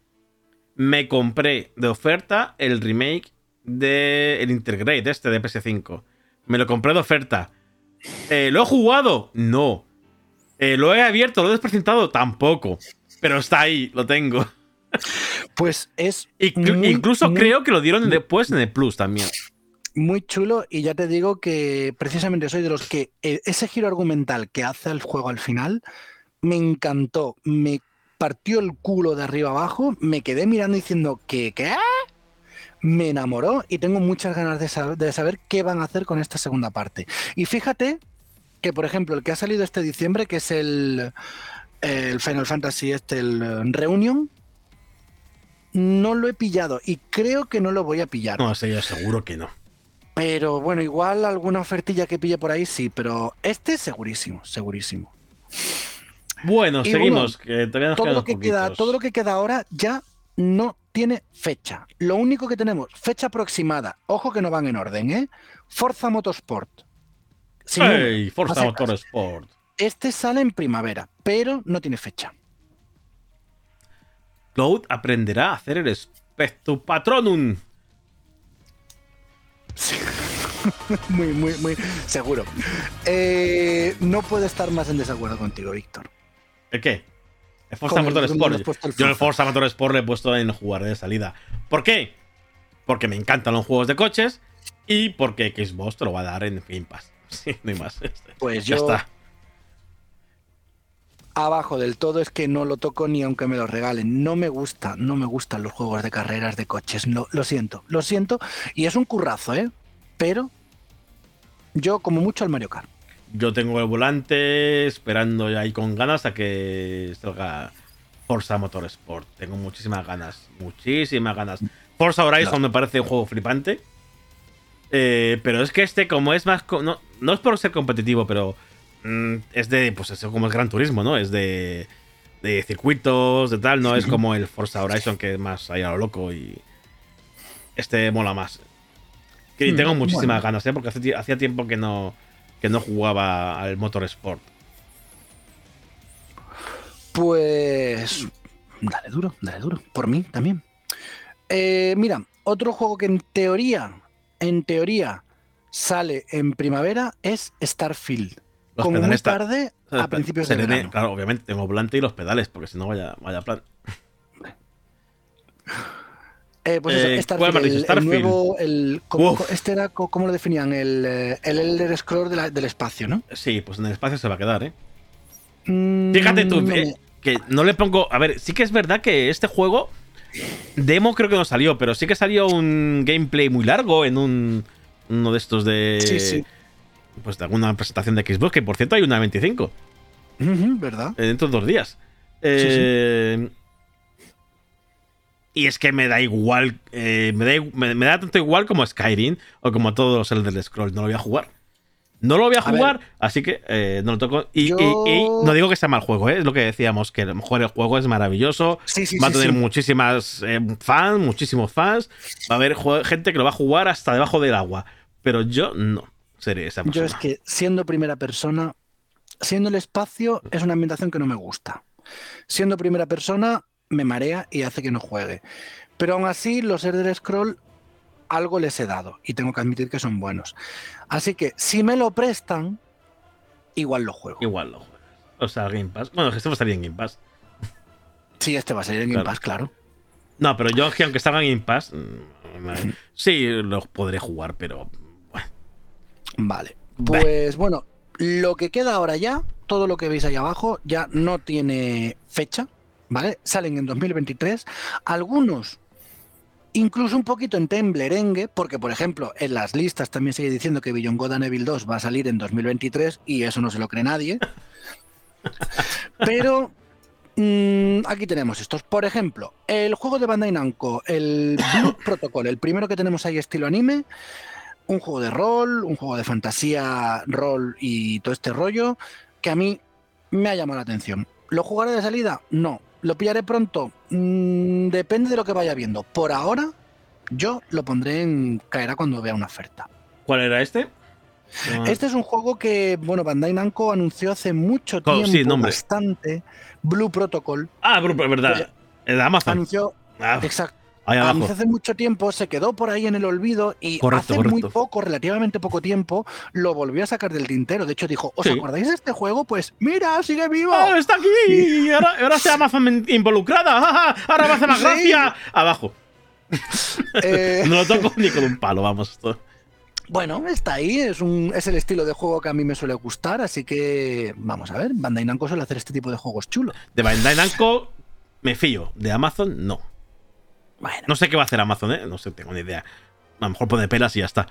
S2: me compré de oferta el remake de el Intergrade este de PS5. Me lo compré de oferta. Eh, ¿Lo he jugado? No. Eh, ¿Lo he abierto? ¿Lo he despresentado? Tampoco. Pero está ahí, lo tengo.
S3: Pues es
S2: Inclu-
S3: muy,
S2: incluso
S3: muy-
S2: creo que lo dieron después en el Plus también.
S3: muy chulo y ya te digo que precisamente soy de los que eh, ese giro argumental que hace el juego al final me encantó, me partió el culo de arriba abajo, me quedé mirando diciendo que qué, me enamoró y tengo muchas ganas de saber, de saber qué van a hacer con esta segunda parte. Y fíjate que por ejemplo el que ha salido este diciembre que es el el Final Fantasy este el eh, Reunion no lo he pillado y creo que no lo voy a pillar.
S2: No yo seguro que no.
S3: Pero bueno, igual alguna ofertilla que pille por ahí sí, pero este segurísimo, segurísimo.
S2: Bueno,
S3: Y
S2: seguimos. que todavía nos
S3: Todo lo, que queda, todo lo que queda ahora ya no tiene fecha. Lo único que tenemos, fecha aproximada, ojo que no van en orden, ¿eh? Forza Motorsport. Sin número,
S2: ¡Ey!
S3: a
S2: Forza. Motorsport.
S3: Este sale en primavera, pero no tiene fecha.
S2: Cloud aprenderá a hacer el Spectrum Patronum. <laughs>
S3: muy, muy, muy seguro. Eh, no puedo estar más en desacuerdo contigo, Víctor.
S2: ¿El qué? El Forza
S3: Con el-
S2: Motorsport.
S3: ¿dónde le has puesto el
S2: Yo el
S3: Forza?
S2: Forza Motorsport le he puesto en jugar de salida. ¿Por qué? Porque me encantan los juegos de coches y porque Xbox te lo va a dar en Game Pass. <laughs> Sí, no hay más.
S3: Pues
S2: ya
S3: yo
S2: está.
S3: abajo del todo es que no lo toco ni aunque me lo regalen. No me gusta, no me gustan los juegos de carreras de coches. No, lo siento, lo siento. Y es un currazo, ¿eh? Pero yo como mucho al Mario Kart.
S2: Yo tengo el volante esperando ya ahí con ganas a que salga Forza Motorsport. Tengo muchísimas ganas. Muchísimas ganas. Forza Horizon me parece un juego flipante. Eh, pero es que este, como es más. No, no es por ser competitivo, pero. mm, es de. Pues eso, como es Gran Turismo, ¿no? Es de. De circuitos, de tal. No es como el Forza Horizon, que es más ahí a lo loco y. Este mola más. Que
S3: Hmm,
S2: tengo muchísimas
S3: bueno.
S2: ganas, ¿eh? Porque hace hacía tiempo que no. Que no jugaba al Motorsport.
S3: Pues dale duro, dale duro. Por mí también. Eh, mira, otro juego que en teoría, en teoría, sale en primavera es Starfield.
S2: Los
S3: como muy tarde a principios de verano.
S2: Claro, obviamente tengo volante y los pedales, porque si no vaya, vaya plan.
S3: Eh, pues
S2: Eh,
S3: eso,
S2: ¿cuál
S3: Starfield, el, nuevo, el, ¿cómo-
S2: Uf.
S3: este era, ¿cómo lo definían? El, eh, el Elder Scroll de la- del espacio, ¿no?
S2: Sí, pues en el espacio se va a quedar, ¿eh?
S3: Mm,
S2: Fíjate tú,
S3: no
S2: eh,
S3: me-
S2: que no le pongo. A ver, sí que es verdad que este juego. Demo creo que no salió, pero sí que salió un gameplay muy largo en un. Uno de estos de.
S3: Sí, sí.
S2: Pues de alguna presentación de Xbox, que por cierto hay una 25.
S3: Ujú, ¿Verdad?
S2: eh, dentro de dos días. Eh, Y es que me da igual. eh, me, da, me, me da tanto igual como Skyrim o como todos los Elder Scrolls. No lo voy a jugar. No lo voy a
S3: A ver.
S2: jugar, así que eh, no lo toco. Y,
S3: Yo-
S2: y- y no digo que sea mal juego, ¿eh? es lo que decíamos, que a lo mejor el juego es maravilloso.
S3: Sí, sí,
S2: va a tener muchísimas eh, fans, muchísimos fans. Va a haber gente que lo va a jugar hasta debajo del agua. Pero yo no seré esa persona.
S3: Yo es que siendo primera persona, siendo el espacio, es una ambientación que no me gusta. Siendo primera persona, me marea y hace que no juegue. Pero aún así, los Elder Scroll algo les he dado y tengo que admitir que son buenos. Así que si me lo prestan, igual lo juego.
S2: Igual lo juegas. O sea, Game Pass. Bueno, esto va a salir en Game Pass. <laughs>
S3: Sí, este va a salir en Game. Pass, claro.
S2: No, pero yo que aunque salga en Game Pass, mm, sí los podré jugar, pero bueno,
S3: Vale. Pues bueno, lo que queda ahora ya todo lo que veis ahí abajo ya no tiene fecha, ¿vale? Salen en 2023. Algunos incluso un poquito en temblerengue, porque por ejemplo en las listas también sigue diciendo que Beyond God and Evil 2 va a salir en 2023 y eso no se lo cree nadie. <laughs> Pero mm, aquí tenemos estos. Por ejemplo, el juego de Bandai Namco, el Blue <coughs> Protocol, el primero que tenemos ahí estilo anime, un juego de rol, un juego de fantasía, rol y todo este rollo, que a mí me ha llamado la atención. ¿Lo jugaré de salida? No. ¿Lo pillaré pronto? Mm, depende de lo que vaya viendo. Por ahora, yo lo pondré en caerá cuando vea una oferta.
S2: ¿Cuál era este? Ah.
S3: Este es un juego que, bueno, Bandai Namco anunció hace mucho tiempo,
S2: sí, nombre.
S3: bastante, Blue Protocol.
S2: Ah, pero es verdad. El de Amazon.
S3: Anunció,
S2: Ah,
S3: exacto.
S2: Ahí abajo.
S3: Anunció hace mucho tiempo, se quedó por ahí en el olvido y
S2: Correcto,
S3: hace muy poco, relativamente poco tiempo, lo volvió a sacar del tintero. De hecho, dijo, ¿os
S2: Sí.
S3: acordáis de este juego? Pues mira, sigue vivo.
S2: ¡Oh, está aquí! <laughs> Ahora, ahora Amazon in- involucrada. Ahora me hace más
S3: Sí.
S2: gracia. Abajo. <laughs>
S3: Eh, <laughs>
S2: No lo toco ni con un palo, vamos. Esto.
S3: Bueno, está ahí, es, un, es el estilo de juego que a mí me suele gustar, así que vamos a ver, Bandai Namco suele hacer este tipo de juegos chulos.
S2: De Bandai Namco me fío. De Amazon, no.
S3: Bueno,
S2: No sé qué va a hacer Amazon, ¿eh? No sé, tengo ni idea. A lo mejor pone pelas y ya está.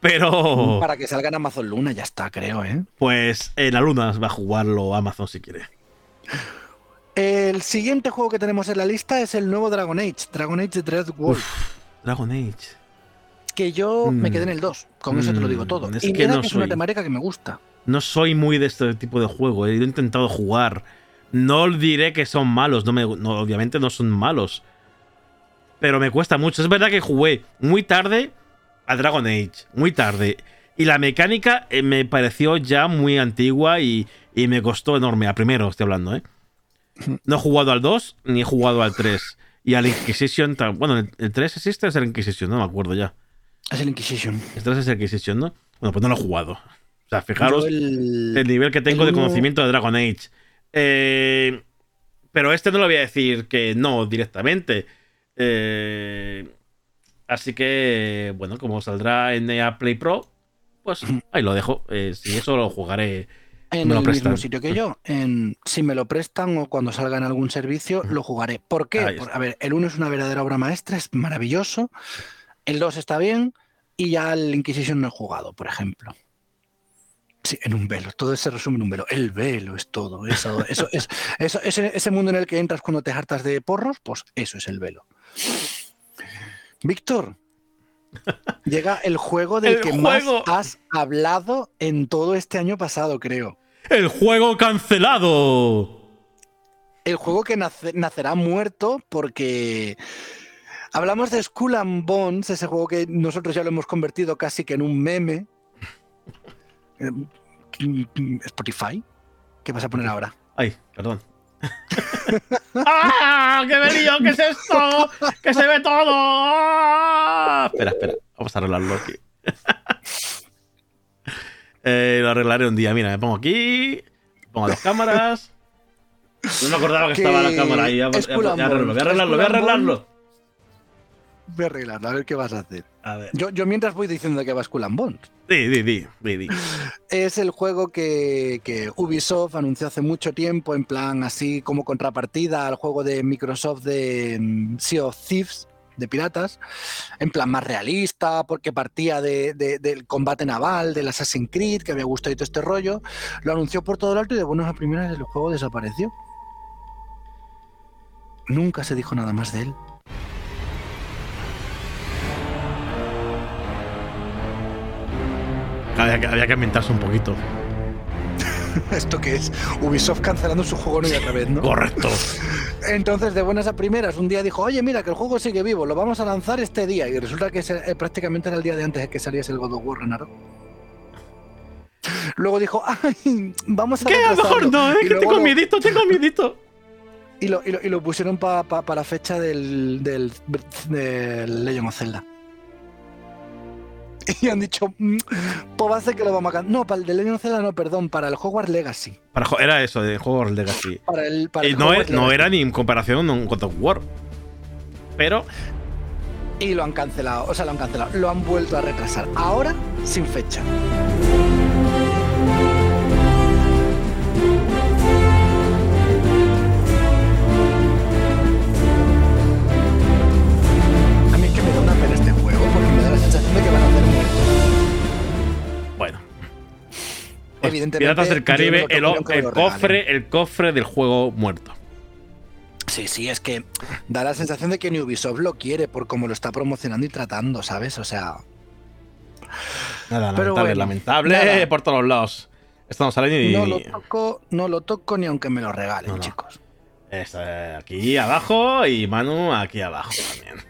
S2: Pero, <laughs>
S3: para que salga en Amazon Luna ya está, creo, ¿eh?
S2: pues en la luna va a jugarlo Amazon si quiere.
S3: El siguiente juego que tenemos en la lista es el nuevo Dragon Age, Dragon Age Dread Wolf,
S2: Dragon Age.
S3: que yo me
S2: Mm.
S3: quedé en el 2, con eso te lo digo
S2: Mm,
S3: todo.
S2: es
S3: y
S2: que no
S3: que es una temática que me gusta.
S2: No soy muy de este tipo de juego. He intentado jugar. No diré que son malos. No me, no, obviamente no son malos. Pero me cuesta mucho. Es verdad que jugué muy tarde a Dragon Age. Muy tarde. Y la mecánica eh, me pareció ya muy antigua y, y me costó enorme. A primero estoy hablando, ¿eh? No he jugado al 2 ni he jugado al 3. Y al Inquisition. Bueno, el, el 3 existe o es el Inquisition, no me acuerdo ya.
S3: Es el Inquisition.
S2: El 3 es el Inquisition, ¿no? Bueno, pues no lo he jugado. O sea, fijaros
S3: el,
S2: el nivel que tengo de
S3: uno-
S2: conocimiento de Dragon Age. Eh, pero este no lo voy a decir que no directamente. Eh, así que, bueno, como saldrá en EA Play Pro, pues <clears throat> ahí lo dejo. Eh, si eso lo jugaré.
S3: en
S2: me lo
S3: el
S2: prestan.
S3: mismo sitio que yo. En, si me lo prestan o cuando salga en algún servicio, lo jugaré. ¿Por qué? Por- a ver, el 1 es una verdadera obra maestra, es maravilloso. El 2 está bien y ya el Inquisition no he jugado, por ejemplo. Sí, en un velo. Todo se resume en un velo. El velo es todo. Eso, eso, es, eso- ese, ese mundo en el que entras cuando te hartas de porros, pues eso es el velo. Víctor, llega el juego del
S2: El
S3: que
S2: juego.
S3: más has hablado en todo este año pasado, creo.
S2: ¡El juego cancelado!
S3: el juego que nace- nacerá muerto porque hablamos de Skull and Bones, ese juego que nosotros ya lo hemos convertido casi que en un meme. Eh, Spotify, ¿qué vas a poner ahora?
S2: Ay, perdón. ¡Ah! ¡Qué me lío! ¿Qué es esto? ¡Que se ve todo! ¡Ah! Espera, espera. Vamos a arreglarlo aquí. <laughs> Eh, lo arreglaré un día. Mira, me pongo aquí. Pongo las cámaras. No me acordaba que,
S3: Que
S2: estaba la cámara ahí. Ya, ya-
S3: es
S2: ya
S3: Skull and
S2: arreglo, voy a arreglarlo, voy a arreglarlo.
S3: Voy a arreglarlo, a ver qué vas a hacer.
S2: A ver.
S3: Yo, yo mientras voy diciendo que va Skull and Bones.
S2: Di, di, di, di.
S3: Es el juego que, que Ubisoft anunció hace mucho tiempo, en plan así como contrapartida al juego de Microsoft de mm, Sea of Thieves, de piratas, en plan más realista, porque partía de- de- del combate naval, del Assassin's Creed, que había gustado y todo este rollo. Lo anunció por todo lo alto y de buenas a primeras el juego desapareció. Nunca se dijo nada más de él.
S2: Había, que- había que inventarse un poquito. <laughs>
S3: ¿Esto qué es? Ubisoft cancelando su juego no y otra vez, ¿no?
S2: Correcto. <laughs>
S3: Entonces, de buenas a primeras, un día dijo, oye, mira, que el juego sigue vivo, lo vamos a lanzar este día. Y resulta que ese- eh, prácticamente era el día de antes de que saliese el God of War, Ragnarok. <laughs> Luego dijo, ay, vamos a
S2: ¿Qué? A lo mejor
S3: retrasarlo".
S2: no,
S3: Y
S2: que
S3: luego
S2: tengo miedito, tengo miedito.
S3: Y lo, y lo- y lo pusieron para la fecha del, del, del Legend of Zelda. <laughs> Y han dicho, "Mm, pues va a ser que lo vamos a cambiar. No, para el de Legend of no, perdón, para el Hogwarts Legacy.
S2: Para era eso, de Hogwarts Legacy.
S3: Para el, para
S2: Y
S3: el
S2: no,
S3: Hogwarts
S2: e- no era ni en comparación con God of War. Pero
S3: Y lo han cancelado, o sea, lo han cancelado, lo han vuelto a retrasar. Ahora sin fecha.
S2: Pues
S3: evidentemente.
S2: Piratas del Caribe, el, cofre, el cofre del juego muerto.
S3: Sí, sí, es que da la sensación de que ni Ubisoft lo quiere por cómo lo está promocionando y tratando, ¿sabes? O sea,
S2: Nada,
S3: Pero
S2: lamentable,
S3: bueno,
S2: lamentable
S3: nada.
S2: por todos lados. Esto no sale ni.
S3: no lo toco, no lo toco ni aunque me lo regalen,
S2: No, no.
S3: chicos.
S2: Aquí abajo y Manu aquí abajo también.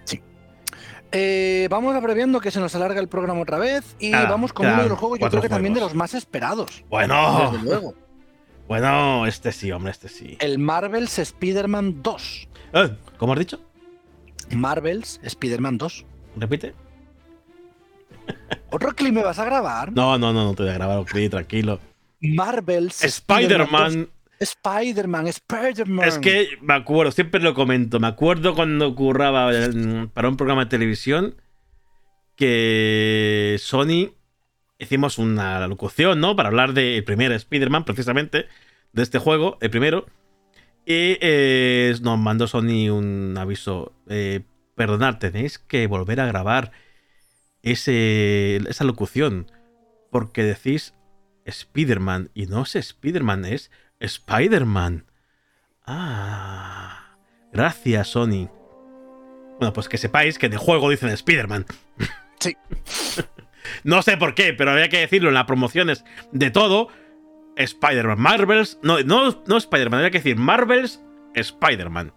S3: Eh, vamos abreviando que se nos alarga el programa otra vez y
S2: Nada,
S3: vamos con
S2: quedan
S3: uno de los juegos, yo creo que también de los más esperados.
S2: Bueno,
S3: Desde luego. <laughs>
S2: bueno, este sí, hombre, este sí.
S3: El Marvel's Spider-Man 2.
S2: Eh, ¿Cómo has dicho?
S3: Marvel's Spider-Man 2.
S2: ¿Repite? <laughs>
S3: ¿Otro clip me vas a grabar?
S2: No, no, no, no te voy a grabar, ok, tranquilo.
S3: Marvel's
S2: Spider-Man.
S3: 2. Spider-Man, Spider-Man.
S2: Es que me acuerdo, siempre lo comento. Me acuerdo cuando curraba en- para un programa de televisión que Sony hicimos una locución, ¿no? Para hablar del primer Spider-Man, precisamente, de este juego, el primero. Y eh, nos mandó Sony un aviso. Eh, perdonad, tenéis que volver a grabar ese, esa locución. Porque decís Spider-Man y no es Spider-Man, es Spider-Man. Ah. Gracias, Sony. Bueno, pues que sepáis que en el juego dicen Spider-Man.
S3: Sí. <laughs>
S2: no sé por qué, pero había que decirlo en las promociones de todo. Spider-Man. Marvels. No, no, no Spider-Man, había que decir Marvels Spider-Man.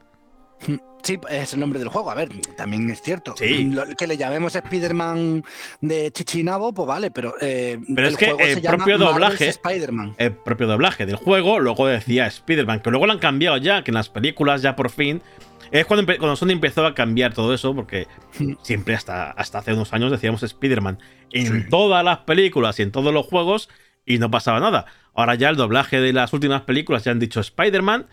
S3: Sí, es el nombre del juego. A ver, también es cierto.
S2: Sí.
S3: Lo- que le llamemos Spider-Man de Chichinabo, pues vale, pero. eh,
S2: Pero es que
S3: juego
S2: el
S3: se
S2: propio doblaje-. El propio doblaje del juego luego decía Spider-Man, que luego lo han cambiado ya, que en las películas ya por fin. Es cuando, cuando Sony empezó a cambiar todo eso, porque siempre hasta, hasta hace unos años decíamos Spider-Man en todas las películas y en todos los juegos y no pasaba nada. Ahora ya el doblaje de las últimas películas ya han dicho Spider-Man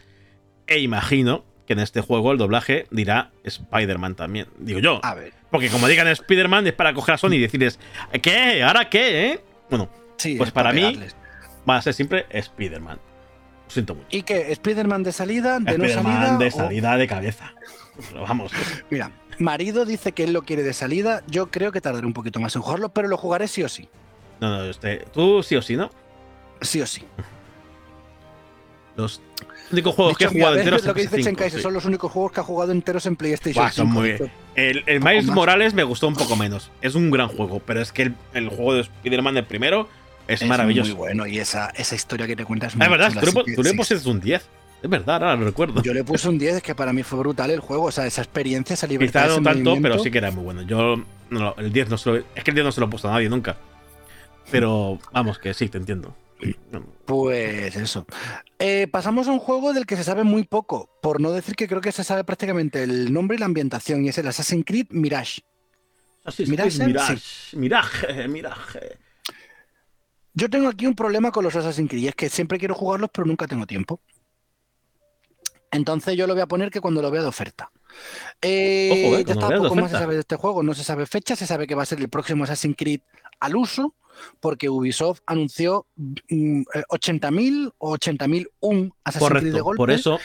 S2: e imagino que en este juego el doblaje dirá Spider-Man también. Digo yo.
S3: A ver.
S2: Porque como digan Spider-Man es para coger a Sony y decirles, ¿qué? ¿Ahora qué? eh?". Bueno,
S3: Sí,
S2: pues
S3: es
S2: para mí va a ser siempre Spider-Man. Lo siento mucho.
S3: ¿Y qué? ¿Spider-Man de salida? ¿De no
S2: Spider-Man
S3: salida?
S2: de
S3: o-
S2: salida de cabeza. Pero vamos.
S3: Mira, marido dice que él lo quiere de salida. Yo creo que tardaré un poquito más en jugarlo, pero lo jugaré sí o sí.
S2: No, no, este, tú sí o sí, ¿no?
S3: Sí o sí.
S2: Los únicos juegos que he
S3: Dicho, mira,
S2: jugado
S3: ¿ves
S2: enteros
S3: lo que dice
S2: PS5,
S3: Chenkaiser?
S2: sí.
S3: Son los únicos juegos que ha jugado enteros en PlayStation
S2: Buah, son
S3: 5.
S2: muy bien. El, el Miles
S3: más.
S2: Morales me gustó un poco menos. Es un gran juego, pero es que el, el juego de Spider-Man, el primero, es, maravilloso.
S3: muy bueno y esa, esa historia que te cuentas es muy
S2: Es verdad,
S3: chula,
S2: tú le, tú le pusiste un 10. Es verdad, ahora lo recuerdo.
S3: Yo le puse un 10, es que para mí fue brutal el juego. O sea, esa experiencia, esa libertad.
S2: Quizá no
S3: ese
S2: tanto,
S3: movimiento.
S2: pero sí que era muy bueno. Yo, no, el 10 no se lo, es que el 10 no se lo he puesto a nadie nunca. Pero vamos, que sí, te entiendo.
S3: Pues eso. Eh, pasamos a un juego del que se sabe muy poco, por no decir que creo que se sabe prácticamente el nombre y la ambientación, y es el Assassin's Creed Mirage.
S2: Así
S3: Mirage,
S2: Mirage,
S3: sí.
S2: Mirage, Mirage.
S3: Yo tengo aquí un problema con los Assassin's Creed, y es que siempre quiero jugarlos, pero nunca tengo tiempo. Entonces yo lo voy a poner que cuando lo vea de oferta. Eh,
S2: Ojo, eh,
S3: ya
S2: cuando
S3: está, poco más se sabe de este juego, no se sabe fecha, se sabe que va a ser el próximo Assassin's Creed al uso, porque Ubisoft anunció mm, eh, 80.000 o 80.001 Assassin's Creed de golpe.
S2: por eso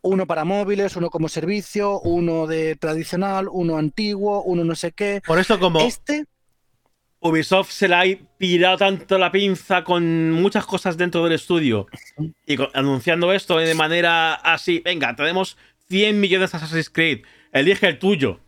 S3: Uno para móviles, uno como servicio, uno de tradicional, uno antiguo, uno no sé qué.
S2: Por eso, como
S3: Este,
S2: Ubisoft se la ha pirado tanto la pinza con muchas cosas dentro del estudio y con- anunciando esto de manera así, venga, tenemos 100 millones de Assassin's Creed, elige el tuyo.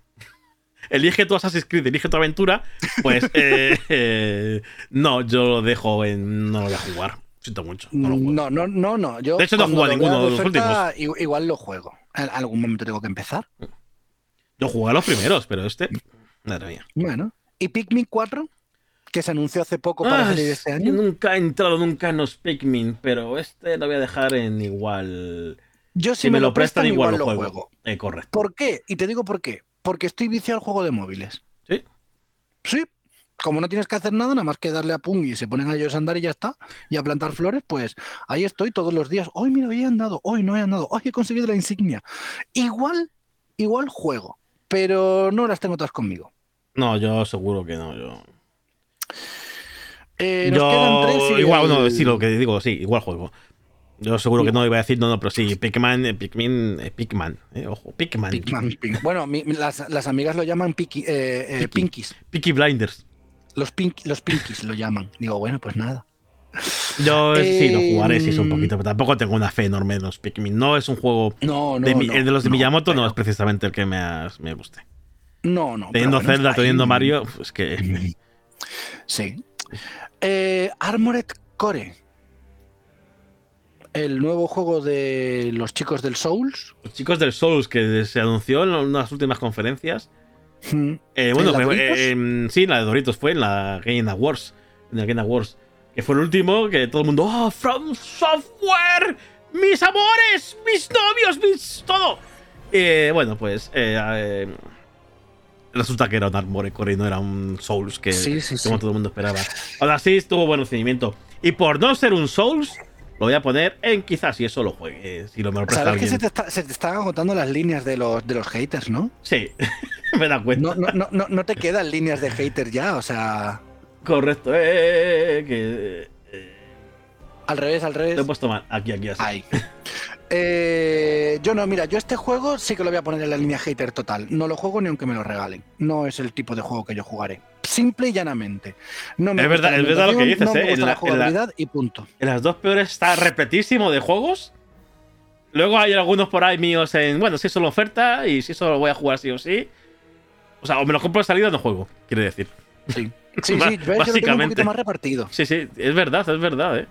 S2: Elige tu Assassin's Creed, elige tu aventura. Pues eh, <laughs> eh, no, yo lo dejo en. No lo voy a jugar. Siento mucho. No lo juego.
S3: no, no, no, no. Yo
S2: De hecho, no he jugado ninguno de los
S3: i- Igual lo juego. En algún momento tengo que empezar.
S2: Yo jugué a los primeros, pero este. Madre mía.
S3: Bueno. ¿Y Pikmin 4? Que se anunció hace poco para
S2: Ah,
S3: salir este
S2: yo
S3: año.
S2: nunca he entrado nunca en los Pikmin, pero este lo voy a dejar en igual.
S3: Yo si,
S2: Si me lo prestan, igual lo juego. Eh, correcto.
S3: ¿Por qué? Y te digo por qué. Porque estoy viciado al juego de móviles.
S2: ¿Sí?
S3: Sí. Como no tienes que hacer nada, nada más que darle a pum y se ponen a ellos a andar y ya está, y a plantar flores, pues ahí estoy todos los días. Hoy mira, hoy he andado, hoy no he andado, hoy he conseguido la insignia. Igual, igual juego, pero no las tengo todas conmigo.
S2: No, yo seguro que no. Yo,
S3: Eh, nos quedan tres y
S2: igual,
S3: el-
S2: no, sí, lo que digo, sí, igual juego. Yo seguro que no iba a decir, no, no, pero sí, Pikmin, eh, Pikmin, eh, Pikman, eh, ojo, Pikman.
S3: Pikman, Pink. Bueno, mi- las, las amigas lo llaman piki- eh, eh,
S2: Piki.
S3: pinkies.
S2: Peaky Blinders.
S3: Los, pink, los pinkies lo llaman. Digo, bueno, pues nada.
S2: Yo sí lo jugaré, sí, es un
S3: Em,
S2: poquito, pero tampoco tengo una fe enorme en los Pikmin. No es un juego.
S3: No, no,
S2: de, mi-
S3: no,
S2: el de los de
S3: no,
S2: Miyamoto no es precisamente el que me, has- me guste.
S3: No, no.
S2: Teniendo
S3: bueno,
S2: Zelda,
S3: ahí.
S2: teniendo Mario, pues que.
S3: Sí. Eh, Armored Core. El nuevo juego de los chicos del Souls.
S2: Los chicos del Souls que se anunció en unas últimas conferencias.
S3: Mm.
S2: Eh, bueno, eh, sí, la de Doritos fue en la Game Awards. En la Game Awards. Que fue el último que todo el mundo. ¡Oh, From Software! ¡Mis amores! ¡Mis novios! ¡Mis. todo! Eh, bueno, pues. eh, resulta que era un Armored Core y no era un Souls que
S3: Sí, sí,
S2: como
S3: sí.
S2: todo el mundo esperaba. Ahora sí, tuvo buen recibimiento. Y por no ser un Souls, lo voy a poner en quizás si eso lo juegue. Si lo me lo presta
S3: Sabes que se te, está- se te están agotando las líneas de los, de los haters, ¿no?
S2: Sí, <laughs> me da cuenta.
S3: No, no, no, no, te quedan líneas de haters ya, o sea.
S2: Correcto, eh, que eh,
S3: Al revés, al revés.
S2: lo he puesto mal. Aquí, aquí, así.
S3: Eh, yo no, mira, yo este juego sí que lo voy a poner en la línea hater total. No lo juego ni aunque me lo regalen. No es el tipo de juego que yo jugaré. Simple y llanamente. No me
S2: Es verdad-
S3: la
S2: es verdad lo que dices,
S3: no me
S2: eh,
S3: gusta
S2: en
S3: la,
S2: la- en la-
S3: jugabilidad y punto.
S2: En las dos peores está repletísimo de juegos. Luego hay algunos por ahí míos en. Bueno, si es solo oferta y si eso lo voy a jugar sí o sí. O sea, o me lo compro de salida o no juego, quiere decir. <laughs>
S3: Sí, sí, yo lo tengo un
S2: básicamente.
S3: poquito más repartido.
S2: Sí, sí, es verdad, es verdad, eh.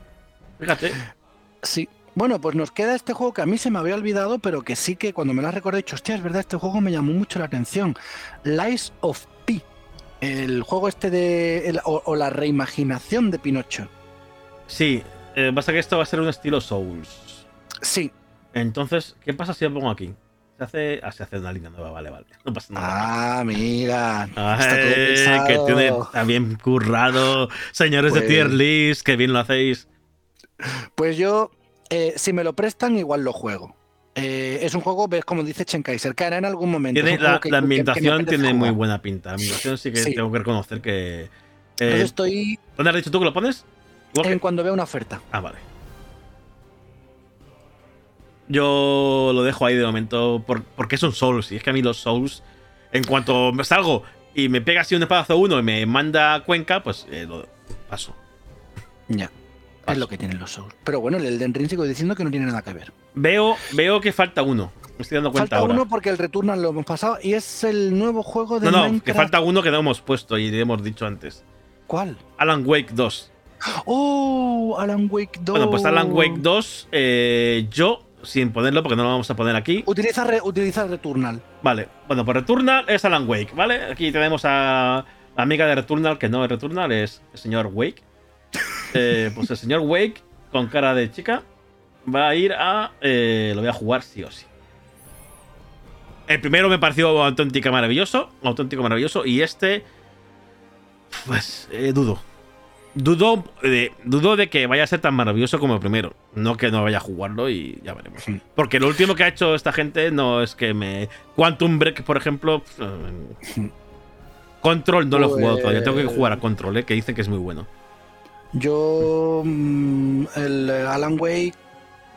S2: Fíjate.
S3: Sí. Bueno, pues nos queda este juego que a mí se me había olvidado, pero que sí que cuando me lo has recordado he dicho, hostia, es verdad, este juego me llamó mucho la atención. Lies of. El juego este de. el- o, o la reimaginación de Pinocho.
S2: Sí, eh, pasa que esto va a ser un estilo Souls.
S3: Sí.
S2: Entonces, ¿qué pasa si lo pongo aquí? Se hace. Ah, se hace una línea nueva, vale, vale. No pasa nada.
S3: Ah, mira.
S2: Ay,
S3: está todo pensado.
S2: que tiene también currado. Señores de
S3: Pues-
S2: tier list, que bien lo hacéis.
S3: Pues yo, eh, si me lo prestan, igual lo juego. Eh, es un juego, ves como dice Chenkaiser, caerá en algún momento.
S2: Tiene la,
S3: que-
S2: la
S3: que- que me
S2: ambientación tiene muy buena pinta. La ambientación sí que
S3: Sí.
S2: tengo que reconocer que. eh,
S3: Entonces estoy
S2: ¿Dónde has dicho tú que lo pones?
S3: En cuando vea una oferta.
S2: Ah, vale. Yo lo dejo ahí de momento por- porque es un Souls. Y es que a mí los Souls, en cuanto me salgo y me pega así un espadazo uno y me manda a Cuenca, pues eh, lo paso.
S3: Ya. Es lo que tienen los Souls. Pero bueno, el Elden Ring sigo diciendo que no tiene nada que ver.
S2: Veo, veo que falta uno. Me estoy dando cuenta
S3: Falta
S2: ahora.
S3: uno porque el Returnal lo hemos pasado y es el nuevo juego de
S2: no, no,
S3: Minecraft.
S2: que falta uno que no hemos puesto y le hemos dicho antes.
S3: ¿Cuál?
S2: Alan Wake 2.
S3: ¡Oh! Alan Wake 2.
S2: Bueno, pues Alan Wake 2, eh, yo, sin ponerlo porque no lo vamos a poner aquí.
S3: Utiliza, re- utiliza Returnal.
S2: Vale, bueno, pues Returnal es Alan Wake, ¿vale? Aquí tenemos a la amiga de Returnal, que no es Returnal, es el señor Wake. Eh, pues el señor Wake, con cara de chica, va a ir a. eh, lo voy a jugar sí o sí. El primero me pareció auténtica maravilloso, auténtico maravilloso, y este. Pues eh, dudo. Dudo de, dudo de que vaya a ser tan maravilloso como el primero. No que no vaya a jugarlo y ya veremos. Porque lo último que ha hecho esta gente no es que me. Quantum Break, por ejemplo. Control no lo he jugado todavía. Tengo que jugar a Control, eh, que dicen que es muy bueno.
S3: Yo. mm, el eh, Alan Wake.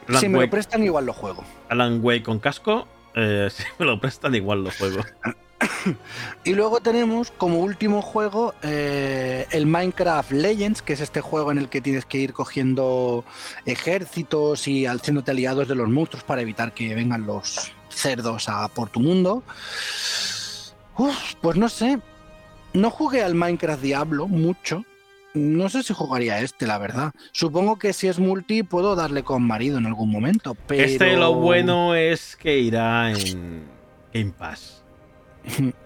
S2: Alan
S3: si me lo prestan, igual lo juego.
S2: Alan Wake con casco. eh, <laughs> si me lo prestan, igual lo juego. <coughs>
S3: Y luego tenemos como último juego eh, el Minecraft Legends, que es este juego en el que tienes que ir cogiendo ejércitos y haciéndote aliados de los monstruos para evitar que vengan los cerdos a por tu mundo. Uf, pues no sé. No jugué al Minecraft Diablo mucho. No sé si jugaría este, la verdad. Supongo que si es multi puedo darle con marido en algún momento. Pero...
S2: Este lo bueno es que irá en Game Pass. <laughs>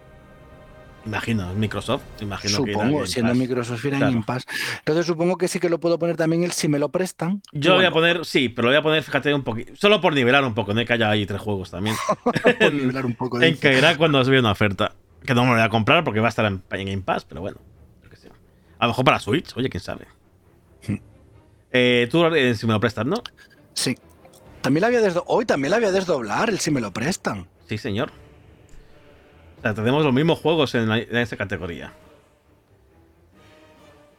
S2: Imagino, Microsoft. Imagino que
S3: Supongo,
S2: Game
S3: siendo. Microsoft irá en. Game Pass. Entonces supongo que sí que lo puedo poner también el si me lo prestan.
S2: Yo lo voy a poner, sí, pero lo voy a poner, fíjate, un poquito. Solo por nivelar un poco, no hay que haya ahí tres juegos también. <laughs>
S3: por nivelar un poco. <laughs>
S2: en que irá cuando os vea una oferta. Que no me lo voy a comprar porque va a estar en, en Game Pass, pero bueno. A lo mejor para Switch, oye, quién sabe. Eh, tú, eh, si me lo prestas, ¿no?
S3: Sí. También la había Hoy también la voy a desdoblar, el si me lo prestan.
S2: Sí, señor. O sea, tenemos los mismos juegos en, la- en esta categoría.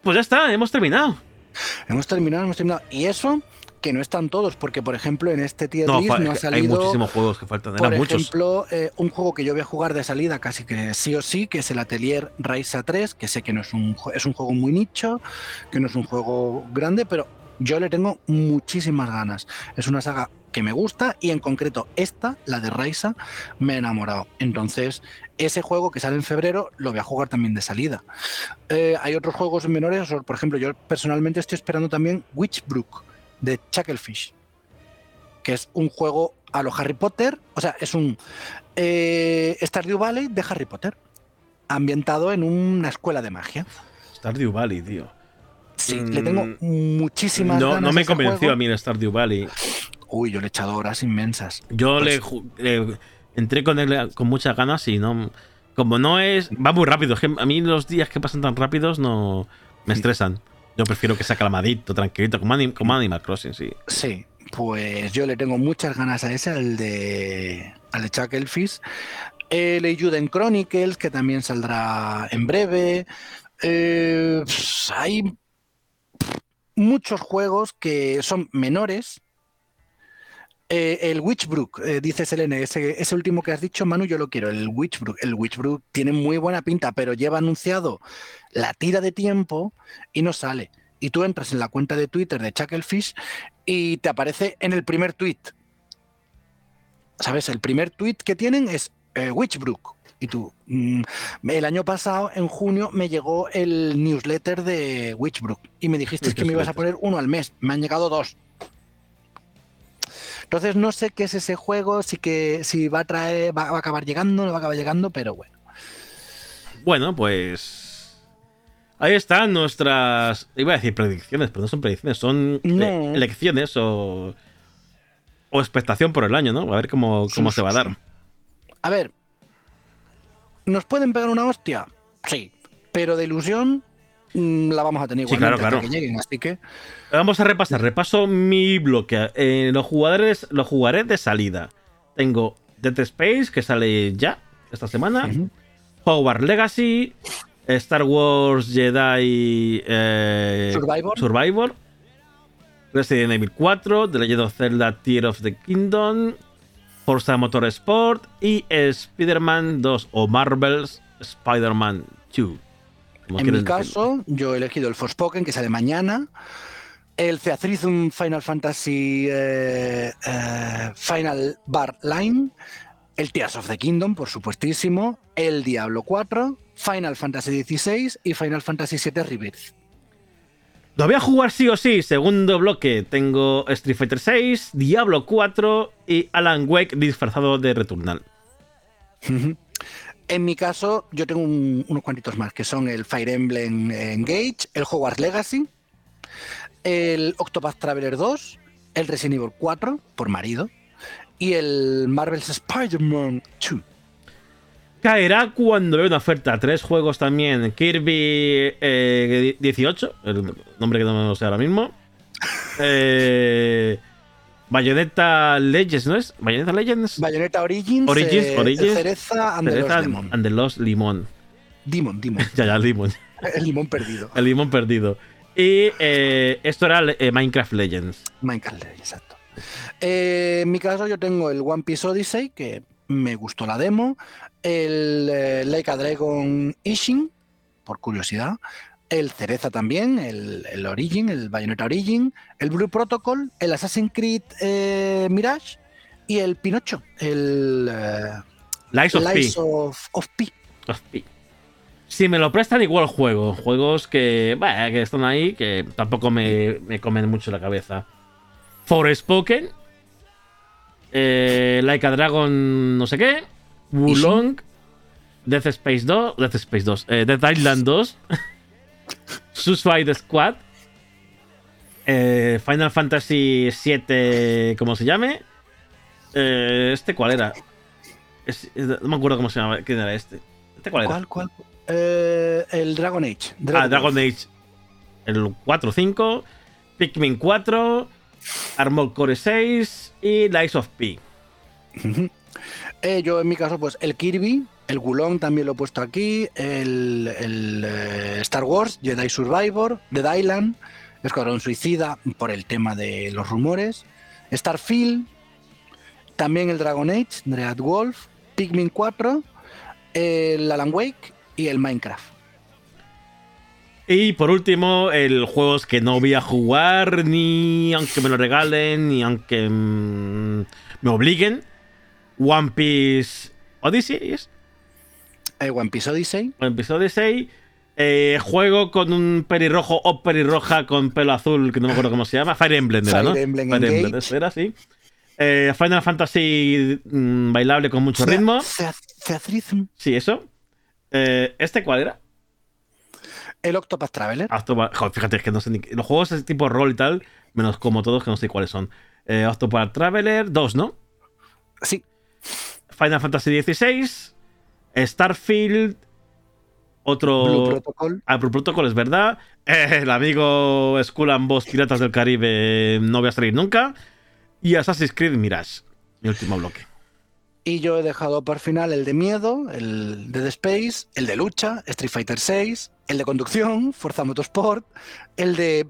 S2: Pues ya está, hemos terminado.
S3: Hemos terminado, hemos terminado. Y eso, que no están todos, porque por ejemplo en este tier
S2: No,
S3: list no ha
S2: hay
S3: salido.
S2: muchísimos juegos que faltan.
S3: Por
S2: muchos.
S3: ejemplo, eh, un juego que yo voy a jugar de salida casi que sí o sí, que es el Atelier Raisa 3, que sé que no es un, es un juego muy nicho, que no es un juego grande, pero yo le tengo muchísimas ganas. Es una saga que me gusta y en concreto esta, la de Raisa, me ha enamorado. Entonces, ese juego que sale en febrero lo voy a jugar también de salida. Eh, hay otros juegos menores, por ejemplo, yo personalmente estoy esperando también Witchbrook de Chucklefish que es un juego a lo Harry Potter, o sea, es un eh, Stardew Valley de Harry Potter, ambientado en una escuela de magia.
S2: Stardew Valley, tío.
S3: Sí,
S2: Mm,
S3: le tengo muchísimas
S2: No,
S3: ganas.
S2: no
S3: a
S2: me
S3: ese
S2: convenció
S3: juego.
S2: a mí el Stardew Valley.
S3: Uy, yo le he echado horas inmensas.
S2: Yo
S3: Pues-
S2: le, le- entré con él con muchas ganas y no. Como no es. Va muy rápido. Es que a mí los días que pasan tan rápidos no. Me estresan. Yo prefiero que sea calmadito, tranquilito, como, Anim- como Animal Crossing, sí.
S3: Sí, pues yo le tengo muchas ganas a ese, al de, al de Chucklefish. El Eiyuden Chronicles, que también saldrá en breve. Eh, hay muchos juegos que son menores. Eh, el Witchbrook, eh, dice Selene, ese, ese último que has dicho, Manu, yo lo quiero. El Witchbrook. El Witchbrook tiene muy buena pinta, pero lleva anunciado la tira de tiempo y no sale. Y tú entras en la cuenta de Twitter de Chucklefish y te aparece en el primer tweet. ¿Sabes? El primer tweet que tienen es eh, Witchbrook. Y tú, mm, el año pasado, en junio, me llegó el newsletter de Witchbrook y me dijiste que me ibas a poner uno al mes. Me han llegado dos. Entonces no sé qué es ese juego, si que si va a traer, va, va a acabar llegando, no va a acabar llegando, pero bueno.
S2: Bueno, pues. Ahí están nuestras. Iba a decir predicciones, pero no son predicciones, son
S3: No.
S2: eh, elecciones o. O expectación por el año, ¿no? A ver cómo, cómo
S3: Sí,
S2: se va a dar.
S3: A ver, ¿nos pueden pegar una hostia? Sí, pero de ilusión la vamos a tener
S2: Sí,
S3: igualmente
S2: claro,
S3: hasta
S2: claro.
S3: que lleguen, así que
S2: Vamos a repasar. Repaso mi bloque. Eh, los jugadores los jugaré de salida. Tengo Dead Space, que sale ya esta semana. Hogwarts Legacy. Star Wars Jedi eh,
S3: Survivor.
S2: Survivor. Resident Evil 4. The Legend of Zelda Tear of the Kingdom. Forza Motorsport. Y Spider-Man 2 o Marvel's Spider-Man 2.
S3: En mi
S2: decirlo.
S3: caso yo he elegido el Forspoken, que sale mañana, el Theatrhythm Final Fantasy eh, eh, Final Bar Line, el Tears of the Kingdom, por supuestísimo, el Diablo 4, Final Fantasy XVI y Final Fantasy VII Rebirth.
S2: Lo voy a jugar sí o sí. Segundo bloque. Tengo Street Fighter 6, Diablo 4 y Alan Wake disfrazado de Returnal. <laughs>
S3: En mi caso, yo tengo un- unos cuantitos más, que son el Fire Emblem Engage, el Hogwarts Legacy, el Octopath Traveler 2, el Resident Evil 4, por marido, y el Marvel's Spider-Man 2.
S2: Caerá cuando vea una oferta. Tres juegos también. Kirby eh, 18, el nombre que no me lo sé ahora mismo. <laughs> Eh, Bayonetta Legends, ¿no es? Bayonetta Legends.
S3: Bayonetta Origins,
S2: Origins,
S3: eh,
S2: Origins,
S3: Cereza and the
S2: Cereza
S3: Demon.
S2: and the Lost Limón.
S3: Demon, Demon. <laughs>
S2: ya, ya, el limón. <laughs>
S3: el limón perdido.
S2: El limón perdido. Y eh, esto era eh, Minecraft Legends.
S3: Minecraft, exacto. Eh, en mi caso yo tengo el One Piece Odyssey, que me gustó la demo, el eh, Like a Dragon Ishin, por curiosidad, el Cereza también, el, el Origin, el Bayonetta Origin, el Blue Protocol, el Assassin's Creed eh, Mirage y el Pinocho, el eh,
S2: Lies of P.
S3: Lies of, of P.
S2: Of P. Si me lo prestan, igual juego. Juegos que, bah, que están ahí, que tampoco me, me comen mucho la cabeza. Forspoken. Eh, like a Dragon, no sé qué. Wulong. Death Space 2. Death Space 2. Eh, Death Island 2. <laughs> Suicide Squad. eh, Final Fantasy 7, ¿cómo se llame? Eh, ¿Este cuál era? Es- no me acuerdo cómo se llamaba. ¿Quién era este? ¿Este cuál era?
S3: ¿Cuál, cuál? Eh, el Dragon Age.
S2: Ah, Dragon Age. El 4, 5. Pikmin 4. Armored Core 6. Y Lies of P.
S3: Eh, yo en mi caso, pues el Kirby, el Gulong también lo he puesto aquí, el, eh, Star Wars, Jedi Survivor, Dead Island, Escuadrón Suicida, por el tema de los rumores. Starfield, también el Dragon Age, Dread Wolf, Pikmin 4, el Alan Wake y el Minecraft.
S2: Y por último, el juegos que no voy a jugar, ni aunque me lo regalen, ni aunque mm, me obliguen. One Piece Odyssey.
S3: Eh, One Piece Odyssey.
S2: One Piece Odyssey. Eh, juego con un pelirrojo o pelirroja con pelo azul, que no me acuerdo cómo se llama. Fire Emblem, era, ¿no?
S3: Fire Emblem
S2: Fire Emblem, era, sí. Eh, Final Fantasy mm, bailable con mucho ritmo. Sí, eso. Eh, ¿Este cuál era?
S3: El Octopath Traveler.
S2: Octopath- joder, fíjate, es que no sé ni. Los juegos de tipo rol y tal, menos como todos, que no sé cuáles son. Eh, Octopath Traveler 2, ¿no?
S3: Sí.
S2: Final Fantasy XVI. Starfield. Otro.
S3: Blue Protocol.
S2: Ah, Blue Protocol es verdad. Eh, <laughs> el amigo Skull and Boss Piratas del Caribe no voy a salir nunca. Y Assassin's Creed Mirage. Mi último bloque.
S3: Y yo he dejado por final el de miedo, el de The Space, el de lucha, Street Fighter 6, el de conducción, Forza Motorsport, el de.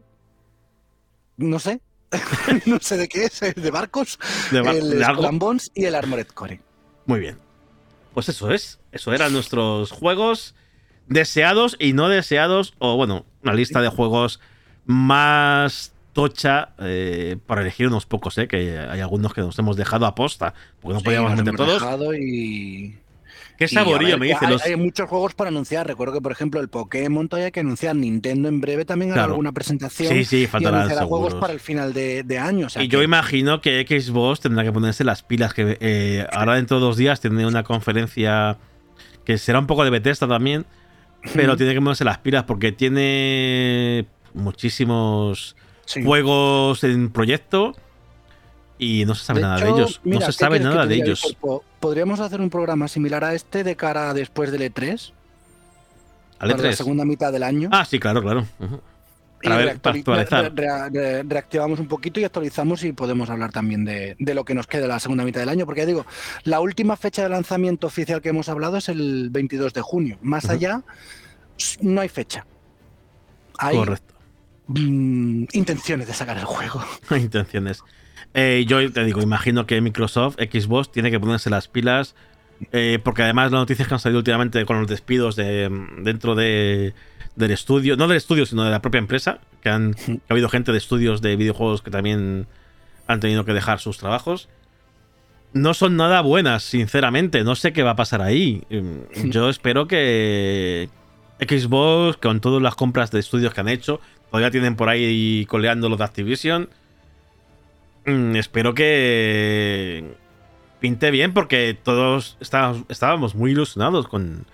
S3: No sé. <laughs> no sé de qué es, el de barcos,
S2: De bar-
S3: el
S2: de algo.
S3: Skull and Bones y el Armored Core.
S2: Muy bien. Pues eso es. Eso eran nuestros juegos deseados y no deseados. O bueno, una lista de juegos más tocha eh, para elegir unos pocos, ¿eh? Que hay algunos que nos hemos dejado a posta. Porque no
S3: Sí,
S2: podíamos meter todos.
S3: y.
S2: ¿Qué saborío
S3: ver,
S2: me dice?
S3: hay,
S2: Los...
S3: hay muchos juegos para anunciar. Recuerdo que, por ejemplo, el Pokémon todavía hay que anunciar. Nintendo en breve también hará
S2: Claro.
S3: alguna presentación.
S2: Sí, sí,
S3: y
S2: faltarán
S3: juegos para el final de, de año. o sea
S2: Y yo imagino que Xbox tendrá que ponerse las pilas. Que eh, ahora dentro de dos días tiene una conferencia que será un poco de Bethesda también. Pero tiene que ponerse las pilas porque tiene muchísimos
S3: Sí.
S2: juegos en proyecto y no se sabe
S3: De
S2: nada de ellos.
S3: mira,
S2: no se
S3: ¿qué
S2: sabe nada de ellos.
S3: Podríamos hacer un programa similar a este de cara a después del E3,
S2: ¿Al
S3: para la
S2: E3?
S3: segunda mitad del año.
S2: Ah, sí, claro, claro. Para, ver, para
S3: reactuali-
S2: actualizar.
S3: re- re- re- reactivamos un poquito y actualizamos y podemos hablar también de, de lo que nos queda la segunda mitad del año. Porque ya digo, la última fecha de lanzamiento oficial que hemos hablado es el 22 de junio. Más allá, no hay fecha. Hay
S2: Correcto.
S3: mm, intenciones de sacar el juego. <laughs>
S2: intenciones. Eh, yo te digo, imagino que Microsoft, Xbox, tiene que ponerse las pilas. eh, porque además las noticias que han salido últimamente con los despidos de, dentro de, del estudio, no del estudio, sino de la propia empresa, que, han, que ha habido gente de estudios de videojuegos que también han tenido que dejar sus trabajos. No son nada buenas, sinceramente. No sé qué va a pasar ahí. Mm, Yo espero que Xbox, con todas las compras de estudios que han hecho, todavía tienen por ahí coleando los de Activision. Mm, espero que pinte bien porque todos estábamos, estábamos muy ilusionados con,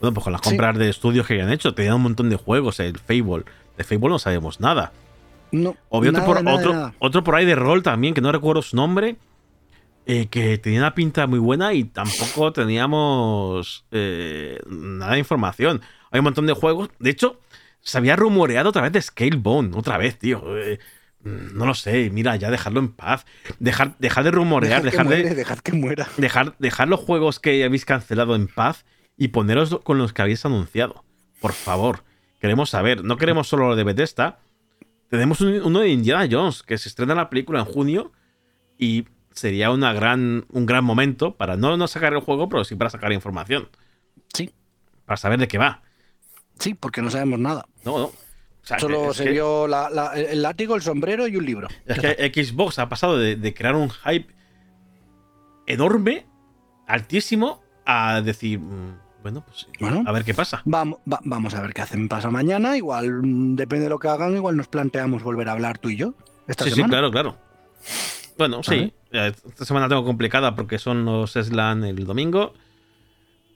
S2: bueno, pues con las
S3: Sí.
S2: compras de estudios que habían hecho. Tenían un montón de juegos, el Fable. De Fable no sabemos nada.
S3: No,
S2: O vi otro,
S3: nada,
S2: por,
S3: nada,
S2: otro,
S3: nada.
S2: otro por ahí de rol también, que no recuerdo su nombre, eh, que tenía una pinta muy buena y tampoco <laughs> teníamos eh, nada de información. Hay un montón de juegos. De hecho, se había rumoreado otra vez de Scalebone, otra vez, tío. Eh, no lo sé, mira, ya dejarlo en paz. Dejar, dejar de rumorear,
S3: que
S2: dejar de,
S3: muere, dejad que muera.
S2: dejar, dejar los juegos que habéis cancelado en paz y poneros con los que habéis anunciado. Por favor. Queremos saber. No queremos solo lo de Bethesda. Tenemos un- uno de Indiana Jones, que se estrena la película en junio. Y sería una gran, un gran momento para no, no sacar el juego, pero sí para sacar información.
S3: Sí,
S2: Para saber de qué va.
S3: sí, porque no sabemos nada.
S2: No, no. Sea,
S3: Solo se
S2: que-
S3: vio la- la- el látigo, el sombrero y un libro.
S2: Es que Xbox ha pasado de, de crear un hype enorme, altísimo, a decir, mm, bueno, pues
S3: Bueno.
S2: a ver qué pasa.
S3: Vamos, va- vamos a ver qué hacen pasa mañana. Igual, mm, depende de lo que hagan, igual nos planteamos volver a hablar tú y yo. Esta
S2: Sí, sí,
S3: semana.
S2: claro, claro. Bueno, sí. eh, Esta semana tengo complicada porque son los SLAN el domingo.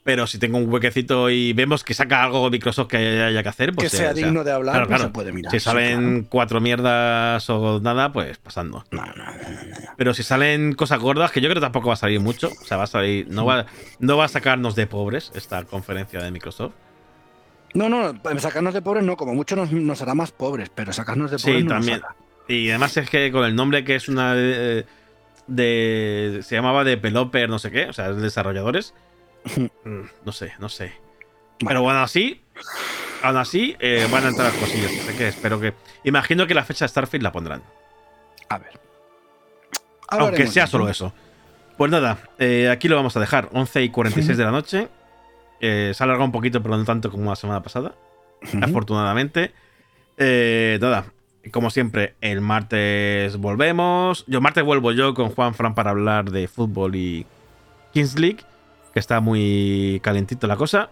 S2: Pero si tengo un huequecito y vemos que saca algo Microsoft que haya que hacer, pues
S3: Que sea
S2: o
S3: digno de hablar,
S2: claro,
S3: pues
S2: claro.
S3: se puede mirar,
S2: Si
S3: sí,
S2: salen cuatro mierdas o nada, pues pasando.
S3: No, no, no.
S2: Pero si salen cosas gordas, que yo creo que tampoco va a salir mucho. O sea, va a salir. No va, no va a sacarnos de pobres esta conferencia de Microsoft.
S3: No, no, no, sacarnos de pobres no, como mucho nos, nos hará más pobres, pero sacarnos de
S2: Sí,
S3: pobres nos
S2: también.
S3: hará.
S2: Y además es que con el nombre que es una de, de- se llamaba developer no sé qué, o sea, desarrolladores. Mm, no sé, no sé. Pero bueno, así aún así eh, van a entrar cosillas. Así que espero que. Imagino que la fecha de Starfield la pondrán.
S3: A ver.
S2: Aunque sea solo eso. Pues nada, eh, aquí lo vamos a dejar. 11 y 46 de la noche. Eh, se ha alargado un poquito, pero no tanto como la semana pasada. Afortunadamente. Nada, como siempre, el martes volvemos. Yo martes vuelvo yo con Juan Fran para hablar de fútbol y Kings League, que está muy calentito la cosa.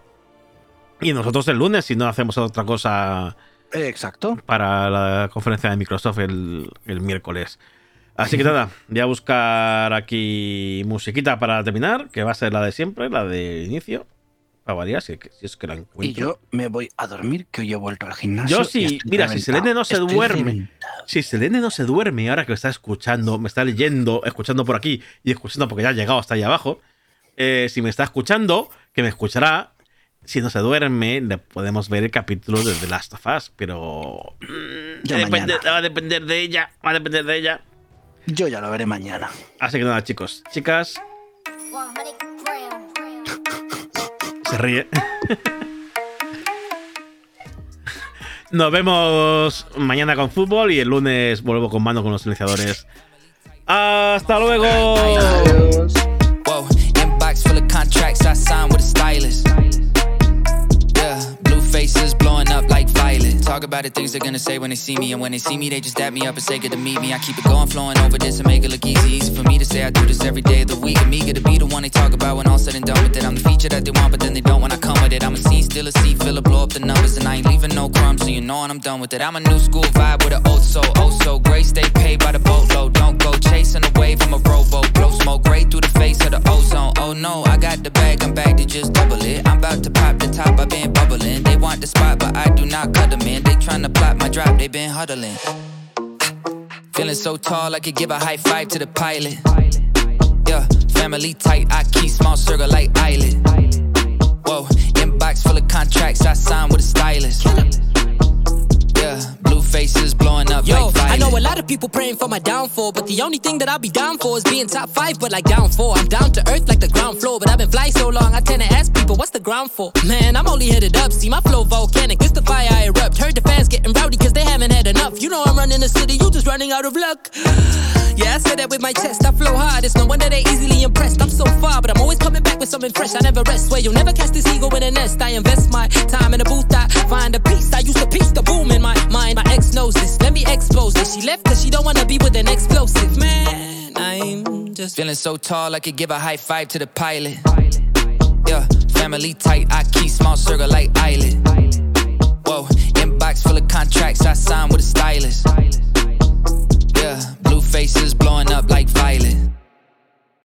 S2: Y nosotros el lunes, si no hacemos otra cosa
S3: Exacto.
S2: para la conferencia de Microsoft el, el miércoles. Así que nada, voy a buscar aquí musiquita para terminar, que va a ser la de siempre, la de inicio. Para variar, si, si es que la encuentro.
S3: Y yo me voy a dormir, que hoy he vuelto al gimnasio.
S2: Yo sí,
S3: estoy
S2: mira, si Selene no se.
S3: Estoy
S2: duerme,
S3: reventado.
S2: si Selene no se duerme ahora que me está escuchando, me está leyendo, escuchando por aquí y escuchando porque ya ha llegado hasta ahí abajo, eh, si me está escuchando, que me escuchará, si no se duerme, le podemos ver el capítulo de The Last of Us, pero mm,
S3: Ya
S2: va, a depender,
S3: mañana.
S2: va a depender de ella, va a depender de ella.
S3: Yo ya lo veré mañana.
S2: Así que nada, chicos, chicas, <laughs> se ríe. Nos vemos mañana con fútbol y el lunes vuelvo con mano con los silenciadores. Hasta luego.
S1: Whoa, silence. Talk about the things they're gonna say when they see me, and when they see me, they just dap me up and say good to meet me. I keep it going, flowing over this and make it look easy. Easy for me to say I do this every day of the week. I'm eager to be the one they talk about when all said and done with it. I'm the feature that they want, but then they don't when I come with it. I'm a scene, still a seat, filler, blow up the numbers, and I ain't leaving no crumbs, so you know when I'm done with it. I'm a new school vibe with an old soul, oh so great. Stay paid by the boatload, don't go chasing a wave. I'm a rowboat, blow smoke right through the face of the ozone. Oh no, I got the bag, I'm back to just double it. I'm about to pop the top, I've been bubbling. They want the spot, but I do not cut them in. They tryna plot my drop, they been huddling. Feeling so tall, I could give a high five to the pilot. Yeah, family tight, I keep small circle like eyelid. Whoa, inbox full of contracts, I signed with a stylist. Yeah, faces blowing up
S9: Yo,
S1: like.
S9: I know a lot of people praying for my downfall, but the only thing that I'll be down for is being top five, but like down four. I'm down to earth like the ground floor, but I've been flying so long, I tend to ask people, what's the ground for? Man, I'm only headed up, see my flow volcanic, this the fire I erupt. Heard the fans getting rowdy cause they haven't had enough. You know I'm running the city, you just running out of luck. <sighs> Yeah, I said that with my chest, I flow hard, it's no wonder they easily impressed. I'm so far, but I'm always coming back with something fresh, I never rest. Where you'll never catch this ego in a nest, I invest my time in a booth, I find a piece, I used to piece the boom in my mind. My ex knows this. Let me expose this. She left cause she don't wanna be with an explosive. Man, I'm just
S1: feeling so tall, I could give a high five to the pilot. Yeah, family tight, I keep small circle like island. Whoa, inbox full of contracts, I signed with a stylist. Yeah, blue faces blowing up like violet.